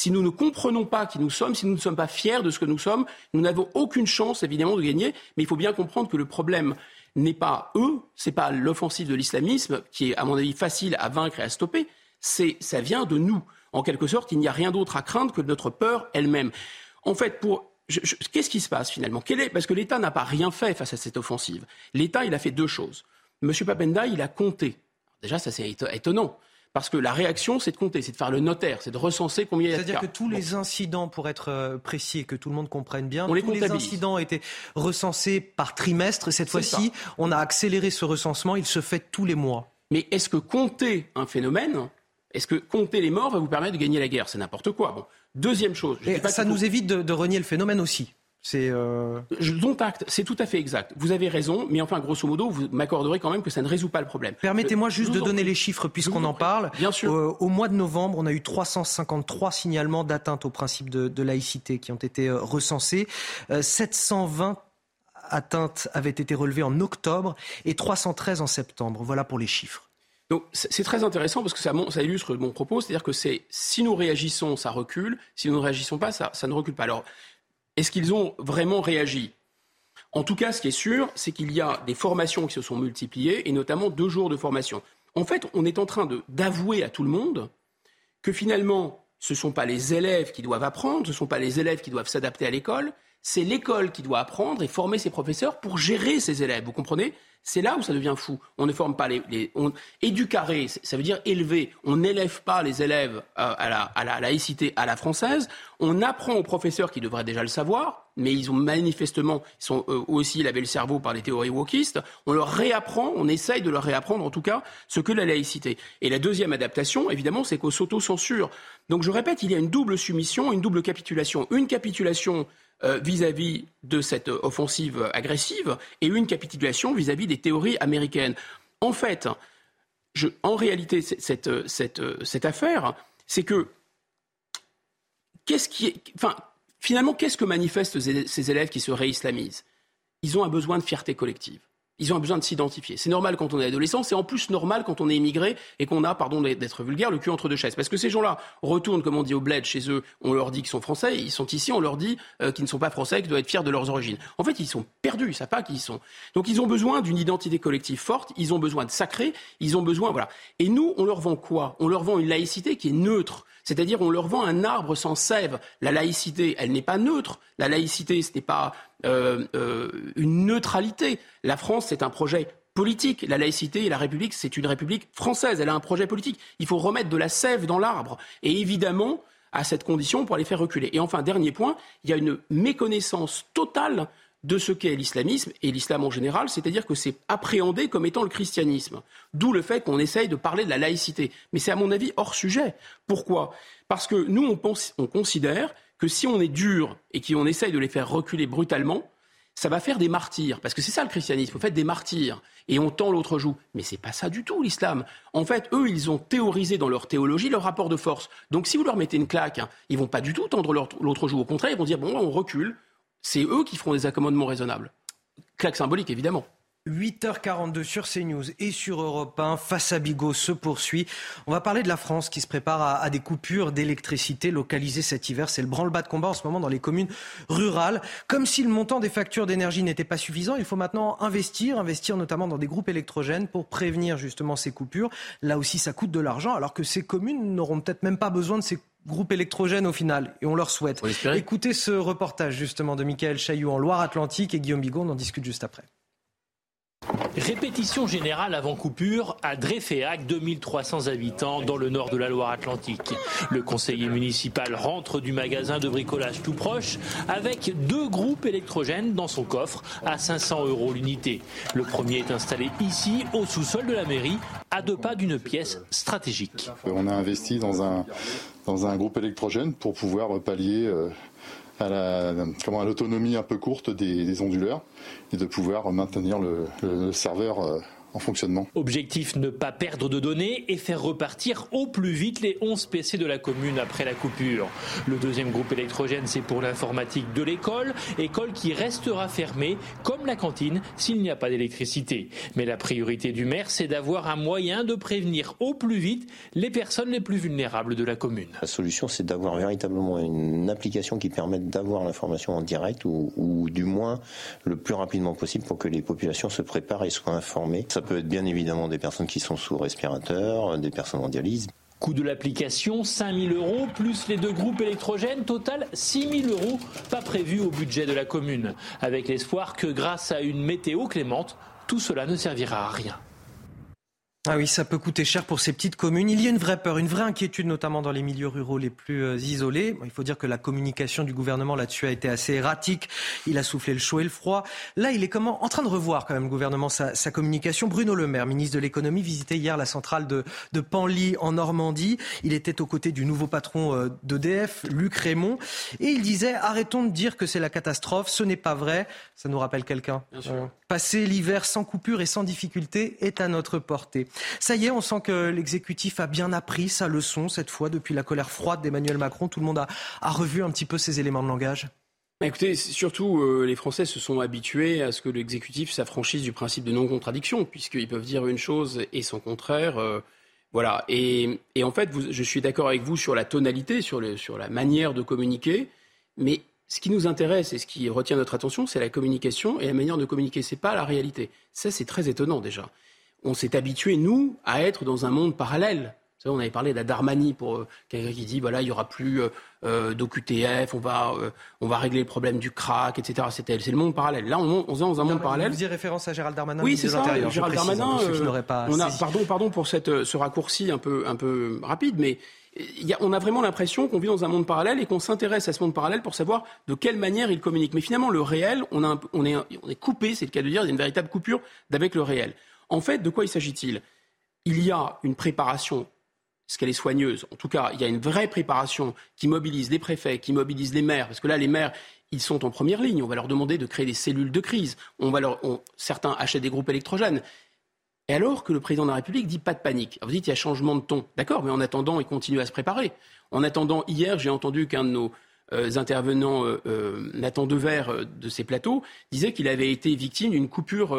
si nous ne comprenons pas qui nous sommes, si nous ne sommes pas fiers de ce que nous sommes, nous n'avons aucune chance, évidemment, de gagner. Mais il faut bien comprendre que le problème n'est pas eux, c'est pas l'offensive de l'islamisme, qui est, à mon avis, facile à vaincre et à stopper. C'est, ça vient de nous. En quelque sorte, il n'y a rien d'autre à craindre que notre peur elle-même. En fait, pour qu'est-ce qui se passe finalement? Parce que l'État n'a pas rien fait face à cette offensive. L'État, il a fait deux choses. Monsieur Papenda, il a compté. Déjà, ça c'est étonnant. Parce que la réaction, c'est de compter, c'est de faire le notaire, c'est de recenser combien il y a de C'est-à-dire que tous les incidents, pour être euh, précis et que tout le monde comprenne bien, tous les, incidents ont été recensés par trimestre. Cette fois-ci, on a accéléré ce recensement, il se fait tous les mois. Mais est-ce que compter un phénomène, est-ce que compter les morts va vous permettre de gagner la guerre? C'est n'importe quoi. Bon. Deuxième chose. ça nous évite de, renier le phénomène aussi. C'est euh... dont acte, c'est tout à fait exact. Vous avez raison, mais enfin, grosso modo, vous m'accorderez quand même que ça ne résout pas le problème. Permettez-moi juste de donner les chiffres puisqu'on en parle. Bien sûr. Euh, au mois de novembre, on a eu 353 signalements d'atteinte au principe de, laïcité qui ont été euh, recensés. 720 euh, atteintes avaient été relevées en octobre et 313 en septembre. Voilà pour les chiffres. Donc c'est très intéressant parce que ça, ça illustre mon propos, c'est-à-dire que c'est si nous réagissons, ça recule, si nous ne réagissons pas, ça, ça ne recule pas. Alors, est-ce qu'ils ont vraiment réagi? En tout cas, ce qui est sûr, c'est qu'il y a des formations qui se sont multipliées, et notamment deux jours de formation. En fait, on est en train d'avouer à tout le monde que finalement, ce ne sont pas les élèves qui doivent apprendre, ce ne sont pas les élèves qui doivent s'adapter à l'école, c'est l'école qui doit apprendre et former ses professeurs pour gérer ses élèves. Vous comprenez? C'est là où ça devient fou. On ne forme pas les, les on, éducarer, ça veut dire élever. On n'élève pas les élèves euh, à, la, à la laïcité à la française. On apprend aux professeurs qui devraient déjà le savoir, mais ils ont manifestement, ils sont eux aussi lavé le cerveau par les théories wokistes. On leur réapprend, on essaye de leur réapprendre en tout cas ce que la laïcité. Et la deuxième adaptation, évidemment, c'est qu'on s'auto-censure. Donc je répète, il y a une double soumission, une double capitulation. Une capitulation euh, vis-à-vis de cette offensive agressive et une capitulation vis-à-vis des théories américaines. En fait, en réalité, cette, affaire, c'est que finalement, qu'est-ce que manifestent ces élèves qui se réislamisent? Ils ont un besoin de fierté collective ils ont besoin de s'identifier. C'est normal quand on est adolescent, c'est en plus normal quand on est immigré et qu'on a, pardon d'être vulgaire, le cul entre deux chaises. Parce que ces gens-là retournent, comme on dit au bled chez eux, on leur dit qu'ils sont français, ils sont ici, on leur dit euh, qu'ils ne sont pas français, qu'ils doivent être fiers de leurs origines. En fait, ils sont perdus, ils savent pas qui ils sont. Donc ils ont besoin d'une identité collective forte, ils ont besoin de sacré, ils ont besoin, voilà. Et nous, on leur vend quoi? On leur vend une laïcité qui est neutre. C'est-à-dire, on leur vend un arbre sans sève. La laïcité, elle n'est pas neutre. La laïcité, ce n'est pas euh, euh, une neutralité. La France, c'est un projet politique. La laïcité et la République, c'est une République française. Elle a un projet politique. Il faut remettre de la sève dans l'arbre. Et évidemment, à cette condition, pour les faire reculer. Et enfin, dernier point, il y a une méconnaissance totale de ce qu'est l'islamisme et l'islam en général, c'est-à-dire que c'est appréhendé comme étant le christianisme. D'où le fait qu'on essaye de parler de la laïcité. Mais c'est à mon avis hors sujet. Pourquoi? Parce que nous, on, pense, on considère que si on est dur et qu'on essaye de les faire reculer brutalement, ça va faire des martyrs. Parce que c'est ça le christianisme, vous faites des martyrs. Et on tend l'autre joue. Mais c'est pas ça du tout l'islam. En fait, eux, ils ont théorisé dans leur théologie leur rapport de force. Donc si vous leur mettez une claque, hein, ils vont pas du tout tendre l'autre joue. Au contraire, ils vont dire, bon, on recule. C'est eux qui feront des accommodements raisonnables. Claque symbolique, évidemment. 8h42 sur CNews et sur Europe 1, face à Bigot se poursuit. On va parler de la France qui se prépare à, des coupures d'électricité localisées cet hiver. C'est le branle-bas de combat en ce moment dans les communes rurales. Comme si le montant des factures d'énergie n'était pas suffisant, il faut maintenant investir, investir notamment dans des groupes électrogènes pour prévenir justement ces coupures. Là aussi, ça coûte de l'argent, alors que ces communes n'auront peut-être même pas besoin de ces groupes électrogènes au final, et on leur souhaite. Écoutez ce reportage justement de Michael Chailloux en Loire-Atlantique et Guillaume Bigon, on en discute juste après. Répétition générale avant coupure à Dreyféac, 2300 habitants dans le nord de la Loire-Atlantique. Le conseiller municipal rentre du magasin de bricolage tout proche avec deux groupes électrogènes dans son coffre à 500 euros l'unité. Le premier est installé ici, au sous-sol de la mairie, à deux pas d'une pièce stratégique. On a investi dans un, groupe électrogène pour pouvoir pallier euh, à l'autonomie un peu courte des, onduleurs et de pouvoir maintenir le, serveur euh, en fonctionnement. Objectif ne pas perdre de données et faire repartir au plus vite les 11 PC de la commune après la coupure. Le deuxième groupe électrogène, c'est pour l'informatique de l'école, école qui restera fermée, comme la cantine, s'il n'y a pas d'électricité. Mais la priorité du maire, c'est d'avoir un moyen de prévenir au plus vite les personnes les plus vulnérables de la commune. La solution, c'est d'avoir véritablement une application qui permette d'avoir l'information en direct ou, ou, du moins le plus rapidement possible pour que les populations se préparent et soient informées. Ça peut être bien évidemment des personnes qui sont sous respirateur, des personnes en dialyse. Coût de l'application 5 000 euros plus les deux groupes électrogènes, total 6 000 euros, pas prévu au budget de la commune. Avec l'espoir que grâce à une météo clémente, tout cela ne servira à rien. Ah oui, ça peut coûter cher pour ces petites communes. Il y a une vraie peur, une vraie inquiétude, notamment dans les milieux ruraux les plus euh, isolés. Il faut dire que la communication du gouvernement là-dessus a été assez erratique. Il a soufflé le chaud et le froid. Là, il est comment en train de revoir quand même le gouvernement sa, sa communication. Bruno Le Maire, ministre de l'économie, visitait hier la centrale de, de Panly en Normandie. Il était aux côtés du nouveau patron euh, d'EDF, Luc Raymond, et il disait arrêtons de dire que c'est la catastrophe. Ce n'est pas vrai. Ça nous rappelle quelqu'un. Euh, passer l'hiver sans coupure et sans difficulté est à notre portée. Ça y est, on sent que l'exécutif a bien appris sa leçon cette fois depuis la colère froide d'Emmanuel Macron. Tout le monde a, revu un petit peu ses éléments de langage. Bah, écoutez, surtout, euh, les Français se sont habitués à ce que l'exécutif s'affranchisse du principe de non-contradiction, puisqu'ils peuvent dire une chose et son contraire. Euh, voilà. Et, en fait, je suis d'accord avec vous sur la tonalité, sur, sur la manière de communiquer, mais ce qui nous intéresse et ce qui retient notre attention, c'est la communication et la manière de communiquer. C'est pas la réalité. Ça, c'est très étonnant déjà on s'est habitué, nous, à être dans un monde parallèle. Vous savez, on avait parlé de la Darmanie pour euh, quelqu'un qui dit voilà, il y aura plus euh, euh d'OQTF, on va, euh, on va régler le problème du crack, etc. C'est, le monde parallèle. Là, on, on est dans un monde parallèle. Vous faisiez référence à Gérald Darmanin Oui, c'est ça. Gérald Darmanin. Pas on a, pardon, pardon pour cette, ce raccourci un peu, un peu rapide, mais y a, on a vraiment l'impression qu'on vit dans un monde parallèle et qu'on s'intéresse à ce monde parallèle pour savoir de quelle manière il communique. Mais finalement, le réel, on, a on, est, on est coupé, c'est le cas de dire, il y a une véritable coupure d'avec le réel. En fait, de quoi il s'agit-il? Il y a une préparation, ce qu'elle est soigneuse. En tout cas, il y a une vraie préparation qui mobilise les préfets, qui mobilise les maires, parce que là, les maires, ils sont en première ligne. On va leur demander de créer des cellules de crise. On va leur, certains achètent des groupes électrogènes. Et alors que le président de la République dit pas de panique. vous dites il y a changement de ton. D'accord, mais en attendant, il continue à se préparer. En attendant, hier, j'ai entendu qu'un de nos euh, intervenants, euh, euh, Nathan Dever de ces plateaux, disait qu'il avait été victime d'une coupure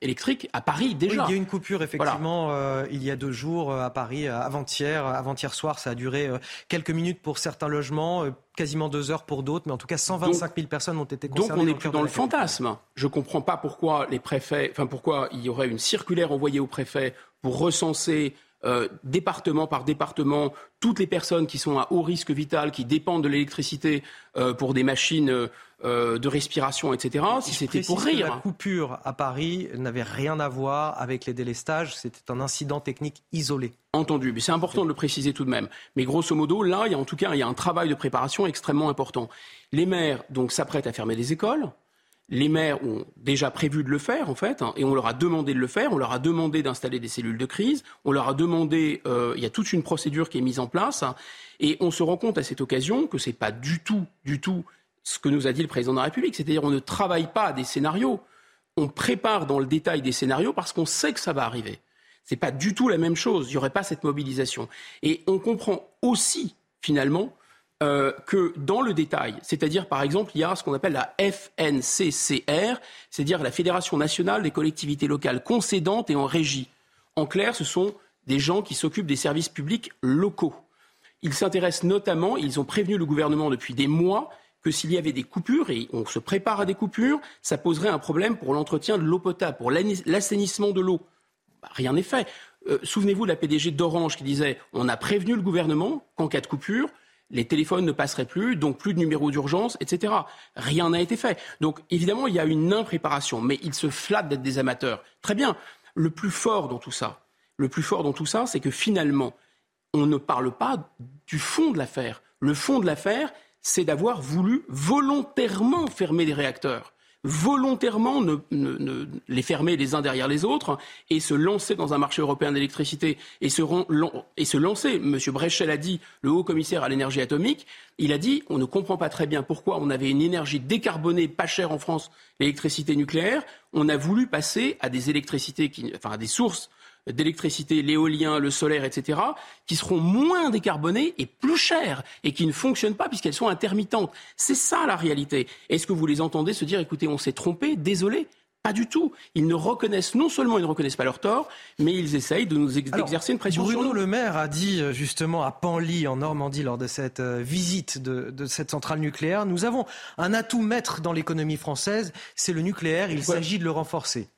électrique à Paris déjà. Oui, il y a eu une coupure effectivement il y a deux jours à Paris, avant-hier, avant-hier soir, ça a duré quelques minutes pour certains logements quasiment deux heures pour d'autres, mais en tout cas 125 000 personnes ont été concernées. Donc on n'est plus dans le fantasme. Je ne comprends pas pourquoi les préfets, enfin pourquoi il y aurait une circulaire envoyée aux préfets pour recenser euh, département par département, toutes les personnes qui sont à haut risque vital, qui dépendent de l'électricité euh, pour des machines euh, de respiration, etc. Si c'était pour rire. la coupure à Paris n'avait rien à voir avec les délestages, c'était un incident technique isolé. Entendu, mais c'est important de le préciser tout de même. Mais grosso modo, là, il y a en tout cas il y a un travail de préparation extrêmement important. Les maires donc s'apprêtent à fermer les écoles les maires ont déjà prévu de le faire, en fait, hein, et on leur a demandé de le faire. On leur a demandé d'installer des cellules de crise. On leur a demandé, euh, il y a toute une procédure qui est mise en place, hein, et on se rend compte à cette occasion que ce n'est pas du tout, du tout ce que nous a dit le président de la République. C'est-à-dire, on ne travaille pas à des scénarios. On prépare dans le détail des scénarios parce qu'on sait que ça va arriver. Ce n'est pas du tout la même chose. Il n'y aurait pas cette mobilisation. Et on comprend aussi, finalement, euh, que dans le détail, c'est-à-dire par exemple, il y a ce qu'on appelle la FNCCR, c'est-à-dire la Fédération nationale des collectivités locales concédantes et en régie. En clair, ce sont des gens qui s'occupent des services publics locaux. Ils s'intéressent notamment, ils ont prévenu le gouvernement depuis des mois que s'il y avait des coupures, et on se prépare à des coupures, ça poserait un problème pour l'entretien de l'eau potable, pour l'assainissement de l'eau. Bah, rien n'est fait. Euh, souvenez-vous de la PDG d'Orange qui disait on a prévenu le gouvernement qu'en cas de coupure, les téléphones ne passeraient plus, donc plus de numéros d'urgence, etc. Rien n'a été fait. Donc évidemment, il y a une impréparation, mais ils se flattent d'être des amateurs. Très bien. Le plus fort dans tout ça, le plus fort dans tout ça, c'est que finalement, on ne parle pas du fond de l'affaire. Le fond de l'affaire, c'est d'avoir voulu volontairement fermer des réacteurs. Volontairement ne, les fermer les uns derrière les autres et se lancer dans un marché européen d'électricité et se, et se lancer. Monsieur Brechel a dit, le haut commissaire à l'énergie atomique, il a dit on ne comprend pas très bien pourquoi on avait une énergie décarbonée pas chère en France, l'électricité nucléaire. On a voulu passer à des électricités, qui, enfin à des sources d'électricité, l'éolien, le solaire, etc., qui seront moins décarbonées et plus chères et qui ne fonctionnent pas puisqu'elles sont intermittentes. C'est ça la réalité. Est-ce que vous les entendez se dire, écoutez, on s'est trompé, désolé pas du tout. Ils ne reconnaissent, non seulement ils ne reconnaissent pas leur tort, mais ils essayent de nous exercer une pression Bruno sur nous. Le Maire a dit euh, justement à Panly, en Normandie, lors de cette euh, visite de, de cette centrale nucléaire, nous avons un atout maître dans l'économie française, c'est le nucléaire, il s'agit de le renforcer.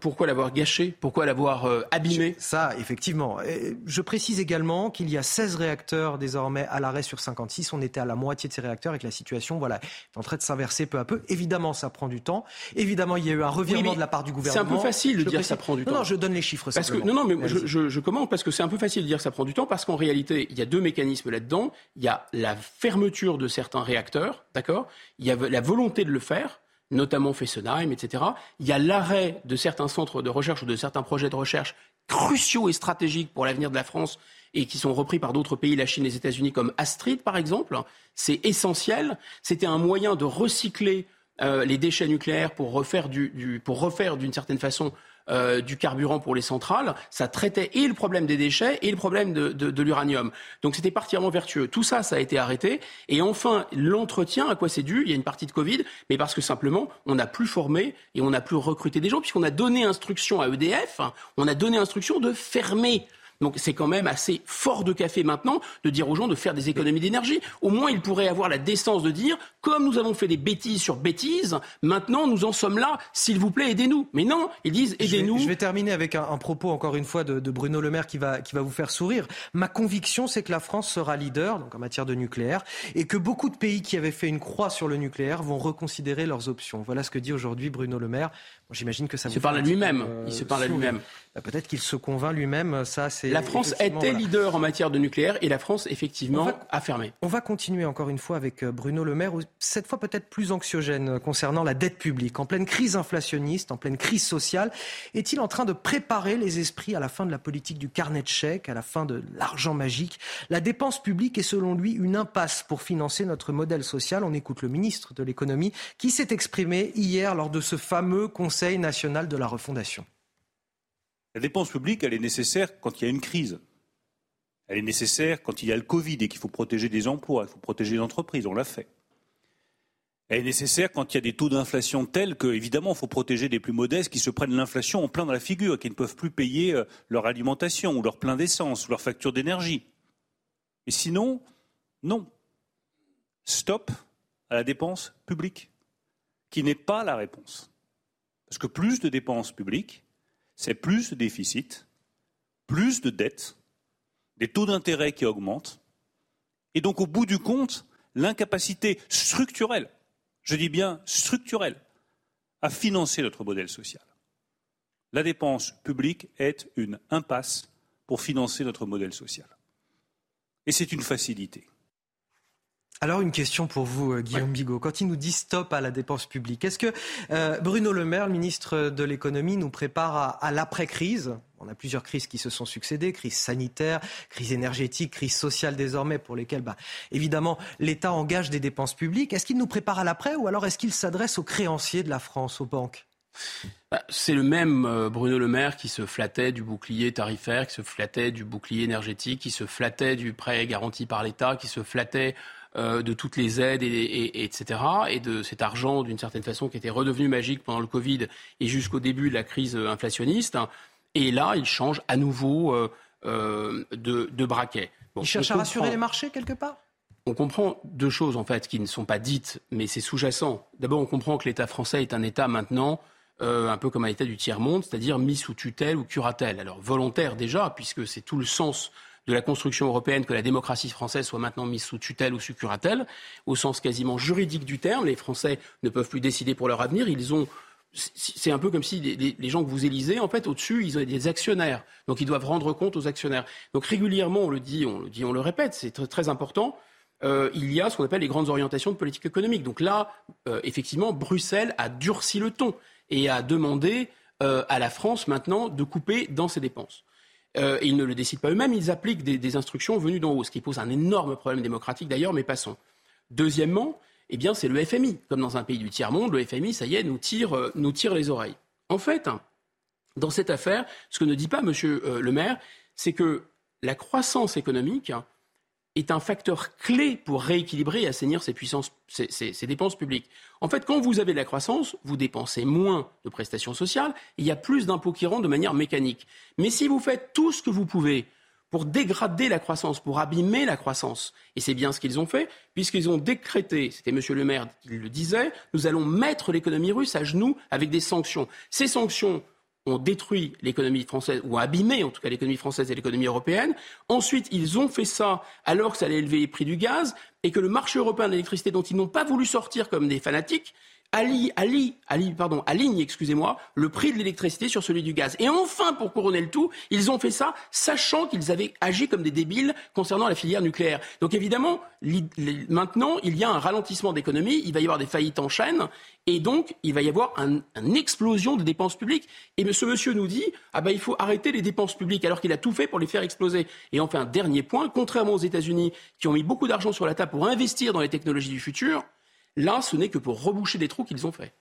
Pourquoi l'avoir gâché? Pourquoi l'avoir euh, abîmé? Ça, effectivement. je précise également qu'il y a 16 réacteurs désormais à l'arrêt sur 56. On était à la moitié de ces réacteurs et que la situation voilà, est en train de s'inverser peu à peu. Évidemment, ça prend du temps. Évidemment, il y a eu un revirement de la part du gouvernement. C'est un peu facile de dire que ça prend du temps. Non, je donne les chiffres. Parce que, non, non, mais je, je, je commente parce que c'est un peu facile de dire que ça prend du temps parce qu'en réalité, il y a deux mécanismes là-dedans. Il y a la fermeture de certains réacteurs, d'accord? Il y a la volonté de le faire notamment Fessenheim, etc. Il y a l'arrêt de certains centres de recherche ou de certains projets de recherche cruciaux et stratégiques pour l'avenir de la France et qui sont repris par d'autres pays, la Chine, les États-Unis, comme Astrid, par exemple. C'est essentiel. C'était un moyen de recycler euh, les déchets nucléaires pour refaire, du, pour refaire d'une certaine façon euh, du carburant pour les centrales, ça traitait et le problème des déchets et le problème de, de, de l'uranium. Donc c'était particulièrement vertueux. Tout ça, ça a été arrêté. Et enfin, l'entretien, à quoi c'est dû? Il y a une partie de Covid, mais parce que simplement, on n'a plus formé et on n'a plus recruté des gens, puisqu'on a donné instruction à EDF, on a donné instruction de fermer donc c'est quand même assez fort de café maintenant de dire aux gens de faire des économies d'énergie. Au moins, ils pourraient avoir la décence de dire, comme nous avons fait des bêtises sur bêtises, maintenant nous en sommes là, s'il vous plaît, aidez-nous. Mais non, ils disent, aidez-nous. Je, vais terminer avec un, propos, encore une fois, de, Bruno Le Maire qui va, qui va vous faire sourire. Ma conviction, c'est que la France sera leader donc en matière de nucléaire et que beaucoup de pays qui avaient fait une croix sur le nucléaire vont reconsidérer leurs options. Voilà ce que dit aujourd'hui Bruno Le Maire. J'imagine que ça il se parle à lui-même. il se parle à lui-même. Bah, peut-être qu'il se convainc lui-même. Ça, c'est. La France était leader en matière de nucléaire et la France, effectivement, a fermé. On va continuer encore une fois avec euh, Bruno Le Maire, cette fois peut-être plus anxiogène euh, concernant la dette publique. En pleine crise inflationniste, en pleine crise sociale, est-il en train de préparer les esprits à la fin de la politique du carnet de chèques, à la fin de l'argent magique? La dépense publique est selon lui une impasse pour financer notre modèle social. On écoute le ministre de l'économie qui s'est exprimé hier lors de ce fameux conseil Conseil national de la refondation. La dépense publique, elle est nécessaire quand il y a une crise. Elle est nécessaire quand il y a le Covid et qu'il faut protéger des emplois, il faut protéger les entreprises, on l'a fait. Elle est nécessaire quand il y a des taux d'inflation tels que, évidemment, il faut protéger les plus modestes qui se prennent l'inflation en plein dans la figure, et qui ne peuvent plus payer euh, leur alimentation ou leur plein d'essence ou leur facture d'énergie. Et sinon, non. Stop à la dépense publique, qui n'est pas la réponse. Parce que plus de dépenses publiques, c'est plus de déficit, plus de dettes, des taux d'intérêt qui augmentent, et donc au bout du compte, l'incapacité structurelle, je dis bien structurelle, à financer notre modèle social. La dépense publique est une impasse pour financer notre modèle social. Et c'est une facilité. Alors une question pour vous, euh, Guillaume Bigot. Quand il nous dit stop à la dépense publique, est-ce que euh, Bruno Le Maire, le ministre de l'économie, nous prépare à, l'après-crise? On a plusieurs crises qui se sont succédées, crise sanitaire, crise énergétique, crise sociale désormais, pour lesquelles, bah, évidemment, l'État engage des dépenses publiques. Est-ce qu'il nous prépare à l'après ou alors est-ce qu'il s'adresse aux créanciers de la France, aux banques? Bah, c'est le même euh, Bruno Le Maire qui se flattait du bouclier tarifaire, qui se flattait du bouclier énergétique, qui se flattait du prêt garanti par l'État, qui se flattait euh, de toutes les aides, et, etc., et de cet argent, d'une certaine façon, qui était redevenu magique pendant le Covid et jusqu'au début de la crise inflationniste. Et là, il change à nouveau euh, euh, de, braquet. il cherche à rassurer les marchés quelque part? On comprend deux choses en fait qui ne sont pas dites, mais c'est sous-jacent. D'abord, on comprend que l'État français est un État maintenant un peu comme un État du tiers-monde, c'est-à-dire mis sous tutelle ou curatelle. Alors volontaire déjà, puisque c'est tout le sens de la construction européenne que la démocratie française soit maintenant mise sous tutelle ou sous curatelle, au sens quasiment juridique du terme. Les Français ne peuvent plus décider pour leur avenir. Ils ont c'est un peu comme si les, gens que vous élisez, en fait, au-dessus, ils ont des actionnaires. Donc, ils doivent rendre compte aux actionnaires. Donc, régulièrement, on le dit, on le dit, on le répète, c'est très, important. euh, il y a ce qu'on appelle les grandes orientations de politique économique. Donc là, euh, effectivement, Bruxelles a durci le ton et a demandé euh, à la France maintenant de couper dans ses dépenses. Et ils ne le décident pas eux-mêmes, ils appliquent des, instructions venues d'en haut, ce qui pose un énorme problème démocratique d'ailleurs, mais passons. Deuxièmement, eh bien, c'est le FMI. Comme dans un pays du tiers-monde, le FMI, ça y est, nous tire, nous tire les oreilles. En fait, dans cette affaire, ce que ne dit pas M. le maire, c'est que la croissance économique est un facteur clé pour rééquilibrer et assainir ces, dépenses publiques. En fait, quand vous avez de la croissance, vous dépensez moins de prestations sociales, il y a plus d'impôts qui rentrent de manière mécanique. Mais si vous faites tout ce que vous pouvez pour dégrader la croissance, pour abîmer la croissance, et c'est bien ce qu'ils ont fait, puisqu'ils ont décrété, c'était M. le maire qui le disait, nous allons mettre l'économie russe à genoux avec des sanctions. Ces sanctions ont détruit l'économie française, ou abîmé en tout cas l'économie française et l'économie européenne. Ensuite, ils ont fait ça alors que ça allait élever les prix du gaz et que le marché européen de l'électricité, dont ils n'ont pas voulu sortir comme des fanatiques, Ali, pardon, aligne, excusez-moi, le prix de l'électricité sur celui du gaz. Et enfin, pour couronner le tout, ils ont fait ça sachant qu'ils avaient agi comme des débiles concernant la filière nucléaire. Donc évidemment, maintenant, il y a un ralentissement d'économie, il va y avoir des faillites en chaîne, et donc il va y avoir une explosion de dépenses publiques. Et ce monsieur nous dit, ah ben il faut arrêter les dépenses publiques alors qu'il a tout fait pour les faire exploser. Et enfin, dernier point, contrairement aux États-Unis qui ont mis beaucoup d'argent sur la table pour investir dans les technologies du futur, Là, ce n'est que pour reboucher des trous qu'ils ont faits.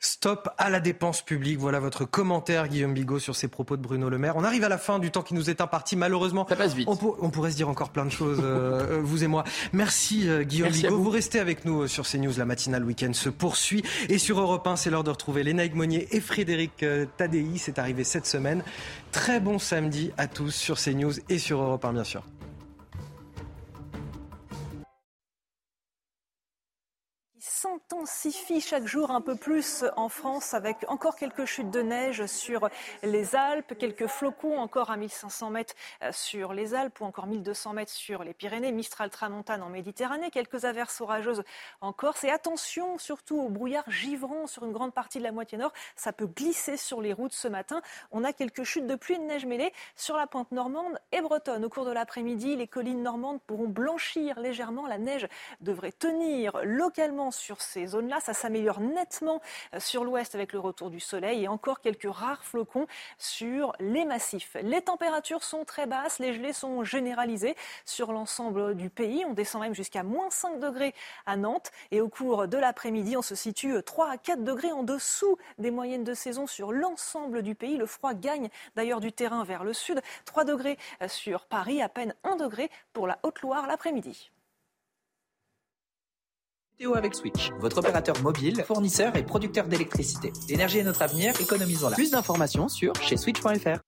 Stop à la dépense publique. Voilà votre commentaire, Guillaume Bigot, sur ces propos de Bruno Le Maire. On arrive à la fin du temps qui nous est imparti, malheureusement. Ça passe vite. On, pourrait se dire encore plein de choses, euh, euh, vous et moi. Merci, euh, Guillaume Bigot. Vous. restez avec nous sur CNews. La matinale week-end se poursuit. Et sur Europe 1, c'est l'heure de retrouver Lénaïque Monnier et Frédéric Tadei. C'est arrivé cette semaine. Très bon samedi à tous sur CNews et sur Europe 1, bien sûr. S'intensifie chaque jour un peu plus en France avec encore quelques chutes de neige sur les Alpes, quelques flocons encore à 1500 mètres euh, sur les Alpes ou encore 1200 mètres sur les Pyrénées, Mistral Tramontane en Méditerranée, quelques averses orageuses en Corse et attention surtout au brouillard givrant sur une grande partie de la moitié nord, ça peut glisser sur les routes ce matin. On a quelques chutes de pluie et de neige mêlée sur la pointe normande et bretonne. Au cours de l'après-midi, les collines normandes pourront blanchir légèrement, la neige devrait tenir localement sur ces zones-là. Ça s'améliore nettement euh, sur l'ouest avec le retour du soleil et encore quelques rares flocons sur les massifs. Les températures sont très basses, les gelées sont généralisées sur l'ensemble du pays. On descend même jusqu'à moins 5 degrés à Nantes et au cours de l'après-midi, on se situe 3 à 4 degrés en dessous des moyennes de saison sur l'ensemble du pays. Le froid gagne d'ailleurs du terrain vers le sud. 3 degrés euh, sur Paris, à peine 1 degré pour la Haute-Loire l'après-midi. Météo avec Switch, votre opérateur mobile, fournisseur et producteur d'électricité. L'énergie est notre avenir, économisons-la. Plus d'informations sur chez switch.fr.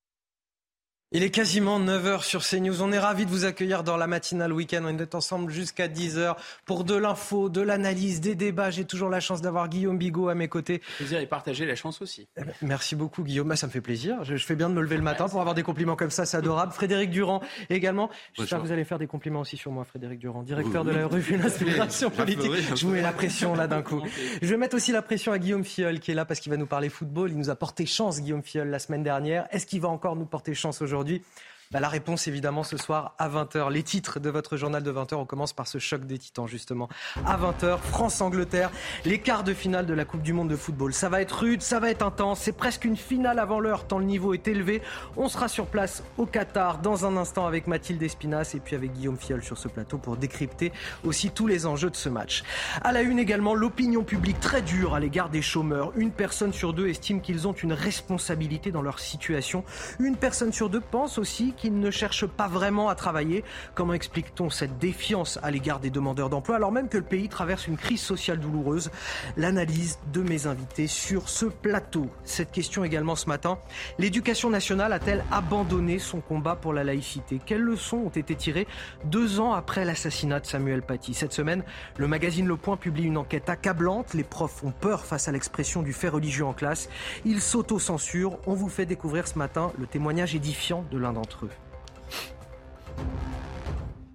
Il est quasiment 9h sur CNews. On est ravis de vous accueillir dans la matinale week-end. On est ensemble jusqu'à 10h pour de l'info, de l'analyse, des débats. J'ai toujours la chance d'avoir Guillaume Bigot à mes côtés. Plaisir et partager la chance aussi. Eh ben, merci beaucoup Guillaume. Bah, ça me fait plaisir. Je, fais bien de me lever le matin pour avoir des compliments comme ça. C'est adorable. Frédéric Durand également. J'espère que vous allez faire des compliments aussi sur moi, Frédéric Durand, directeur de la revue L'Inspiration Politique. Je vous mets la pression là d'un coup. Je vais mettre aussi la pression à Guillaume Fiol qui est là parce qu'il va nous parler football. Il nous a porté chance, Guillaume Fiol, la semaine dernière. Est-ce qu'il va encore nous porter chance aujourd'hui? aujourd'hui bah, la réponse, évidemment, ce soir à 20h. Les titres de votre journal de 20h, on commence par ce choc des titans, justement. À 20h, France-Angleterre, les quarts de finale de la Coupe du Monde de football. Ça va être rude, ça va être intense. C'est presque une finale avant l'heure, tant le niveau est élevé. On sera sur place au Qatar dans un instant avec Mathilde Espinas et puis avec Guillaume Fiol sur ce plateau pour décrypter aussi tous les enjeux de ce match. À la une également, l'opinion publique très dure à l'égard des chômeurs. Une personne sur deux estime qu'ils ont une responsabilité dans leur situation. Une personne sur deux pense aussi qu'ils ne cherchent pas vraiment à travailler. Comment explique-t-on cette défiance à l'égard des demandeurs d'emploi alors même que le pays traverse une crise sociale douloureuse? L'analyse de mes invités sur ce plateau. Cette question également ce matin. L'éducation nationale a-t-elle abandonné son combat pour la laïcité? Quelles leçons ont été tirées deux ans après l'assassinat de Samuel Paty? Cette semaine, le magazine Le Point publie une enquête accablante. Les profs ont peur face à l'expression du fait religieux en classe. Ils s'auto-censurent. On vous fait découvrir ce matin le témoignage édifiant de l'un d'entre eux.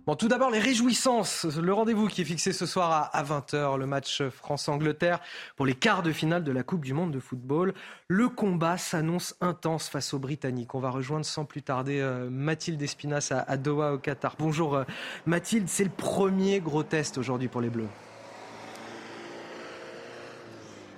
Bon, tout d'abord, les réjouissances. Le rendez-vous qui est fixé ce soir à 20h, le match France-Angleterre pour les quarts de finale de la Coupe du Monde de football. Le combat s'annonce intense face aux Britanniques. On va rejoindre sans plus tarder euh, Mathilde Espinas à Doha, au Qatar. Bonjour euh, Mathilde, c'est le premier gros test aujourd'hui pour les Bleus.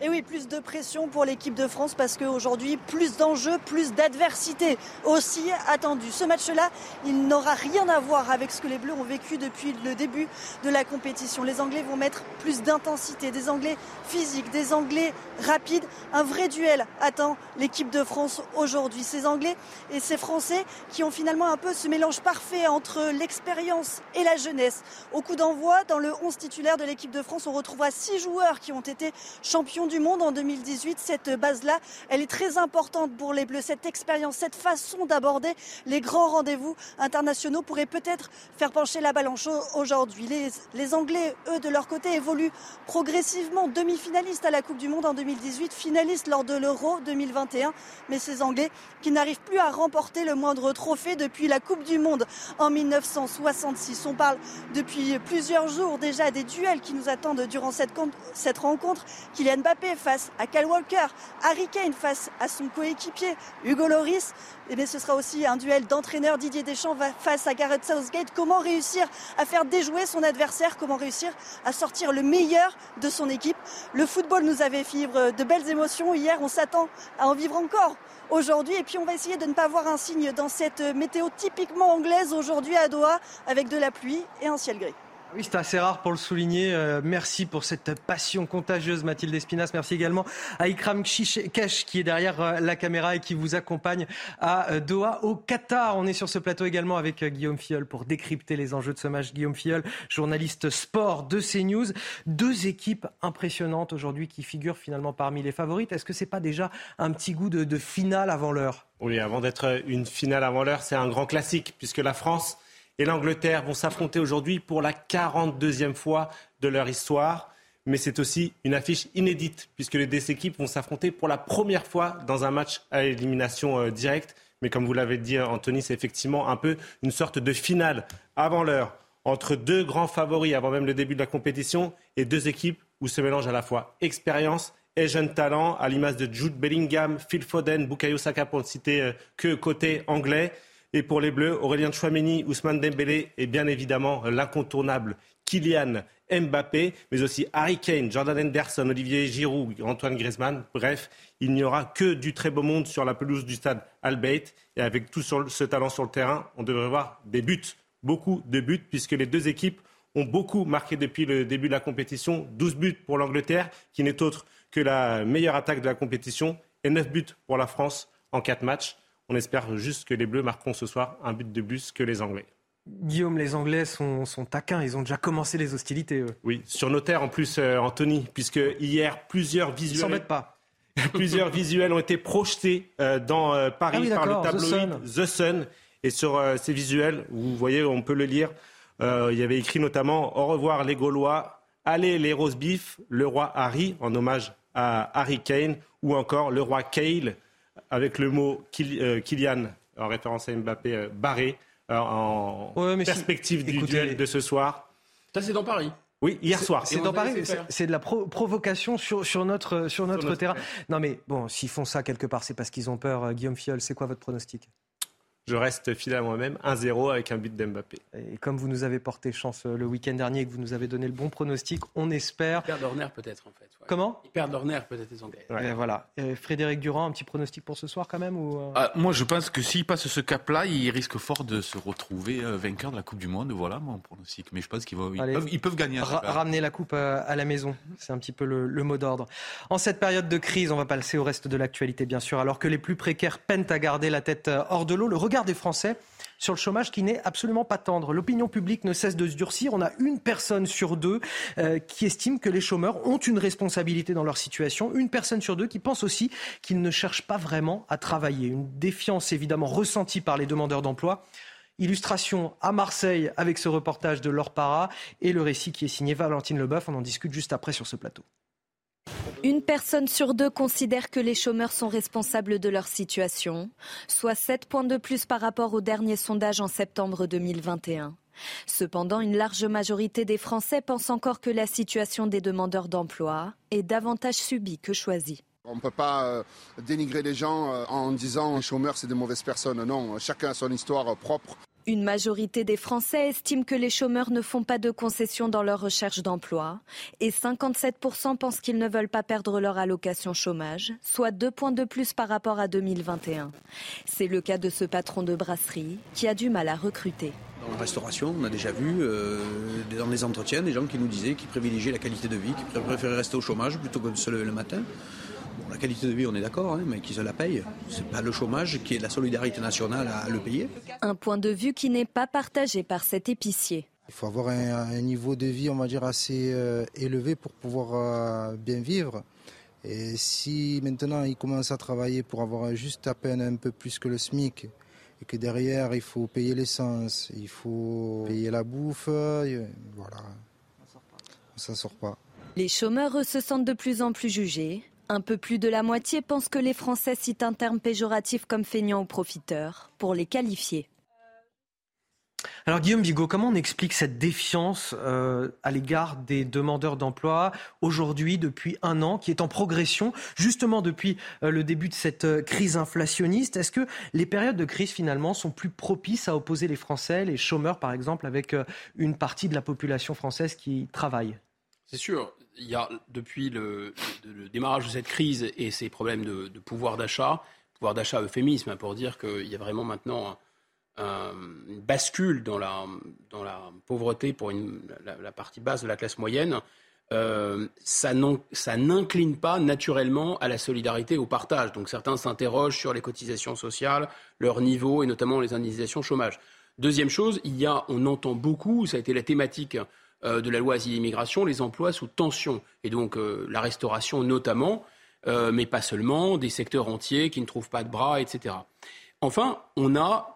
Et oui, plus de pression pour l'équipe de France parce qu'aujourd'hui, plus d'enjeux, plus d'adversité aussi attendu. Ce match-là, il n'aura rien à voir avec ce que les Bleus ont vécu depuis le début de la compétition. Les Anglais vont mettre plus d'intensité, des Anglais physiques, des Anglais rapides. Un vrai duel attend l'équipe de France aujourd'hui. Ces Anglais et ces Français qui ont finalement un peu ce mélange parfait entre l'expérience et la jeunesse. Au coup d'envoi, dans le 11 titulaire de l'équipe de France, on retrouvera six joueurs qui ont été champions du du monde en 2018. Cette base-là, elle est très importante pour les Bleus. Cette expérience, cette façon d'aborder les grands rendez-vous internationaux pourrait peut-être faire pencher la balance aujourd'hui. Les, Anglais, eux, de leur côté, évoluent progressivement. Demi-finalistes à la Coupe du Monde en 2018, finalistes lors de l'Euro 2021. Mais ces Anglais qui n'arrivent plus à remporter le moindre trophée depuis la Coupe du Monde en 1966. On parle depuis plusieurs jours déjà des duels qui nous attendent durant cette, cette rencontre. Kylian Mbappé face à Cal Walker, Harry Kane face à son coéquipier Hugo Loris. Et eh ce sera aussi un duel d'entraîneur Didier Deschamps face à Gareth Southgate. Comment réussir à faire déjouer son adversaire? Comment réussir à sortir le meilleur de son équipe? Le football nous avait vivre de belles émotions hier. On s'attend à en vivre encore aujourd'hui. Et puis on va essayer de ne pas voir un signe dans cette météo typiquement anglaise aujourd'hui à Doha avec de la pluie et un ciel gris. Oui, c'est assez rare pour le souligner. Euh, merci pour cette passion contagieuse, Mathilde Espinas. Merci également à Ikram Kesh qui est derrière euh, la caméra et qui vous accompagne à euh, Doha, au Qatar. On est sur ce plateau également avec Guillaume Filleul pour décrypter les enjeux de ce match. Guillaume Filleul, journaliste sport de CNews. Deux équipes impressionnantes aujourd'hui qui figurent finalement parmi les favorites. Est-ce que c'est pas déjà un petit goût de, de finale avant l'heure? Oui, avant d'être une finale avant l'heure, c'est un grand classique puisque la France et l'Angleterre vont s'affronter aujourd'hui pour la 42e fois de leur histoire. Mais c'est aussi une affiche inédite, puisque les deux équipes vont s'affronter pour la première fois dans un match à élimination euh, directe. Mais comme vous l'avez dit, Anthony, c'est effectivement un peu une sorte de finale avant l'heure entre deux grands favoris avant même le début de la compétition et deux équipes où se mélange à la fois expérience et jeunes talents, à l'image de Jude Bellingham, Phil Foden, Bukayo Saka pour ne citer euh, que côté anglais. Et pour les Bleus, Aurélien Chouameni, Ousmane Dembélé et bien évidemment l'incontournable Kylian Mbappé, mais aussi Harry Kane, Jordan Henderson, Olivier Giroud, Antoine Griezmann. Bref, il n'y aura que du très beau monde sur la pelouse du stade Albeit. Et avec tout ce talent sur le terrain, on devrait voir des buts, beaucoup de buts, puisque les deux équipes ont beaucoup marqué depuis le début de la compétition. 12 buts pour l'Angleterre, qui n'est autre que la meilleure attaque de la compétition, et 9 buts pour la France en 4 matchs. On espère juste que les Bleus marqueront ce soir un but de plus que les Anglais. Guillaume, les Anglais sont, taquins, ils ont déjà commencé les hostilités. Eux. Oui, sur nos terres en plus, euh, Anthony, puisque hier, plusieurs visuels... pas. plusieurs visuels ont été projetés euh, dans euh, Paris ah par le tabloïd The Sun. Et sur ces visuels, vous voyez, on peut le lire, il y avait écrit notamment Au revoir les Gaulois, allez les rose beef, le roi Harry, en hommage à Harry Kane, ou encore le roi Kale, avec le mot euh, Kylian, en référence à Mbappé, euh, barré, euh, en perspective du duel de ce soir. Ça, c'est dans Paris. Oui, hier soir. C'est dans Paris, c'est de la provocation sur, sur notre, sur notre, terrain. Non mais bon, s'ils font ça quelque part, c'est parce qu'ils ont peur. Guillaume Fiol, c'est quoi votre pronostic? Je reste fidèle à moi-même, 1-0 avec un but d'Mbappé. Et comme vous nous avez porté chance le week-end dernier et que vous nous avez donné le bon pronostic, on espère. Leur nerf peut-être en fait. Comment Ils perdent leur nerf peut-être les Anglais. voilà. Frédéric Durand, un petit pronostic pour ce soir quand même ou... Euh ah, moi je pense que s'ils passent ce cap-là, ils risquent fort de se retrouver euh, vainqueurs de la Coupe du Monde. Voilà mon pronostic. Mais je pense qu'ils peuvent, ils peuvent gagner. ramener la Coupe à la maison, c'est un petit peu le, le mot d'ordre. En cette période de crise, on va passer au reste de l'actualité bien sûr. Alors que les plus précaires peinent à garder la tête hors de l'eau, le regard des Français sur le chômage qui n'est absolument pas tendre. L'opinion publique ne cesse de se durcir. On a une personne sur deux euh, qui estime que les chômeurs ont une responsabilité dans leur situation. Une personne sur deux qui pense aussi qu'ils ne cherchent pas vraiment à travailler. Une défiance évidemment ressentie par les demandeurs d'emploi. Illustration à Marseille avec ce reportage de Laure Para et le récit qui est signé Valentine Leboeuf. On en discute juste après sur ce plateau. Une personne sur deux considère que les chômeurs sont responsables de leur situation, soit 7 points de plus par rapport au dernier sondage en septembre 2021. Cependant, une large majorité des Français pensent encore que la situation des demandeurs d'emploi est davantage subie que choisie. On ne peut pas euh, dénigrer les gens euh, en disant les chômeurs c'est des mauvaises personnes. Non, chacun a son histoire propre. Une majorité des Français estiment que les chômeurs ne font pas de concessions dans leur recherche d'emploi et 57% pensent qu'ils ne veulent pas perdre leur allocation chômage, soit deux points de plus par rapport à 2021. C'est le cas de ce patron de brasserie qui a du mal à recruter. Dans la restauration, on a déjà vu euh, dans les entretiens des gens qui nous disaient qu'ils privilégiaient la qualité de vie, qu'ils préféraient rester au chômage plutôt que de se lever le matin. La qualité de vie, on est d'accord, hein, mais qu'ils se la payent. C'est pas le chômage qui est la solidarité nationale à le payer. Un point de vue qui n'est pas partagé par cet épicier. Il faut avoir un, niveau de vie, on va dire, assez euh, élevé pour pouvoir euh, bien vivre. Et si maintenant il commence à travailler pour avoir juste à peine un peu plus que le SMIC, et que derrière il faut payer l'essence, il faut payer la bouffe, voilà, on s'en sort pas. Les chômeurs, se sentent de plus en plus jugés. Un peu plus de la moitié pensent que les Français citent un terme péjoratif comme feignant ou profiteur pour les qualifier. Alors Guillaume Bigot, comment on explique cette défiance euh, à l'égard des demandeurs d'emploi aujourd'hui depuis un an, qui est en progression justement depuis euh, le début de cette euh, crise inflationniste? Est-ce que les périodes de crise finalement sont plus propices à opposer les Français, les chômeurs par exemple, avec une partie de la population française qui travaille? C'est sûr. Il y a depuis le, démarrage de cette crise et ces problèmes de, pouvoir d'achat, pouvoir d'achat euphémisme hein, pour dire qu'il y a vraiment maintenant une bascule dans la, pauvreté pour la, partie basse de la classe moyenne, euh, ça n'incline pas naturellement à la solidarité, au partage. Donc certains s'interrogent sur les cotisations sociales, leur niveau et notamment les indemnisations chômage. Deuxième chose, il y a, on entend beaucoup, ça a été la thématique de la loi asile immigration, les emplois sous tension. Et donc euh, la restauration notamment, mais pas seulement, des secteurs entiers qui ne trouvent pas de bras, etc. Enfin, on a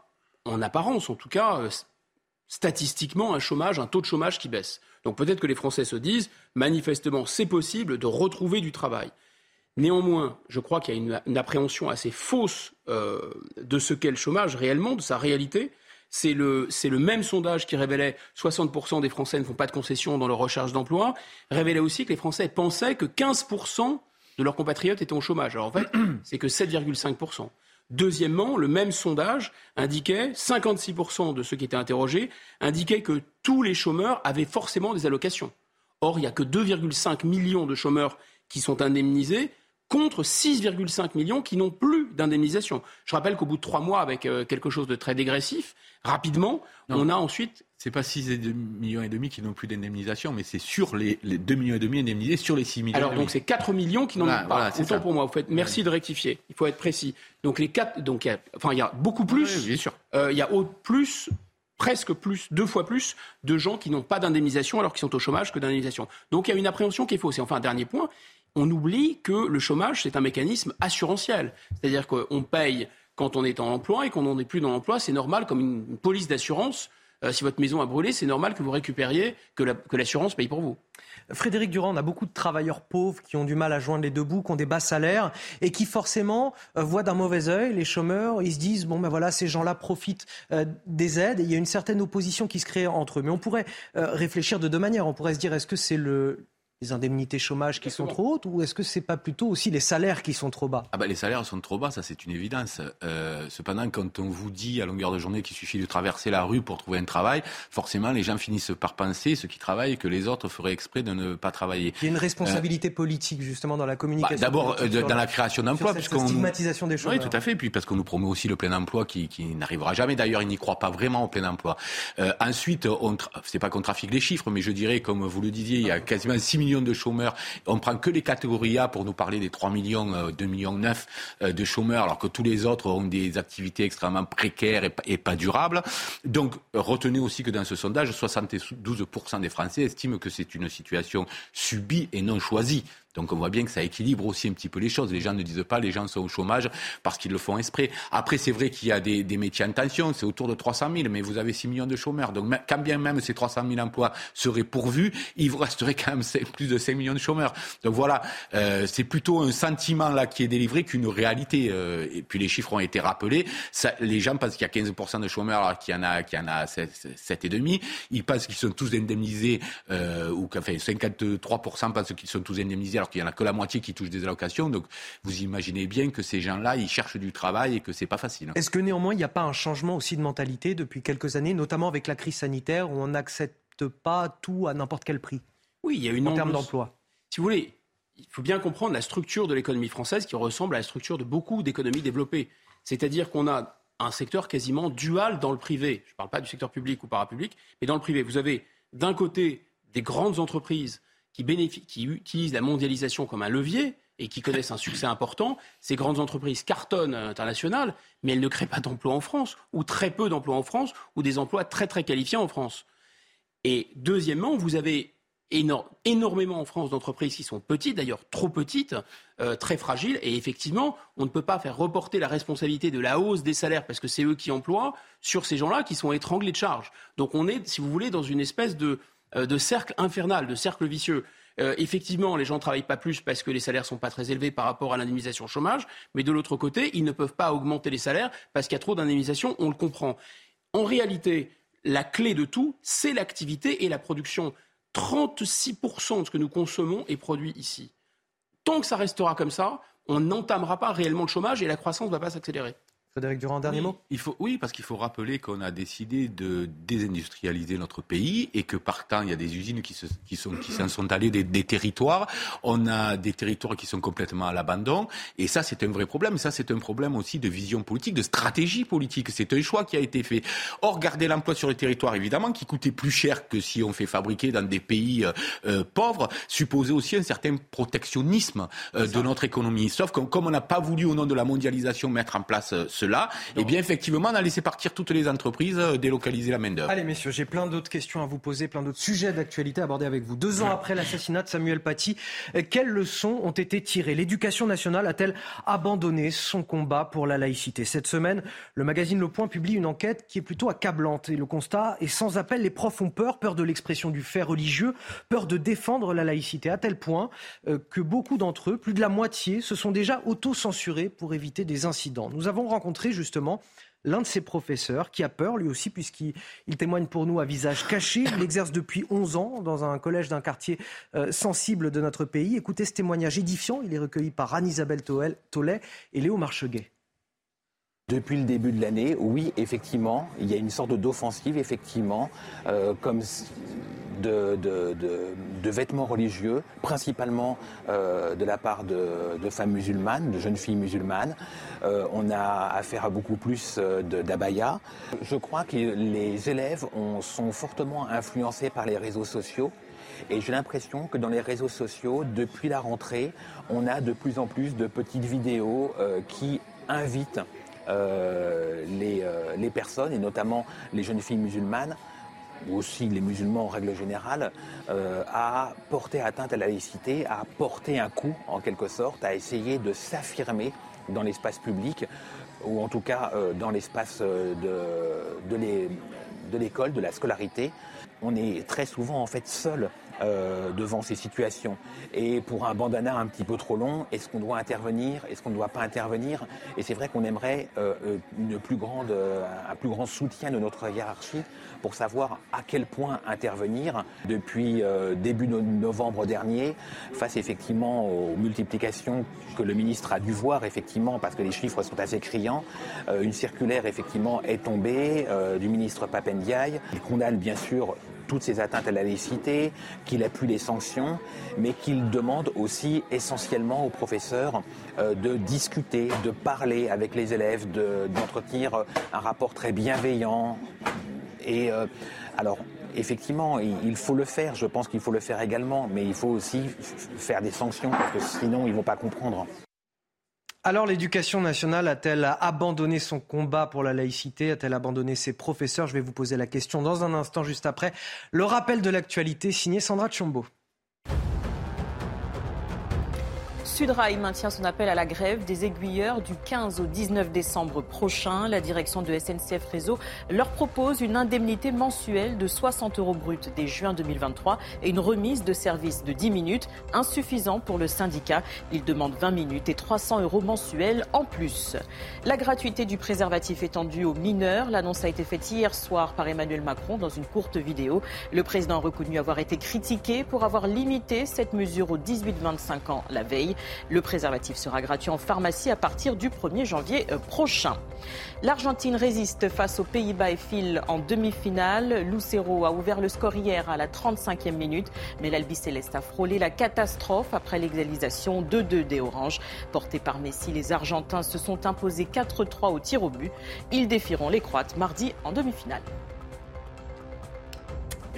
en apparence en tout cas, euh, statistiquement, un chômage, un taux de chômage qui baisse. Donc peut-être que les Français se disent, manifestement, c'est possible de retrouver du travail. Néanmoins, je crois qu'il y a une, appréhension assez fausse euh, de ce qu'est le chômage réellement, de sa réalité. C'est le, le, même sondage qui révélait 60% des Français ne font pas de concessions dans leur recherche d'emploi, révélait aussi que les Français pensaient que 15% de leurs compatriotes étaient au chômage. Alors en fait, c'est que 7,5%. Deuxièmement, le même sondage indiquait, 56% de ceux qui étaient interrogés indiquaient que tous les chômeurs avaient forcément des allocations. Or, il n'y a que 2,5 millions de chômeurs qui sont indemnisés contre 6,5 millions qui n'ont plus d'indemnisation. Je rappelle qu'au bout de trois mois, avec euh, quelque chose de très dégressif, rapidement, on a ensuite c'est pas 6,5 millions et demi qui n'ont plus d'indemnisation, mais c'est sur les, les 2 millions et demi indemnisés sur les 6 millions. Alors donc c'est 4 millions qui n'en ont pas. Autant pour moi. Vous faites, merci de rectifier. Il faut être précis. Donc les 4, donc il y a, enfin il y a beaucoup plus. bien sûr. Euh, il y a au plus presque plus, deux fois plus de gens qui n'ont pas d'indemnisation alors qu'ils sont au chômage que d'indemnisation. Donc il y a une appréhension qui est fausse. Et enfin, un dernier point, on oublie que le chômage, c'est un mécanisme assurantiel. C'est-à-dire qu'on paye quand on est en emploi et quand on n'est plus dans l'emploi, c'est normal comme une police d'assurance euh, si votre maison a brûlé, c'est normal que vous récupériez, que l'assurance paye pour vous. Frédéric Durand, on a beaucoup de travailleurs pauvres qui ont du mal à joindre les deux bouts, qui ont des bas salaires et qui forcément euh, voient d'un mauvais œil les chômeurs. Ils se disent bon ben voilà, ces gens-là profitent euh, des aides il y a une certaine opposition qui se crée entre eux. Mais on pourrait réfléchir de deux manières. On pourrait se dire est-ce que c'est le les indemnités chômage qui sont trop hautes ou est-ce que c'est pas plutôt aussi les salaires qui sont trop bas? Ah bah Les salaires sont trop bas, ça c'est une évidence. Euh, cependant, quand on vous dit à longueur de journée qu'il suffit de traverser la rue pour trouver un travail, forcément les gens finissent par penser, ceux qui travaillent, que les autres feraient exprès de ne pas travailler. Il y a une responsabilité politique justement dans la communication. Bah, D'abord euh, dans la création d'emplois. Cette stigmatisation des chômeurs. Oui, tout à fait. Puis parce qu'on nous promet aussi le plein emploi qui, qui n'arrivera jamais. D'ailleurs, ils n'y croient pas vraiment au plein emploi. Euh, ensuite, c'est pas qu'on trafique les chiffres, mais je dirais, comme vous le disiez, il y a quasiment 6 millions de chômeurs on prend que les catégories A pour nous parler des 3 millions, 2 euh, millions 9 euh, de chômeurs, alors que tous les autres ont des activités extrêmement précaires et, pas durables. Donc, retenez aussi que dans ce sondage, 72% des Français estiment que c'est une situation subie et non choisie. Donc on voit bien que ça équilibre aussi un petit peu les choses. Les gens ne disent pas les gens sont au chômage parce qu'ils le font exprès. Après, c'est vrai qu'il y a des, métiers en tension, c'est autour de 300 000, mais vous avez 6 millions de chômeurs. Donc quand bien même ces 300 000 emplois seraient pourvus, il vous resterait quand même plus de 5 millions de chômeurs. Donc voilà, euh, c'est plutôt un sentiment là qui est délivré qu'une réalité. Euh, et puis les chiffres ont été rappelés. Les gens pensent qu'il y a 15% de chômeurs alors qu'il y en a, qu'il y en a 7,5. Ils pensent qu'ils sont tous indemnisés, euh, ou enfin 53% pensent qu'ils sont tous indemnisés qu'il y en a que la moitié qui touchent des allocations. Donc vous imaginez bien que ces gens-là, ils cherchent du travail et que c'est pas facile. Est-ce que néanmoins il n'y a pas un changement aussi de mentalité depuis quelques années, notamment avec la crise sanitaire où on n'accepte pas tout à n'importe quel prix? Oui, il y a une en termes d'emploi. Si vous voulez, il faut bien comprendre la structure de l'économie française qui ressemble à la structure de beaucoup d'économies développées. C'est-à-dire qu'on a un secteur quasiment dual dans le privé. Je ne parle pas du secteur public ou parapublic, mais dans le privé. Vous avez d'un côté des grandes entreprises qui, qui utilisent la mondialisation comme un levier et qui connaissent un succès important. Ces grandes entreprises cartonnent à mais elles ne créent pas d'emplois en France, ou très peu d'emplois en France, ou des emplois très très qualifiés en France. Et deuxièmement, vous avez énormément en France d'entreprises qui sont petites, d'ailleurs trop petites, euh, très fragiles, et effectivement, on ne peut pas faire reporter la responsabilité de la hausse des salaires, parce que c'est eux qui emploient, sur ces gens-là qui sont étranglés de charges. Donc on est, si vous voulez, dans une espèce de, de cercle infernal, de cercle vicieux. Euh, effectivement, les gens ne travaillent pas plus parce que les salaires ne sont pas très élevés par rapport à l'indemnisation chômage, mais de l'autre côté, ils ne peuvent pas augmenter les salaires parce qu'il y a trop d'indemnisation, on le comprend. En réalité, la clé de tout, c'est l'activité et la production. 36% de ce que nous consommons est produit ici. Tant que ça restera comme ça, on n'entamera pas réellement le chômage et la croissance ne va pas s'accélérer. Frédéric Durand, dernier mot? Il faut, Oui, parce qu'il faut rappeler qu'on a décidé de désindustrialiser notre pays et que partant, il y a des usines qui, se, qui, sont, qui s'en sont allées des, des, territoires. On a des territoires qui sont complètement à l'abandon. Et ça, c'est un vrai problème. Ça, c'est un problème aussi de vision politique, de stratégie politique. C'est un choix qui a été fait. Or, garder l'emploi sur le territoire, évidemment, qui coûtait plus cher que si on fait fabriquer dans des pays euh, euh pauvres, supposait aussi un certain protectionnisme euh, de notre économie. Sauf que comme on n'a pas voulu, au nom de la mondialisation, mettre en place ce là eh bien, effectivement, on a laissé partir toutes les entreprises, euh, délocaliser la main-d'œuvre. Allez, messieurs, j'ai plein d'autres questions à vous poser, plein d'autres sujets d'actualité à aborder avec vous. Deux ans après l'assassinat de Samuel Paty, euh, quelles leçons ont été tirées? L'éducation nationale a-t-elle abandonné son combat pour la laïcité? Cette semaine, le magazine Le Point publie une enquête qui est plutôt accablante. Et le constat est sans appel, les profs ont peur, peur de l'expression du fait religieux, peur de défendre la laïcité, à tel point euh, que beaucoup d'entre eux, plus de la moitié, se sont déjà auto-censurés pour éviter des incidents. Nous avons rencontré justement l'un de ses professeurs qui a peur lui aussi puisqu'il témoigne pour nous à visage caché. Il exerce depuis 11 ans dans un collège d'un quartier euh, sensible de notre pays. Écoutez ce témoignage édifiant. Il est recueilli par Anne-Isabelle Tollet et Léo Marcheguet. Depuis le début de l'année, oui, effectivement, il y a une sorte d'offensive, effectivement, euh, comme de, vêtements religieux, principalement euh, de la part de, femmes musulmanes, de jeunes filles musulmanes. Euh, on a affaire à beaucoup plus d'abaya. Je crois que les élèves sont fortement influencés par les réseaux sociaux. Et j'ai l'impression que dans les réseaux sociaux, depuis la rentrée, on a de plus en plus de petites vidéos qui invitent euh, euh, les, personnes, et notamment les jeunes filles musulmanes, ou aussi les musulmans en règle générale, euh, à porter atteinte à la laïcité, à porter un coup en quelque sorte, à essayer de s'affirmer dans l'espace public, ou en tout cas dans l'espace de, de l'école, de la scolarité. On est très souvent en fait seul euh, devant ces situations. Et pour un bandana un petit peu trop long, est-ce qu'on doit intervenir Est-ce qu'on ne doit pas intervenir? Et c'est vrai qu'on aimerait euh, euh, un plus grand soutien de notre hiérarchie pour savoir à quel point intervenir depuis début novembre dernier, face effectivement aux multiplications que le ministre a dû voir, effectivement, parce que les chiffres sont assez criants. une circulaire, effectivement, est tombée du ministre Papendiaï. Il condamne, bien sûr, toutes ces atteintes à la laïcité, qu'il appuie les sanctions, mais qu'il demande aussi essentiellement aux professeurs euh, de discuter, de parler avec les élèves, d'entretenir un rapport très bienveillant. Et euh, alors, effectivement, il faut le faire, je pense qu'il faut le faire également, mais il faut aussi faire des sanctions, parce que sinon, ils vont pas comprendre. Alors l'éducation nationale a-t-elle abandonné son combat pour la laïcité? A-t-elle abandonné ses professeurs? Je vais vous poser la question dans un instant, juste après. Le rappel de l'actualité signé Sandra Chombo. Sudrail maintient son appel à la grève des aiguilleurs du 15 au 19 décembre prochain. La direction de SNCF Réseau leur propose une indemnité mensuelle de 60 euros bruts dès juin 2023 et une remise de service de 10 minutes, insuffisant pour le syndicat. Il demande 20 minutes et 300 euros mensuels en plus. La gratuité du préservatif étendue aux mineurs. L'annonce a été faite hier soir par Emmanuel Macron dans une courte vidéo. Le président a reconnu avoir été critiqué pour avoir limité cette mesure aux 18-25 ans la veille. Le préservatif sera gratuit en pharmacie à partir du 1er janvier euh, prochain. L'Argentine résiste face aux Pays-Bas et file en demi-finale. Lucero a ouvert le score hier à la 35e minute, mais l'Albi Céleste a frôlé la catastrophe après l'égalisation 2-2 des Oranges. Portés par Messi, les Argentins se sont imposés 4-3 au tir au but. Ils défieront les Croates mardi en demi-finale.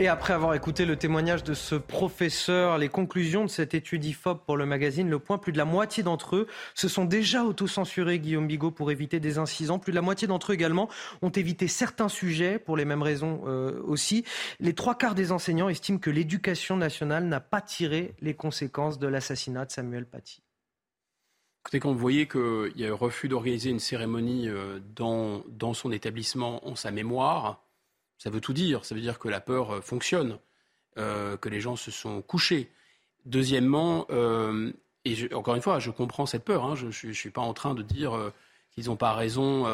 Et après avoir écouté le témoignage de ce professeur, les conclusions de cette étude IFOP pour le magazine Le Point, plus de la moitié d'entre eux se sont déjà autocensurés, Guillaume Bigot, pour éviter des incidents. Plus de la moitié d'entre eux également ont évité certains sujets pour les mêmes raisons euh, aussi. Les trois quarts des enseignants estiment que l'éducation nationale n'a pas tiré les conséquences de l'assassinat de Samuel Paty. Écoutez, quand vous voyez qu'il y a eu refus d'organiser une cérémonie euh, dans son établissement en sa mémoire, ça veut tout dire. Ça veut dire que la peur euh, fonctionne, euh, que les gens se sont couchés. Deuxièmement, euh, et encore une fois, je comprends cette peur. Hein. je ne suis pas en train de dire qu'ils n'ont pas raison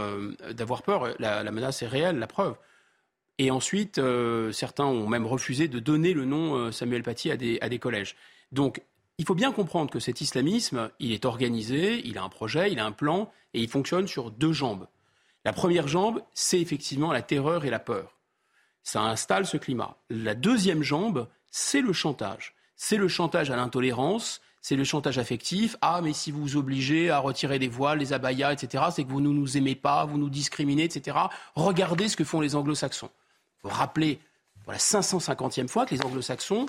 d'avoir peur. La, menace est réelle, la preuve. Et ensuite, certains ont même refusé de donner le nom Samuel Paty à des, à des collèges. Donc, il faut bien comprendre que cet islamisme, il est organisé, il a un projet, il a un plan, et il fonctionne sur deux jambes. La première jambe, c'est effectivement la terreur et la peur ça installe ce climat. La deuxième jambe, c'est le chantage. C'est le chantage à l'intolérance, c'est le chantage affectif. Ah, mais si vous vous obligez à retirer les voiles, les abayas, etc., c'est que vous ne nous aimez pas, vous nous discriminez, etc. Regardez ce que font les anglo-saxons. Il faut rappeler pour la 550e fois que les anglo-saxons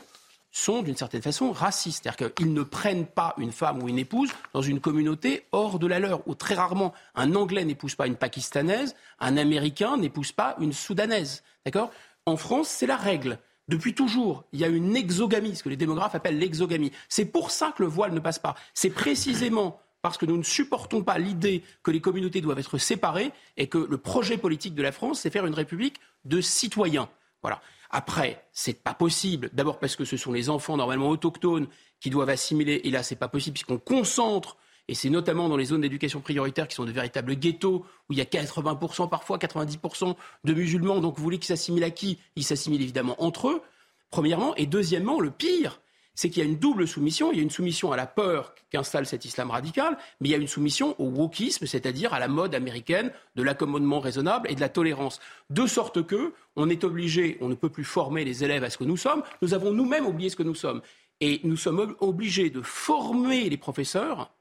sont d'une certaine façon racistes. C'est-à-dire qu'ils ne prennent pas une femme ou une épouse dans une communauté hors de la leur, où très rarement un Anglais n'épouse pas une Pakistanaise, un Américain n'épouse pas une Soudanaise. D'accord? En France, c'est la règle. Depuis toujours, il y a une exogamie, ce que les démographes appellent l'exogamie. C'est pour ça que le voile ne passe pas. C'est précisément parce que nous ne supportons pas l'idée que les communautés doivent être séparées et que le projet politique de la France, c'est faire une république de citoyens. Voilà. Après, c'est pas possible. D'abord parce que ce sont les enfants normalement autochtones qui doivent assimiler. Et là, c'est pas possible puisqu'on concentre. Et c'est notamment dans les zones d'éducation prioritaire qui sont de véritables ghettos où il y a 80% parfois, 90% de musulmans. Donc vous voulez qu'ils s'assimilent à qui? Ils s'assimilent évidemment entre eux, premièrement. Et deuxièmement, le pire, c'est qu'il y a une double soumission. Il y a une soumission à la peur qu'installe cet islam radical, mais il y a une soumission au wokisme, c'est-à-dire à la mode américaine de l'accommodement raisonnable et de la tolérance. De sorte que on est obligé, on ne peut plus former les élèves à ce que nous sommes. Nous avons nous-mêmes oublié ce que nous sommes. Et nous sommes obligés de former les professeurs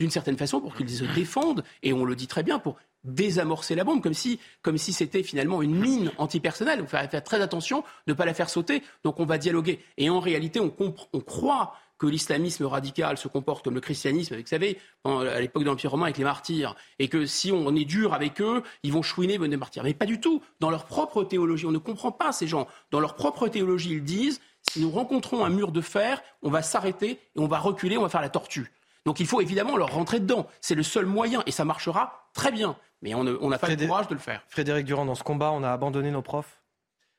d'une certaine façon pour qu'ils se défendent, et on le dit très bien, pour désamorcer la bombe, comme si, comme si c'était finalement une mine antipersonnelle. Il faut faire très attention ne pas la faire sauter. Donc on va dialoguer. Et en réalité, on, on croit que l'islamisme radical se comporte comme le christianisme, vous savez, à l'époque de l'Empire romain avec les martyrs, et que si on est dur avec eux, ils vont chouiner, venir martyrs. Mais pas du tout. Dans leur propre théologie, on ne comprend pas ces gens. Dans leur propre théologie, ils disent, si nous rencontrons un mur de fer, on va s'arrêter et on va reculer, on va faire la tortue. Donc il faut évidemment leur rentrer dedans. C'est le seul moyen et ça marchera très bien. Mais on n'a pas le courage de le faire. Frédéric Durand, dans ce combat, on a abandonné nos profs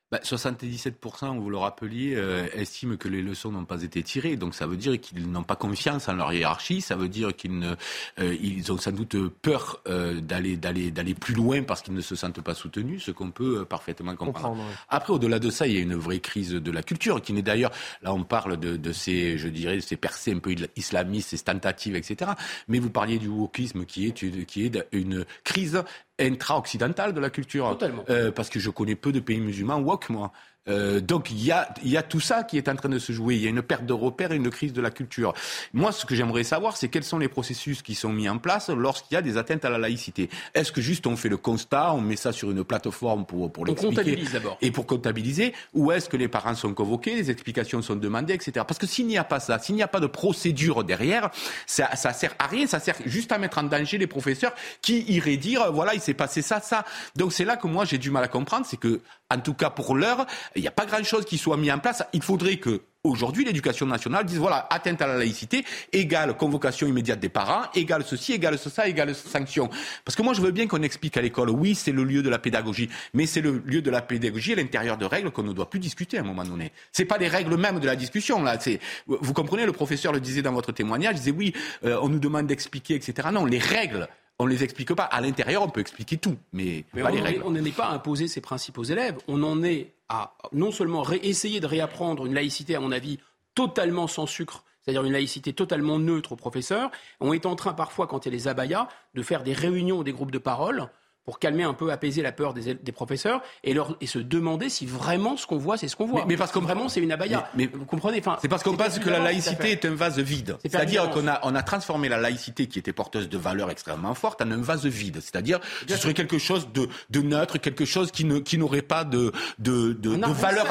bah, 77%, vous le rappeliez, euh, estiment que les leçons n'ont pas été tirées. Donc ça veut dire qu'ils n'ont pas confiance en leur hiérarchie. Ça veut dire qu'ils ne, euh, ils ont sans doute peur euh, d'aller, d'aller, d'aller plus loin parce qu'ils ne se sentent pas soutenus, ce qu'on peut parfaitement comprendre. Après, au-delà de ça, il y a une vraie crise de la culture qui n'est d'ailleurs, là on parle de, de ces, je dirais, ces percées un peu islamistes, ces tentatives, etc. Mais vous parliez du wokisme qui est, qui est une crise intra-occidentale de la culture. Totalement. Euh, parce que je connais peu de pays musulmans woke, moi. Euh, donc il y, a, y a tout ça qui est en train de se jouer. Il y a une perte de repères et une crise de la culture. Moi, ce que j'aimerais savoir, c'est quels sont les processus qui sont mis en place lorsqu'il y a des atteintes à la laïcité. Est-ce que juste on fait le constat, on met ça sur une plateforme pour, pour l'expliquer et pour comptabiliser, ou est-ce que les parents sont convoqués, les explications sont demandées, etc. Parce que s'il n'y a pas ça, s'il n'y a pas de procédure derrière, ça, ça sert à rien. Ça sert juste à mettre en danger les professeurs qui iraient dire, voilà, il s'est passé ça, ça. Donc c'est là que moi j'ai du mal à comprendre, c'est que en tout cas pour l'heure, il n'y a pas grand-chose qui soit mis en place. Il faudrait que Aujourd'hui, l'éducation nationale dit voilà, atteinte à la laïcité égale convocation immédiate des parents, égale ceci, égale ça, égale sanction. Parce que moi, je veux bien qu'on explique à l'école, oui, c'est le lieu de la pédagogie, mais c'est le lieu de la pédagogie à l'intérieur de règles qu'on ne doit plus discuter à un moment donné. C'est pas les règles mêmes de la discussion là. C'est, vous comprenez, le professeur le disait dans votre témoignage, il disait oui, euh, on nous demande d'expliquer, etc. Non, les règles on ne les explique pas. À l'intérieur, on peut expliquer tout, mais, pas on les règles. on n'en est pas à imposer ces principes aux élèves. On en est à non seulement essayer de réapprendre une laïcité, à mon avis, totalement sans sucre, c'est-à-dire une laïcité totalement neutre aux professeurs. On est en train parfois, quand il y a les abayas, de faire des réunions des groupes de parole pour calmer un peu, apaiser la peur des, des professeurs et, leur, et se demander si vraiment ce qu'on voit, c'est ce qu'on voit. Mais, parce que vraiment, c'est une abaya. Mais, vous comprenez enfin, C'est parce qu'on pense que la laïcité est un vase vide. C'est-à-dire qu'on a, on a transformé la laïcité qui était porteuse de valeurs extrêmement fortes en un vase vide. C'est-à-dire ce serait quelque chose de, de neutre, quelque chose qui, ne, qui n'aurait pas de, de, de, de valeur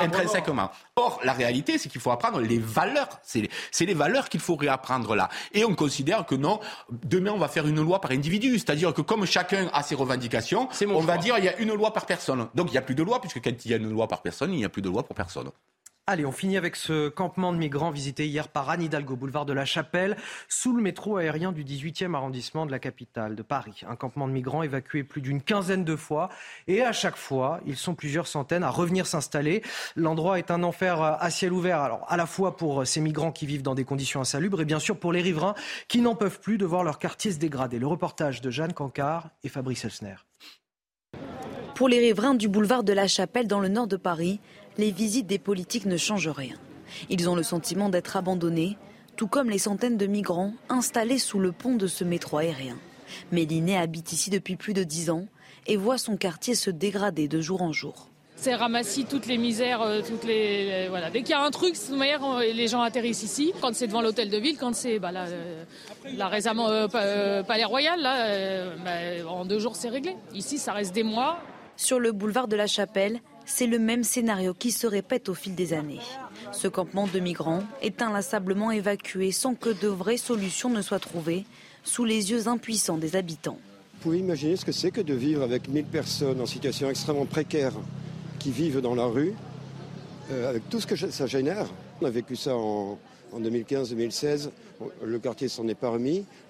intrinsèquement. Or, la réalité, c'est qu'il faut apprendre les valeurs. C'est, c'est les valeurs qu'il faut réapprendre là. Et on considère que non, demain on va faire une loi par individu. C'est-à-dire que comme chacun a ses revendications, on va dire il y a une loi par personne. Donc il n'y a plus de loi, puisque quand il y a une loi par personne, il n'y a plus de loi pour personne. Allez, on finit avec ce campement de migrants visité hier par Anne Hidalgo, boulevard de la Chapelle, sous le métro aérien du 18e arrondissement de la capitale de Paris. Un campement de migrants évacué plus d'une quinzaine de fois et à chaque fois, ils sont plusieurs centaines à revenir s'installer. L'endroit est un enfer à ciel ouvert, alors à la fois pour ces migrants qui vivent dans des conditions insalubres et bien sûr pour les riverains qui n'en peuvent plus de voir leur quartier se dégrader. Le reportage de Jeanne Cancard et Fabrice Elsner. Pour les riverains du boulevard de la Chapelle dans le nord de Paris, les visites des politiques ne changent rien. Ils ont le sentiment d'être abandonnés, tout comme les centaines de migrants installés sous le pont de ce métro aérien. Méliné habite ici depuis plus de dix ans et voit son quartier se dégrader de jour en jour. C'est ramassis toutes les misères, euh, toutes les voilà. Dès qu'il y a un truc, de manière, les gens atterrissent ici. Quand c'est devant l'hôtel de ville, quand c'est bah, là, euh, là, récemment euh, Palais Royal, là, bah, en deux jours c'est réglé. Ici, ça reste des mois. Sur le boulevard de la Chapelle, c'est le même scénario qui se répète au fil des années. Ce campement de migrants est inlassablement évacué sans que de vraies solutions ne soient trouvées, sous les yeux impuissants des habitants. Vous pouvez imaginer ce que c'est que de vivre avec 1000 personnes en situation extrêmement précaire qui vivent dans la rue, euh, avec tout ce que ça génère. On a vécu ça en, en 2015-2016. Le quartier s'en est pas.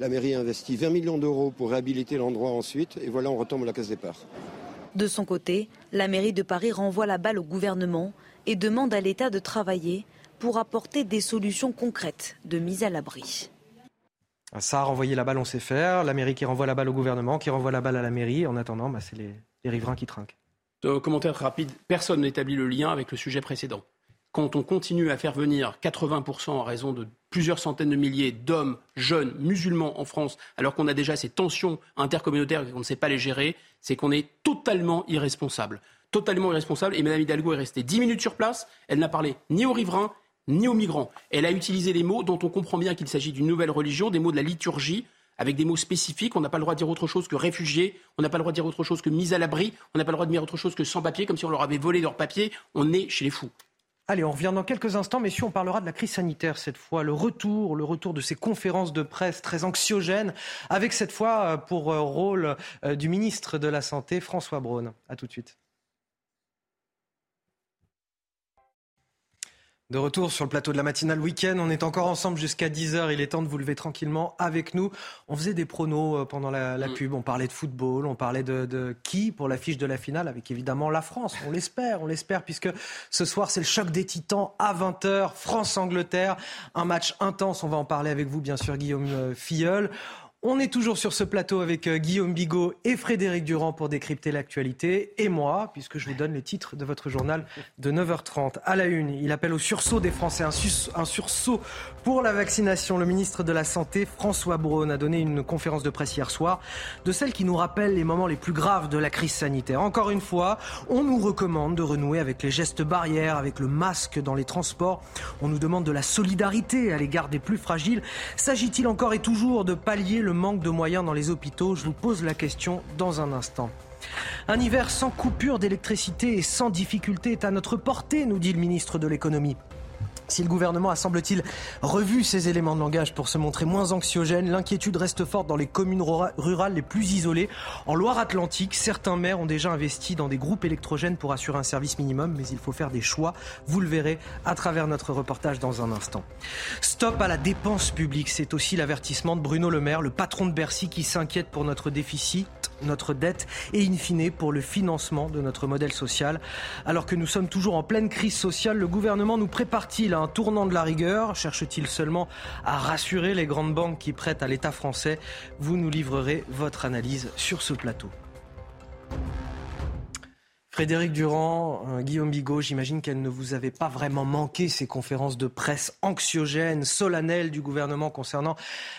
La mairie a investi 20 millions d'euros pour réhabiliter l'endroit ensuite. Et voilà, on retombe à la case départ. De son côté, la mairie de Paris renvoie la balle au gouvernement et demande à l'État de travailler pour apporter des solutions concrètes de mise à l'abri. Ça a renvoyé la balle, on sait faire. La mairie qui renvoie la balle au gouvernement, qui renvoie la balle à la mairie. En attendant, bah, c'est les, les riverains qui trinquent. Euh, commentaire rapide. Personne n'établit le lien avec le sujet précédent. Quand on continue à faire venir 80% en raison de plusieurs centaines de milliers d'hommes jeunes musulmans en France, alors qu'on a déjà ces tensions intercommunautaires et qu'on ne sait pas les gérer, c'est qu'on est totalement irresponsable. Totalement irresponsable. Et Mme Hidalgo est restée 10 minutes sur place. Elle n'a parlé ni aux riverains, ni aux migrants. Elle a utilisé les mots dont on comprend bien qu'il s'agit d'une nouvelle religion, des mots de la liturgie, avec des mots spécifiques. On n'a pas le droit de dire autre chose que réfugiés, on n'a pas le droit de dire autre chose que mise à l'abri, on n'a pas le droit de dire autre chose que sans papier, comme si on leur avait volé leurs papiers. On est chez les fous. Allez, on revient dans quelques instants, messieurs, on parlera de la crise sanitaire cette fois, le retour, le retour de ces conférences de presse très anxiogènes, avec cette fois pour rôle du ministre de la Santé, François Braun. À tout de suite. De retour sur le plateau de la matinale week-end, on est encore ensemble jusqu'à 10h, il est temps de vous lever tranquillement avec nous. On faisait des pronos pendant la, la pub, on parlait de football, on parlait de, de qui pour l'affiche de la finale, avec évidemment la France, on l'espère, on l'espère, puisque ce soir c'est le choc des titans à 20h, France-Angleterre, un match intense, on va en parler avec vous bien sûr Guillaume Filleul. On est toujours sur ce plateau avec Guillaume Bigot et Frédéric Durand pour décrypter l'actualité. Et moi, puisque je vous donne les titres de votre journal de 9h30. À la une, il appelle au sursaut des Français, un, un sursaut pour la vaccination. Le ministre de la Santé, François Braun, a donné une conférence de presse hier soir de celle qui nous rappelle les moments les plus graves de la crise sanitaire. Encore une fois, on nous recommande de renouer avec les gestes barrières, avec le masque dans les transports. On nous demande de la solidarité à l'égard des plus fragiles. S'agit-il encore et toujours de pallier le manque de moyens dans les hôpitaux Je vous pose la question dans un instant. Un hiver sans coupure d'électricité et sans difficulté est à notre portée, nous dit le ministre de l'économie. Si le gouvernement a, semble-t-il, revu ses éléments de langage pour se montrer moins anxiogène, l'inquiétude reste forte dans les communes rurales les plus isolées. En Loire-Atlantique, certains maires ont déjà investi dans des groupes électrogènes pour assurer un service minimum, mais il faut faire des choix. Vous le verrez à travers notre reportage dans un instant. Stop à la dépense publique, c'est aussi l'avertissement de Bruno Le Maire, le patron de Bercy qui s'inquiète pour notre déficit notre dette et in fine pour le financement de notre modèle social. Alors que nous sommes toujours en pleine crise sociale, le gouvernement nous prépare-t-il à un tournant de la rigueur? Cherche-t-il seulement à rassurer les grandes banques qui prêtent à l'État français? Vous nous livrerez votre analyse sur ce plateau. Frédéric Durand, euh, Guillaume Bigot, j'imagine qu'elle ne vous avait pas vraiment manqué ces conférences de presse anxiogènes, solennelles du gouvernement concernant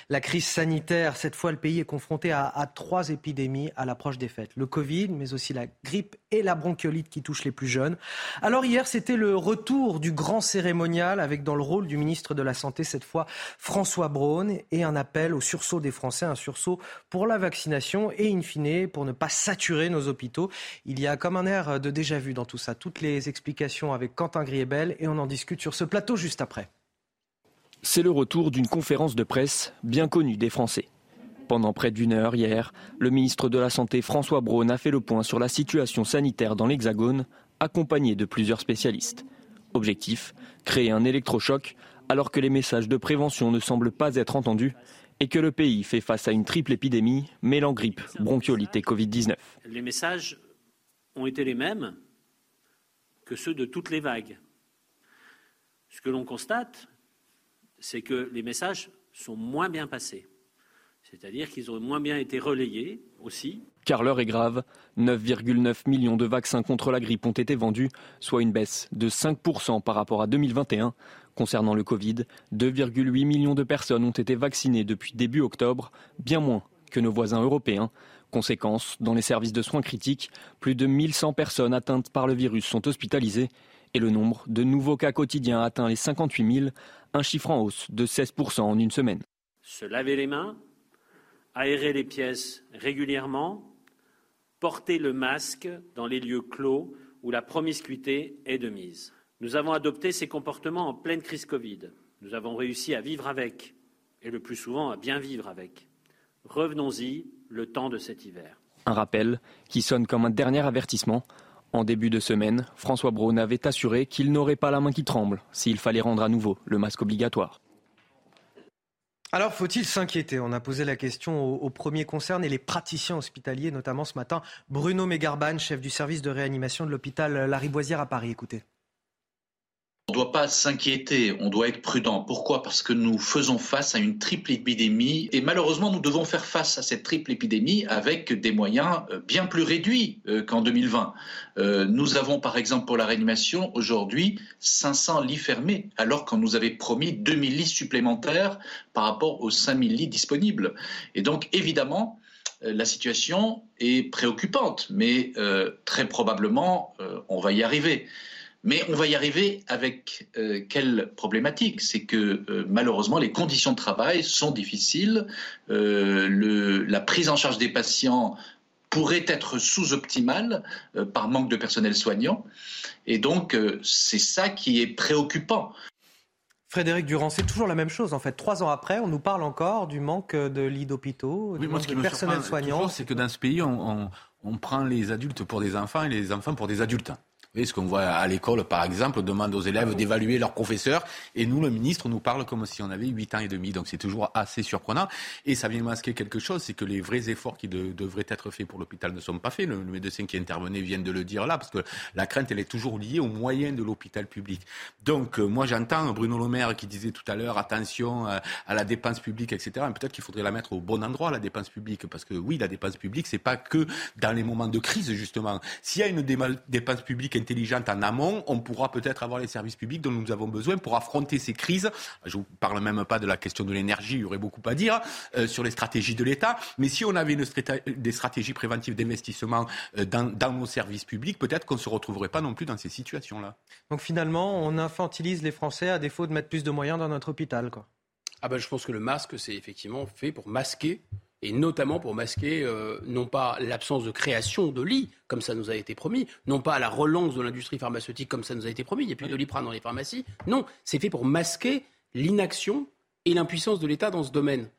la crise sanitaire. Cette fois, le pays est confronté à trois épidémies à l'approche des fêtes. Le Covid, mais aussi la grippe et la bronchiolite qui touchent les plus jeunes. Alors hier, c'était le retour du grand cérémonial avec dans le rôle du ministre de la Santé, cette fois François Braun, et un appel au sursaut des Français, un sursaut pour la vaccination et in fine pour ne pas saturer nos hôpitaux. Il y a comme un air de déjà vu dans tout ça. Toutes les explications avec Quentin Griebel et on en discute sur ce plateau juste après. C'est le retour d'une conférence de presse bien connue des Français. Pendant près d'une heure hier, le ministre de la Santé François Braun a fait le point sur la situation sanitaire dans l'Hexagone, accompagné de plusieurs spécialistes. Objectif créer un électrochoc alors que les messages de prévention ne semblent pas être entendus et que le pays fait face à une triple épidémie mêlant grippe, bronchiolite et Covid-19. Les messages ont été les mêmes que ceux de toutes les vagues. Ce que l'on constate, c'est que les messages sont moins bien passés. C'est-à-dire qu'ils ont moins bien été relayés aussi. Car l'heure est grave. 9,9 millions de vaccins contre la grippe ont été vendus, soit une baisse de 5% par rapport à 2021. Concernant le Covid, 2,8 millions de personnes ont été vaccinées depuis début octobre, bien moins que nos voisins européens. Conséquence, dans les services de soins critiques, plus de 1100 personnes atteintes par le virus sont hospitalisées et le nombre de nouveaux cas quotidiens atteint les 58 000, un chiffre en hausse de 16% en une semaine. Se laver les mains, aérer les pièces régulièrement, porter le masque dans les lieux clos où la promiscuité est de mise. Nous avons adopté ces comportements en pleine crise Covid. Nous avons réussi à vivre avec, et le plus souvent à bien vivre avec. Revenons-y le temps de cet hiver. Un rappel qui sonne comme un dernier avertissement. En début de semaine, François Braun avait assuré qu'il n'aurait pas la main qui tremble s'il fallait rendre à nouveau le masque obligatoire. Alors, faut-il s'inquiéter? On a posé la question aux, premiers concernés, les praticiens hospitaliers, notamment ce matin. Bruno Mégarban, chef du service de réanimation de l'hôpital Lariboisière à Paris. Écoutez. On ne doit pas s'inquiéter, on doit être prudent. Pourquoi? Parce que nous faisons face à une triple épidémie et malheureusement nous devons faire face à cette triple épidémie avec des moyens euh, bien plus réduits euh, qu'en 2020. Euh, nous avons par exemple pour la réanimation aujourd'hui 500 lits fermés alors qu'on nous avait promis 2000 lits supplémentaires par rapport aux 5000 lits disponibles. Et donc évidemment, la situation est préoccupante, mais très probablement on va y arriver. Mais on va y arriver avec euh, quelle problématique? C'est que euh, malheureusement, les conditions de travail sont difficiles. Euh, la prise en charge des patients pourrait être sous-optimale par manque de personnel soignant. Et donc, c'est ça qui est préoccupant. Frédéric Durand, c'est toujours la même chose en fait. Trois ans après, on nous parle encore du manque de lits d'hôpitaux, du manque de personnel soignant. C'est que dans ce pays, on, prend les adultes pour des enfants et les enfants pour des adultes ce qu'on voit à l'école, par exemple, demande aux élèves d'évaluer leurs professeurs, et nous, le ministre, nous parle comme si on avait 8 ans et demi. Donc c'est toujours assez surprenant. Et ça vient masquer quelque chose, c'est que les vrais efforts qui devraient être faits pour l'hôpital ne sont pas faits. Le, médecin qui intervenait vient de le dire là, parce que la crainte, elle est toujours liée aux moyens de l'hôpital public. Donc euh, moi, j'entends Bruno Le Maire qui disait tout à l'heure, attention euh, à la dépense publique, etc. Peut-être qu'il faudrait la mettre au bon endroit, la dépense publique, parce que oui, la dépense publique, c'est pas que dans les moments de crise, justement. S'il y a une dépense publique intelligente en amont, on pourra peut-être avoir les services publics dont nous avons besoin pour affronter ces crises. Je ne vous parle même pas de la question de l'énergie, il y aurait beaucoup à dire euh, sur les stratégies de l'État. Mais si on avait une des stratégies préventives d'investissement euh, dans, dans, nos services publics, peut-être qu'on ne se retrouverait pas non plus dans ces situations-là. Donc finalement, on infantilise les Français à défaut de mettre plus de moyens dans notre hôpital. Quoi. Ah ben, je pense que le masque, c'est effectivement fait pour masquer et notamment pour masquer euh, non pas l'absence de création de lits, comme ça nous a été promis, non pas la relance de l'industrie pharmaceutique, comme ça nous a été promis, il n'y a plus de Doliprane dans les pharmacies, non, c'est fait pour masquer l'inaction et l'impuissance de l'État dans ce domaine.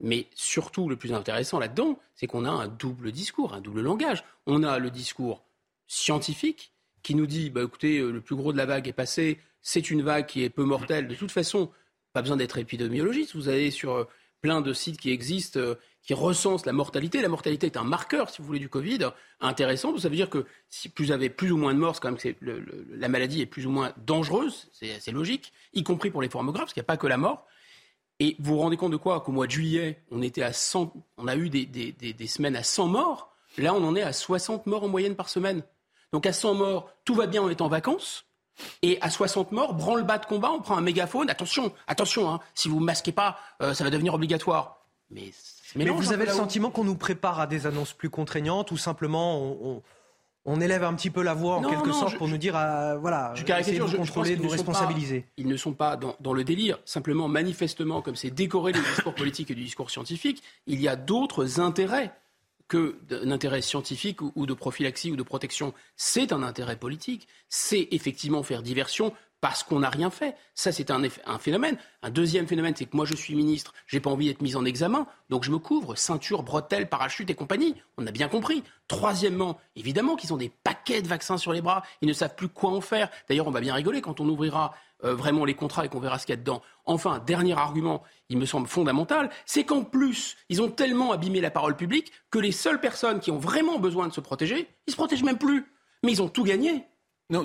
Mais surtout, le plus intéressant là-dedans, c'est qu'on a un double discours, un double langage. On a le discours scientifique qui nous dit, bah, écoutez, euh, le plus gros de la vague est passé, c'est une vague qui est peu mortelle. De toute façon, pas besoin d'être épidémiologiste. Vous allez sur euh, plein de sites qui existent, euh, qui recensent la mortalité. La mortalité est un marqueur, si vous voulez, du Covid intéressant. Ça veut dire que si vous avez plus ou moins de morts, c'est quand même que la maladie est plus ou moins dangereuse. C'est logique, y compris pour les formes parce qu'il n'y a pas que la mort. Et vous vous rendez compte de quoi? Qu'au mois de juillet, on, était à 100, on a eu des, des, des, semaines à 100 morts. Là, on en est à 60 morts en moyenne par semaine. Donc à 100 morts, tout va bien, on est en vacances. Et à 60 morts, branle-bas de combat, on prend un mégaphone. Attention, attention, hein, si vous ne masquez pas, euh, ça va devenir obligatoire. Mais, mais vous avez le sentiment qu'on nous prépare à des annonces plus contraignantes ou simplement on, on, élève un petit peu la voix en quelque sorte pour nous dire, euh, voilà, je caricature, de contrôler, de nous responsabiliser. ils ne sont pas dans, dans, le délire. Simplement, manifestement, comme c'est décoré du discours politique et du discours scientifique, il y a d'autres intérêts que d'un intérêt scientifique ou de prophylaxie ou de protection. C'est un intérêt politique. C'est effectivement faire diversion parce qu'on n'a rien fait. Ça, c'est un, phénomène. Un deuxième phénomène, c'est que moi, je suis ministre, j'ai pas envie d'être mis en examen, donc je me couvre, ceinture, bretelles, parachute et compagnie. On a bien compris. Troisièmement, évidemment qu'ils ont des paquets de vaccins sur les bras, ils ne savent plus quoi en faire. D'ailleurs, on va bien rigoler quand on ouvrira euh, vraiment les contrats et qu'on verra ce qu'il y a dedans. Enfin, dernier argument, il me semble fondamental, c'est qu'en plus, ils ont tellement abîmé la parole publique que les seules personnes qui ont vraiment besoin de se protéger, ils se protègent même plus. Mais ils ont tout gagné. Non,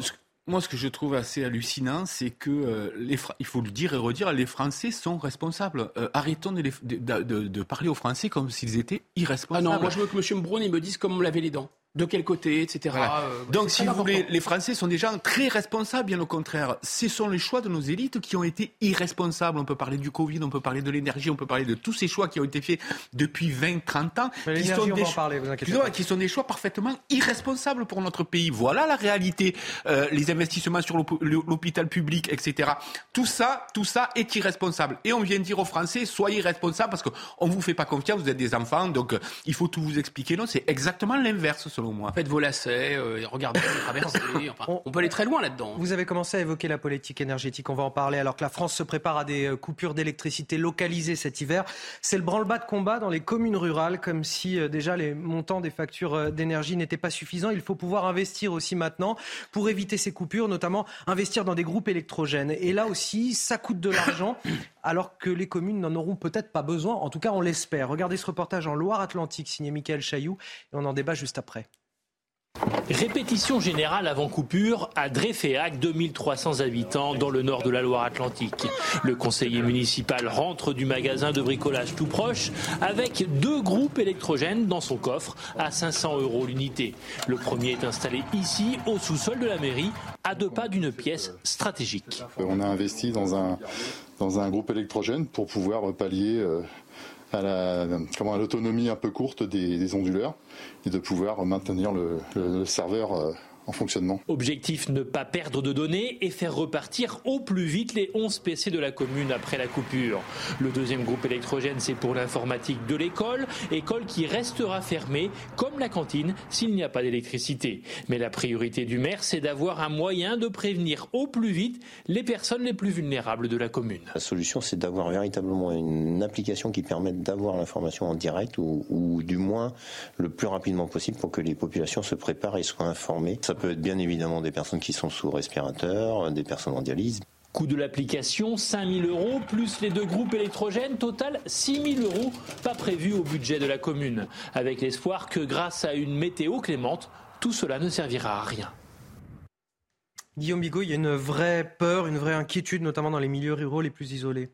moi, ce que je trouve assez hallucinant, c'est que, euh, les il faut le dire et redire, les Français sont responsables. Euh, arrêtons de, de, parler aux Français comme s'ils étaient irresponsables. Ah non, moi je veux que M. Brown me dise comment on lavait les dents de quel côté, etc. Euh, Donc, si vous voulez, les Français sont des gens très responsables, bien au contraire. Ce sont les choix de nos élites qui ont été irresponsables. On peut parler du Covid, on peut parler de l'énergie, on peut parler de tous ces choix qui ont été faits depuis 20, 30 ans. Qui sont, des parler, qui sont, des choix parfaitement irresponsables pour notre pays. Voilà la réalité. Euh, les investissements sur l'hôpital public, etc. Tout ça, tout ça est irresponsable. Et on vient dire aux Français, soyez responsables parce qu'on ne vous fait pas confiance, vous êtes des enfants, donc euh, il faut tout vous expliquer. Non, c'est exactement l'inverse Faites vos lacets, euh, regardez les traversées. on peut aller très loin là-dedans. Vous avez commencé à évoquer la politique énergétique. On va en parler alors que la France se prépare à des euh, coupures d'électricité localisées cet hiver. C'est le branle-bas de combat dans les communes rurales, comme si euh, déjà les montants des factures d'énergie n'étaient pas suffisants. Il faut pouvoir investir aussi maintenant pour éviter ces coupures, notamment investir dans des groupes électrogènes. Et là aussi, ça coûte de l'argent alors que les communes n'en auront peut-être pas besoin. En tout cas, on l'espère. Regardez ce reportage en Loire-Atlantique signé Michael Chailloux et on en débat juste après. Répétition générale avant coupure à Dreyféac, 2300 habitants dans le nord de la Loire-Atlantique. Le conseiller municipal rentre du magasin de bricolage tout proche avec deux groupes électrogènes dans son coffre à 500 euros l'unité. Le premier est installé ici, au sous-sol de la mairie, à deux pas d'une pièce stratégique. On a investi dans un, dans un groupe électrogène pour pouvoir pallier euh, à la, comment, l'autonomie un peu courte des, onduleurs et de pouvoir maintenir le, serveur fonctionnement. Objectif ne pas perdre de données et faire repartir au plus vite les 11 PC de la commune après la coupure. Le deuxième groupe électrogène, c'est pour l'informatique de l'école, école qui restera fermée comme la cantine s'il n'y a pas d'électricité. Mais la priorité du maire, c'est d'avoir un moyen de prévenir au plus vite les personnes les plus vulnérables de la commune. La solution, c'est d'avoir véritablement une application qui permette d'avoir l'information en direct ou, ou, du moins le plus rapidement possible pour que les populations se préparent et soient informées. Ça peut être bien évidemment des personnes qui sont sous respirateur, des personnes en dialyse. Coût de l'application, 5000 euros, plus les deux groupes électrogènes, total 6000 euros, pas prévu au budget de la commune. Avec l'espoir que grâce à une météo clémente, tout cela ne servira à rien. Guillaume Bigot, il y a une vraie peur, une vraie inquiétude, notamment dans les milieux ruraux les plus isolés.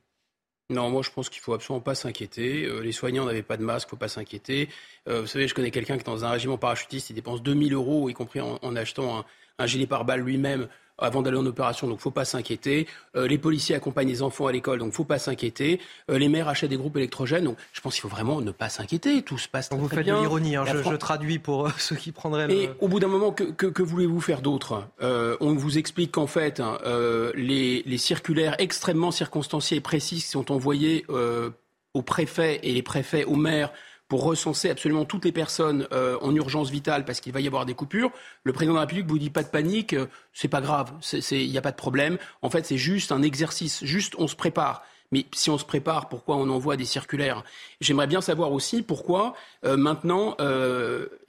Non, moi je pense qu'il faut absolument pas s'inquiéter. Euh, les soignants n'avaient pas de masque, faut pas s'inquiéter. Euh, vous savez, je connais quelqu'un qui dans un régiment parachutiste, il dépense 2000 euros, y compris en, achetant un, un gilet pare-balles lui-même avant d'aller en opération, donc faut pas s'inquiéter. Euh, les policiers accompagnent les enfants à l'école, donc faut pas s'inquiéter. Euh, les maires achètent des groupes électrogènes, donc je pense qu'il faut vraiment ne pas s'inquiéter. Tout se passe très, vous faites de l'ironie, hein, je, traduis pour euh, ceux qui prendraient. Le... Et au bout d'un moment, que, que, voulez-vous faire d'autre? On vous explique qu'en fait, hein, les, les, circulaires extrêmement circonstanciés et précis qui sont envoyés aux préfets et les préfets aux maires pour recenser absolument toutes les personnes euh, en urgence vitale parce qu'il va y avoir des coupures. Le président de la République vous dit pas de panique, euh, c'est pas grave, il n'y a pas de problème. En fait, c'est juste un exercice, juste on se prépare. Mais si on se prépare, pourquoi on envoie des circulaires? J'aimerais bien savoir aussi pourquoi euh, maintenant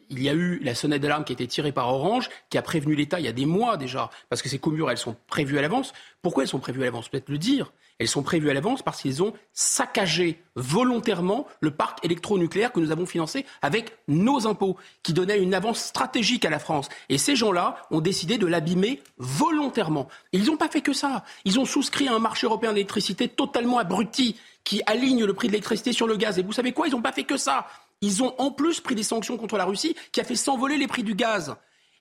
il y a eu la sonnette d'alarme qui a été tirée par Orange, qui a prévenu l'État il y a des mois déjà, parce que ces coupures, elles sont prévues à l'avance. Pourquoi elles sont prévues à l'avance? Peut-être le dire. Elles sont prévues à l'avance parce qu'ils ont saccagé volontairement le parc électronucléaire que nous avons financé avec nos impôts, qui donnait une avance stratégique à la France. Et ces gens-là ont décidé de l'abîmer volontairement. ils n'ont pas fait que ça. Ils ont souscrit à un marché européen d'électricité totalement abruti, qui aligne le prix de l'électricité sur le gaz. Et vous savez quoi? Ils n'ont pas fait que ça. Ils ont en plus pris des sanctions contre la Russie, qui a fait s'envoler les prix du gaz.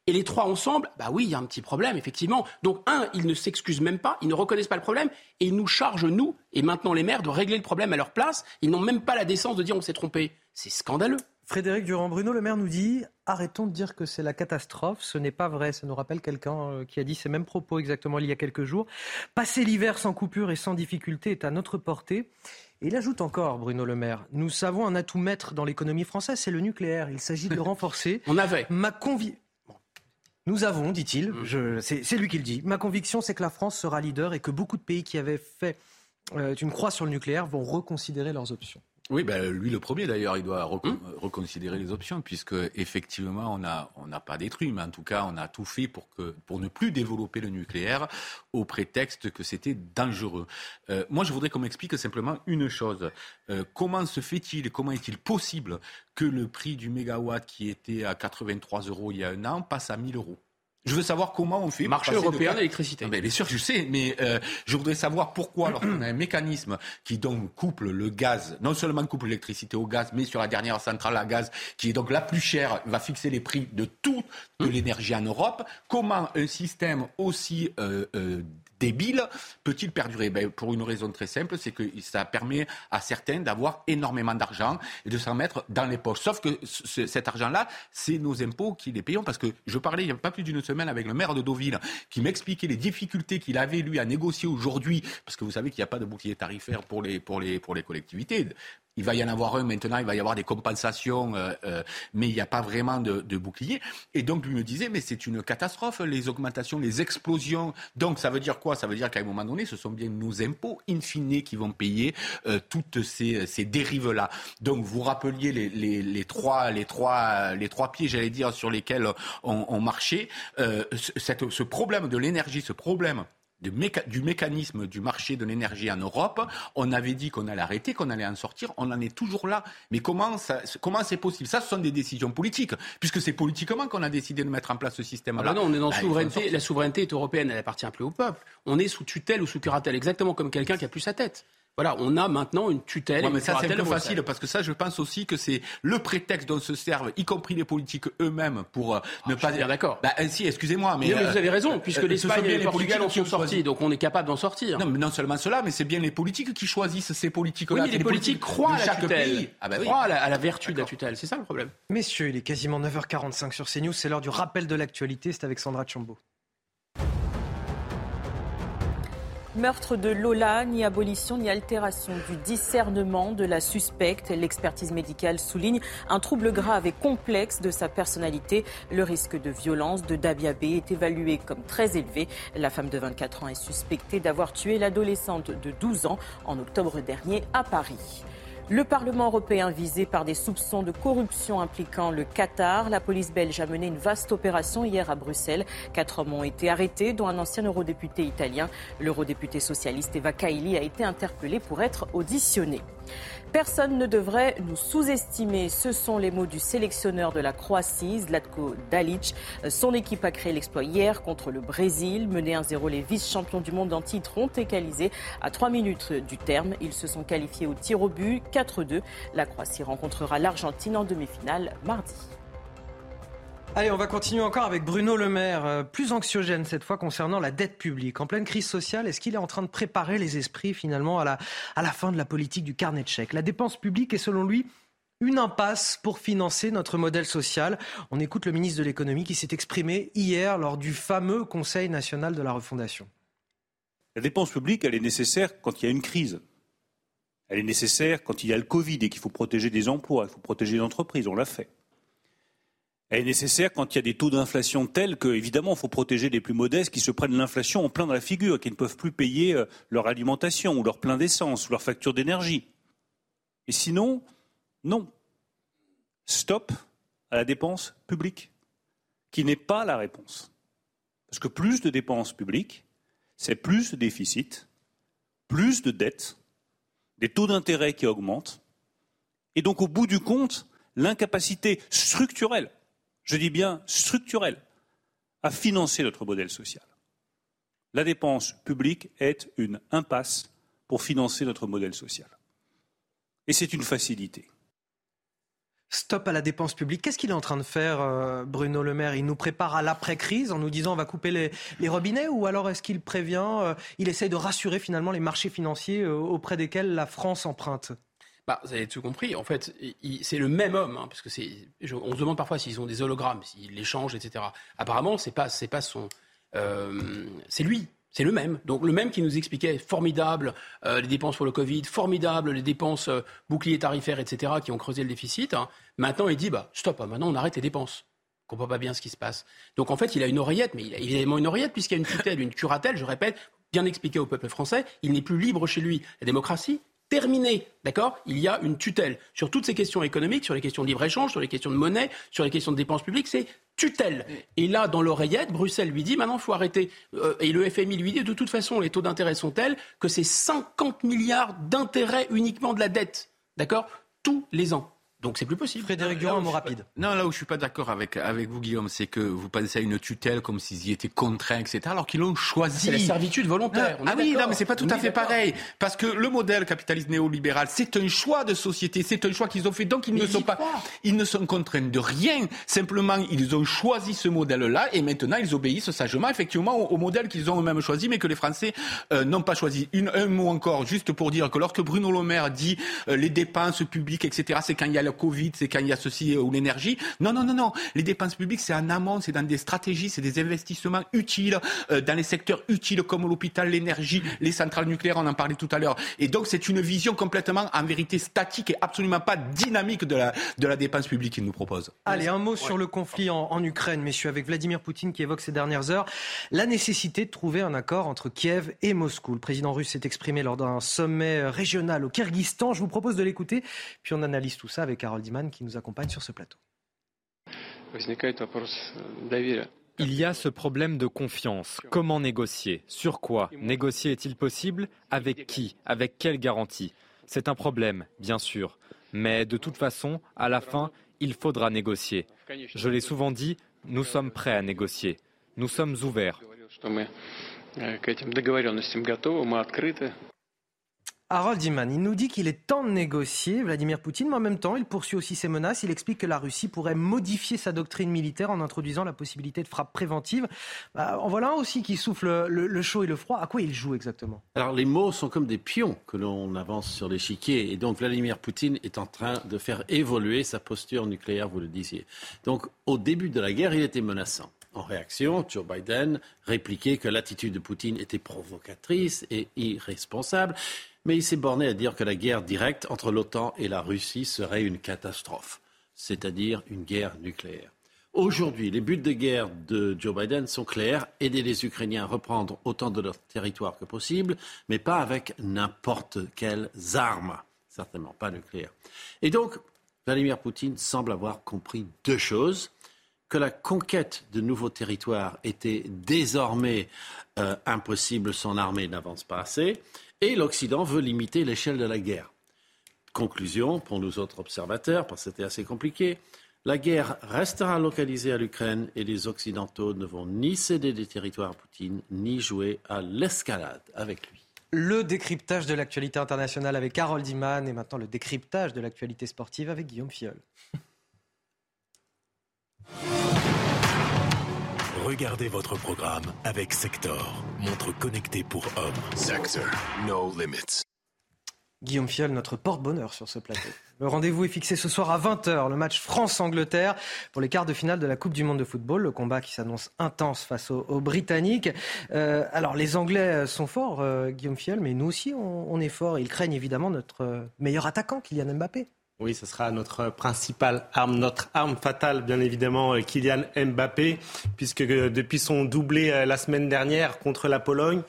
Et les trois ensemble, bah oui, il y a un petit problème, effectivement. Donc, un, ils ne s'excusent même pas, ils ne reconnaissent pas le problème, et ils nous chargent, nous, et maintenant les maires, de régler le problème à leur place. Ils n'ont même pas la décence de dire on s'est trompé. C'est scandaleux. Frédéric Durand-Bruno, le maire nous dit arrêtons de dire que c'est la catastrophe. Ce n'est pas vrai. Ça nous rappelle quelqu'un euh, qui a dit ces mêmes propos exactement il y a quelques jours. Passer l'hiver sans coupure et sans difficulté est à notre portée. Et il ajoute encore, Bruno Le Maire, nous savons un atout maître dans l'économie française, c'est le nucléaire. Il s'agit de le renforcer. On avait. Ma conviction. Nous avons, dit-il, mm. c'est lui qui le dit, ma conviction c'est que la France sera leader et que beaucoup de pays qui avaient fait euh, une croix sur le nucléaire vont reconsidérer leurs options. Oui, ben, lui le premier d'ailleurs, il doit hum. reconsidérer les options puisque effectivement on n'a on n'a pas détruit, mais en tout cas on a tout fait pour que pour ne plus développer le nucléaire au prétexte que c'était dangereux. Euh, moi, je voudrais qu'on m'explique simplement une chose euh, comment se fait-il, comment est-il possible que le prix du mégawatt qui était à 83 euros il y a un an passe à 1000 euros? Je veux savoir comment on fait. Marché européen d'électricité. Bien sûr, je sais, mais euh, je voudrais savoir pourquoi, lorsqu'on a un mécanisme qui donc couple le gaz, non seulement couple l'électricité au gaz, mais sur la dernière centrale à gaz, qui est donc la plus chère, va fixer les prix de toute de l'énergie en Europe. Comment un système aussi euh, euh, débile peut-il perdurer? Ben, Pour une raison très simple, c'est que ça permet à certains d'avoir énormément d'argent et de s'en mettre dans les poches. Sauf que cet argent-là, c'est nos impôts qui les payons. Parce que je parlais il n'y a pas plus d'une semaine avec le maire de Deauville qui m'expliquait les difficultés qu'il avait, lui, à négocier aujourd'hui. Parce que vous savez qu'il n'y a pas de bouclier tarifaire pour les, pour les, pour les collectivités. Il va y en avoir un maintenant, il va y avoir des compensations, euh, euh, mais il n'y a pas vraiment de, de, bouclier. Et donc, lui me disait, mais c'est une catastrophe, les augmentations, les explosions. Donc, ça veut dire quoi? Ça veut dire qu'à un moment donné, ce sont bien nos impôts, in fine, qui vont payer euh, toutes ces, ces dérives-là. Donc, vous rappeliez les, les, les, trois, les, trois, les trois pieds, j'allais dire, sur lesquels on, on marchait. Cette, ce problème de l'énergie, ce problème du mécanisme du marché de l'énergie en Europe. On avait dit qu'on allait arrêter, qu'on allait en sortir. On en est toujours là. Mais comment ça, comment c'est possible? Ça, ce sont des décisions politiques, puisque c'est politiquement qu'on a décidé de mettre en place ce système-là. Ah bah non, on est dans la bah, souveraineté. La souveraineté est européenne. Elle appartient plus au peuple. On est sous tutelle ou sous curatelle, exactement comme quelqu'un qui a plus sa tête. Voilà, on a maintenant une tutelle. mais ça, c'est peu facile parce que ça, je pense aussi que c'est le prétexte dont se servent, y compris les politiques eux-mêmes, pour euh, ne ah, pas dire. D'accord. Bah, euh, si, excusez-moi, mais. vous euh, avez raison, puisque l'Espagne et le Portugal en sont sortis, donc on est capable d'en sortir. Non, mais non seulement cela, mais c'est bien les politiques qui choisissent ces politiques-là. Oui, les, politiques, croient à la tutelle. Ah bah croient à la, vertu de la tutelle. C'est ça le problème. Messieurs, il est quasiment 9h45 sur CNews. C'est l'heure du rappel de l'actualité. C'est avec Sandra Chambaud. Meurtre de Lola, ni abolition ni altération du discernement de la suspecte. L'expertise médicale souligne un trouble grave et complexe de sa personnalité. Le risque de violence de Dabia B est évalué comme très élevé. La femme de 24 ans est suspectée d'avoir tué l'adolescente de 12 ans en octobre dernier à Paris. Le Parlement européen visé par des soupçons de corruption impliquant le Qatar. La police belge a mené une vaste opération hier à Bruxelles. Quatre hommes ont été arrêtés, dont un ancien eurodéputé italien. L'eurodéputé socialiste Eva Kaili a été interpellé pour être auditionné. Personne ne devrait nous sous-estimer. Ce sont les mots du sélectionneur de la Croatie, Zlatko Dalic. Son équipe a créé l'exploit hier contre le Brésil. Mené 1-0, les vice-champions du monde en titre ont égalisé à 3 minutes du terme. Ils se sont qualifiés au tir au but 4-2. La Croatie rencontrera l'Argentine en demi-finale mardi. Allez, on va continuer encore avec Bruno Le Maire, euh, plus anxiogène cette fois concernant la dette publique. En pleine crise sociale, est-ce qu'il est en train de préparer les esprits finalement à la, fin de la politique du carnet de chèques? La dépense publique est selon lui une impasse pour financer notre modèle social. On écoute le ministre de l'économie qui s'est exprimé hier lors du fameux Conseil national de la refondation. La dépense publique, elle est nécessaire quand il y a une crise. Elle est nécessaire quand il y a le Covid et qu'il faut protéger des emplois, il faut protéger les entreprises, on l'a fait. Elle est nécessaire quand il y a des taux d'inflation tels que, évidemment, il faut protéger les plus modestes qui se prennent l'inflation en plein dans la figure, qui ne peuvent plus payer euh, leur alimentation ou leur plein d'essence ou leur facture d'énergie. Et sinon, non. Stop à la dépense publique, qui n'est pas la réponse. Parce que plus de dépenses publiques, c'est plus de déficit, plus de dettes, des taux d'intérêt qui augmentent, et donc au bout du compte, l'incapacité structurelle, je dis bien structurelle, à financer notre modèle social. La dépense publique est une impasse pour financer notre modèle social. Et c'est une facilité. Stop à la dépense publique. Qu'est-ce qu'il est en train de faire, euh, Bruno Le Maire? Il nous prépare à l'après-crise en nous disant on va couper les, robinets ou alors est-ce qu'il prévient, euh, il essaye de rassurer finalement les marchés financiers euh, auprès desquels la France emprunte? Bah, vous avez tout compris. En fait, c'est le même homme, hein, parce que. On se demande parfois s'ils ont des hologrammes, s'ils les changent, etc. Apparemment, c'est pas, c'est pas son. c'est lui. C'est le même. Donc le même qui nous expliquait formidable euh, les dépenses pour le Covid, formidable les dépenses euh, boucliers tarifaires, etc., qui ont creusé le déficit. Hein. Maintenant, il dit bah stop, hein, maintenant on arrête les dépenses. On comprend pas bien ce qui se passe. Donc en fait, il a une oreillette, mais il a évidemment une oreillette puisqu'il y a une tutelle, une curatelle, je répète, bien expliqué au peuple français. Il n'est plus libre chez lui. La démocratie, terminé. D'accord? Il y a une tutelle sur toutes ces questions économiques, sur les questions de libre-échange, sur les questions de monnaie, sur les questions de dépenses publiques. C'est tutelle. Et là, dans l'oreillette, Bruxelles lui dit maintenant, il faut arrêter. Euh, et le FMI lui dit de toute façon, les taux d'intérêt sont tels que c'est 50 milliards d'intérêts uniquement de la dette. D'accord? Tous les ans. Donc c'est plus possible. Frédéric Durand, un mot rapide. Non, là où je suis pas d'accord avec, avec vous, Guillaume, c'est que vous pensez à une tutelle comme s'ils y étaient contraints, etc., alors qu'ils l'ont choisi. C'est la servitude volontaire. ah oui, non, mais c'est pas tout à fait pareil. Parce que le modèle capitaliste néolibéral, c'est un choix de société, c'est un choix qu'ils ont fait. Donc ils ne sont pas, ils ne sont contraints de rien. Simplement, ils ont choisi ce modèle-là et maintenant ils obéissent sagement, effectivement, au, modèle qu'ils ont eux-mêmes choisi, mais que les Français euh, n'ont pas choisi. Une, un mot encore, juste pour dire que lorsque Bruno Le Maire dit euh, les dépenses publiques, etc., c'est quand il y a le Covid, c'est quand il y a ceci ou l'énergie. Non, non, non, non. Les dépenses publiques, c'est en amont, c'est dans des stratégies, c'est des investissements utiles, euh, dans les secteurs utiles comme l'hôpital, l'énergie, les centrales nucléaires, on en parlait tout à l'heure. Et donc, c'est une vision complètement, en vérité, statique et absolument pas dynamique de la, de la dépense publique qu'il nous propose. Allez, un mot sur le conflit en, en Ukraine, messieurs, avec Vladimir Poutine qui évoque ces dernières heures la nécessité de trouver un accord entre Kiev et Moscou. Le président russe s'est exprimé lors d'un sommet régional au Kyrgyzstan. Je vous propose de l'écouter, puis on analyse tout ça avec Diman qui nous accompagne sur ce plateau. Il y a ce problème de confiance. Comment négocier? Sur quoi Négocier est-il possible? Avec qui? Avec quelle garantie? C'est un problème, bien sûr. Mais de toute façon, à la fin, il faudra négocier. Je l'ai souvent dit, nous sommes prêts à négocier. Nous sommes ouverts. Harold Iman, il nous dit qu'il est temps de négocier, Vladimir Poutine, mais en même temps, il poursuit aussi ses menaces. Il explique que la Russie pourrait modifier sa doctrine militaire en introduisant la possibilité de frappe préventive. Bah, en voilà un aussi qui souffle le, chaud et le froid. À quoi il joue exactement? Alors, les mots sont comme des pions que l'on avance sur l'échiquier. Et donc, Vladimir Poutine est en train de faire évoluer sa posture nucléaire, vous le disiez. Donc, au début de la guerre, il était menaçant. En réaction, Joe Biden répliquait que l'attitude de Poutine était provocatrice et irresponsable mais il s'est borné à dire que la guerre directe entre l'OTAN et la Russie serait une catastrophe, c'est-à-dire une guerre nucléaire. Aujourd'hui, les buts de guerre de Joe Biden sont clairs aider les Ukrainiens à reprendre autant de leur territoire que possible, mais pas avec n'importe quelles armes, certainement pas nucléaires. Et donc, Vladimir Poutine semble avoir compris deux choses que la conquête de nouveaux territoires était désormais euh, impossible, son armée n'avance pas assez, et l'Occident veut limiter l'échelle de la guerre. Conclusion, pour nous autres observateurs, parce que c'était assez compliqué, la guerre restera localisée à l'Ukraine et les Occidentaux ne vont ni céder des territoires à Poutine, ni jouer à l'escalade avec lui. Le décryptage de l'actualité internationale avec Harold Iman et maintenant le décryptage de l'actualité sportive avec Guillaume Fiol. Regardez votre programme avec Sector, montre connectée pour hommes. Sector, no limits. Guillaume Fiol, notre porte-bonheur sur ce plateau. Le rendez-vous est fixé ce soir à 20h, le match France-Angleterre pour les quarts de finale de la Coupe du Monde de football, le combat qui s'annonce intense face aux, Britanniques. Euh, alors les Anglais sont forts, euh, Guillaume Fiol, mais nous aussi on, est forts. Ils craignent évidemment notre meilleur attaquant, Kylian Mbappé. Oui, ce sera notre principale arme, notre arme fatale, bien évidemment, Kylian Mbappé, puisque depuis son doublé la semaine dernière contre la Pologne,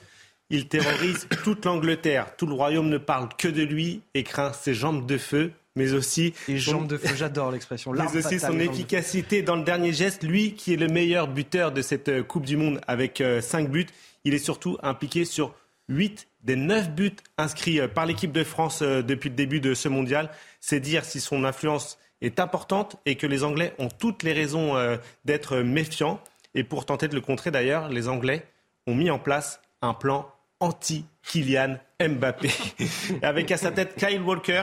il terrorise toute l'Angleterre. Tout le royaume ne parle que de lui et craint ses jambes de feu mais aussi les jambes de feu, j'adore l'expression. Mais aussi son efficacité dans le dernier geste. Lui, qui est le meilleur buteur de cette euh, Coupe du Monde avec 5 euh, buts, il est surtout impliqué sur 8 des 9 buts inscrits euh, par l'équipe de France depuis le début de ce mondial. C'est dire si son influence est importante et que les Anglais ont toutes les raisons d'être méfiants. Et pour tenter de le contrer d'ailleurs, les Anglais ont mis en place un plan anti-Kylian Mbappé. Avec à sa tête Kyle Walker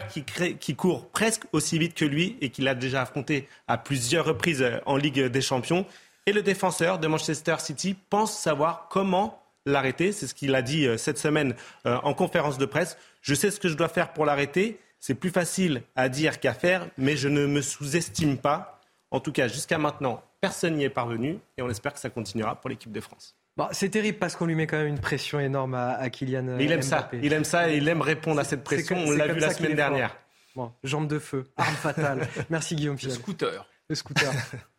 qui, court presque aussi vite que lui et qui l'a déjà affronté à plusieurs reprises euh, en Ligue des Champions. Et le défenseur de Manchester City pense savoir comment l'arrêter. C'est ce qu'il a dit euh, cette semaine euh, en conférence de presse. Je sais ce que je dois faire pour l'arrêter. C'est plus facile à dire qu'à faire, mais je ne me sous-estime pas. En tout cas, jusqu'à maintenant, personne n'y est parvenu et on espère que ça continuera pour l'équipe de France c'est terrible parce qu'on lui met quand même une pression énorme à, Kylian. il aime ça. Il aime ça et il aime répondre à cette pression. On l'a vu la semaine dernière. Bon, jambe de feu, arme fatale. Merci Guillaume Le scooter. Le scooter.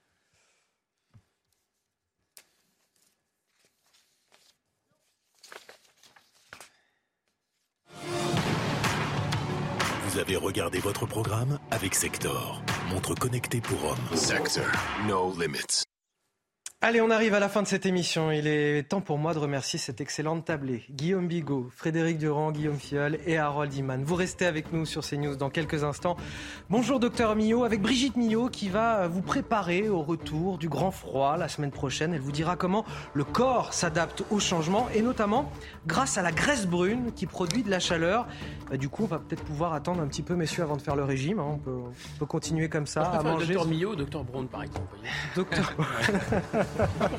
Vous avez regardé votre programme avec Sector, montre connectée pour hommes. Sector, no limits. Allez, on arrive à la fin de cette émission. Il est temps pour moi de remercier cette excellente tablée. Guillaume Bigot, Frédéric Durand, Guillaume Fiol et Harold Iman. Vous restez avec nous sur CNews dans quelques instants. Bonjour docteur Millot, avec Brigitte Millot qui va vous préparer au retour du grand froid la semaine prochaine. Elle vous dira comment le corps s'adapte au changement et notamment grâce à la graisse brune qui produit de la chaleur. Bah, du coup, on va peut-être pouvoir attendre un petit peu, messieurs, avant de faire le régime. Hein. On, peut, continuer comme ça. à manger. Docteur Millot, docteur Brown, par exemple. Docteur.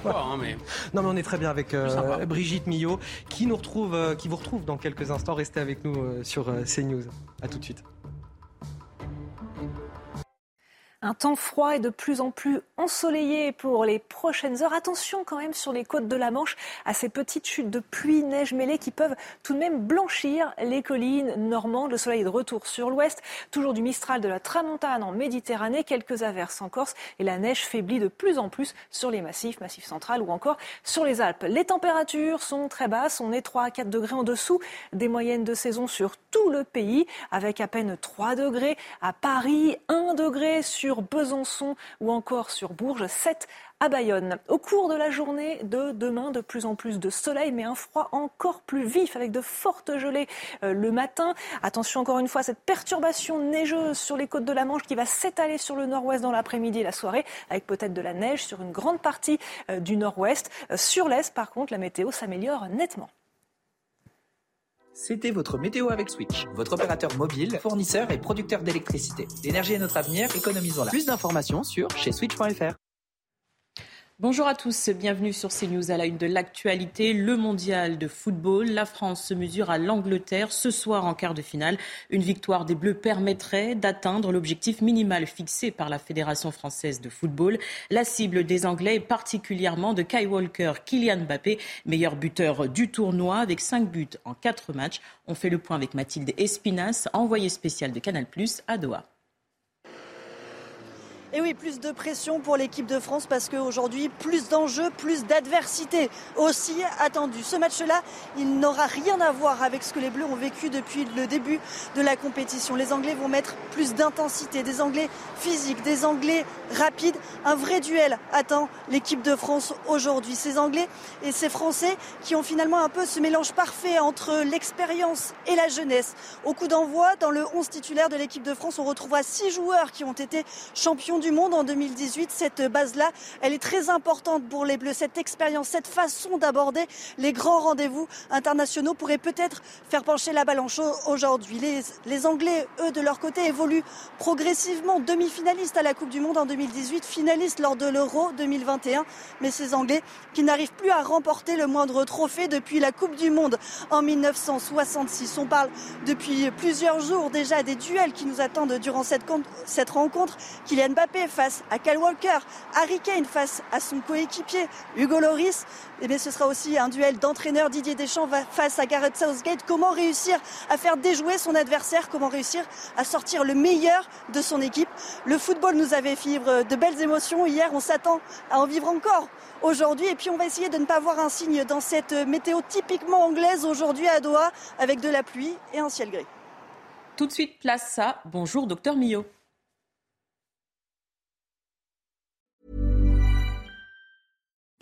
Hein, mais... Non, mais on est très bien avec euh, Brigitte Millot, qui nous retrouve, euh, qui vous retrouve dans quelques instants. Restez avec nous euh, sur CNews. À tout de suite. Un temps froid et de plus en plus ensoleillé pour les prochaines heures. Attention quand même sur les côtes de la Manche à ces petites chutes de pluie, neige mêlée qui peuvent tout de même blanchir les collines normandes. Le soleil est de retour sur l'ouest. Toujours du Mistral de la Tramontane en Méditerranée. Quelques averses en Corse et la neige faiblit de plus en plus sur les massifs, massifs central ou encore sur les Alpes. Les températures sont très basses. On est 3 à 4 degrés en dessous des moyennes de saison sur tout le pays avec à peine 3 degrés à Paris, 1 degré sur Besançon ou encore sur Bourges, 7 à Bayonne. Au cours de la journée de demain, de plus en plus de soleil, mais un froid encore plus vif avec de fortes gelées euh, le matin. Attention encore une fois cette perturbation neigeuse sur les côtes de la Manche qui va s'étaler sur le nord-ouest dans l'après-midi et la soirée, avec peut-être de la neige sur une grande partie euh, du nord-ouest. Euh, sur l'est, par contre, la météo s'améliore nettement. C'était votre météo avec Switch, votre opérateur mobile, fournisseur et producteur d'électricité. L'énergie est notre avenir, économisons-la. Plus d'informations sur chez switch.fr. Bonjour à tous, bienvenue sur CNews à la une de l'actualité. Le mondial de football, la France se mesure à l'Angleterre ce soir en quart de finale. Une victoire des Bleus permettrait d'atteindre l'objectif minimal fixé par la Fédération française de football. La cible des Anglais est particulièrement de Kai Walker, Kylian Mbappé, meilleur buteur du tournoi avec 5 buts en 4 matchs. On fait le point avec Mathilde Espinas, envoyée spéciale de Canal+ à Doha. Et oui, plus de pression pour l'équipe de France parce qu'aujourd'hui, plus d'enjeux, plus d'adversité aussi attendu. Ce match-là, il n'aura rien à voir avec ce que les Bleus ont vécu depuis le début de la compétition. Les Anglais vont mettre plus d'intensité, des Anglais physiques, des Anglais rapides. Un vrai duel attend l'équipe de France aujourd'hui. Ces Anglais et ces Français qui ont finalement un peu ce mélange parfait entre l'expérience et la jeunesse. Au coup d'envoi, dans le 11 titulaire de l'équipe de France, on retrouvera six joueurs qui ont été champions du du Monde en 2018. Cette base-là, elle est très importante pour les Bleus. Cette expérience, cette façon d'aborder les grands rendez-vous internationaux pourrait peut-être faire pencher la balance aujourd'hui. Les, Anglais, eux, de leur côté, évoluent progressivement. Demi-finalistes à la Coupe du Monde en 2018, finalistes lors de l'Euro 2021. Mais ces Anglais qui n'arrivent plus à remporter le moindre trophée depuis la Coupe du Monde en 1966. On parle depuis plusieurs jours déjà des duels qui nous attendent durant cette, cette rencontre. Kylian Mbappé face à Kyle Walker, Harry Kane face à son coéquipier Hugo Loris. Eh bien ce sera aussi un duel d'entraîneur Didier Deschamps face à Gareth Southgate. Comment réussir à faire déjouer son adversaire? Comment réussir à sortir le meilleur de son équipe? Le football nous avait vivre de belles émotions hier. On s'attend à en vivre encore aujourd'hui. Et puis on va essayer de ne pas voir un signe dans cette météo typiquement anglaise aujourd'hui à Doha avec de la pluie et un ciel gris. Tout de suite, place à Bonjour Docteur Millot.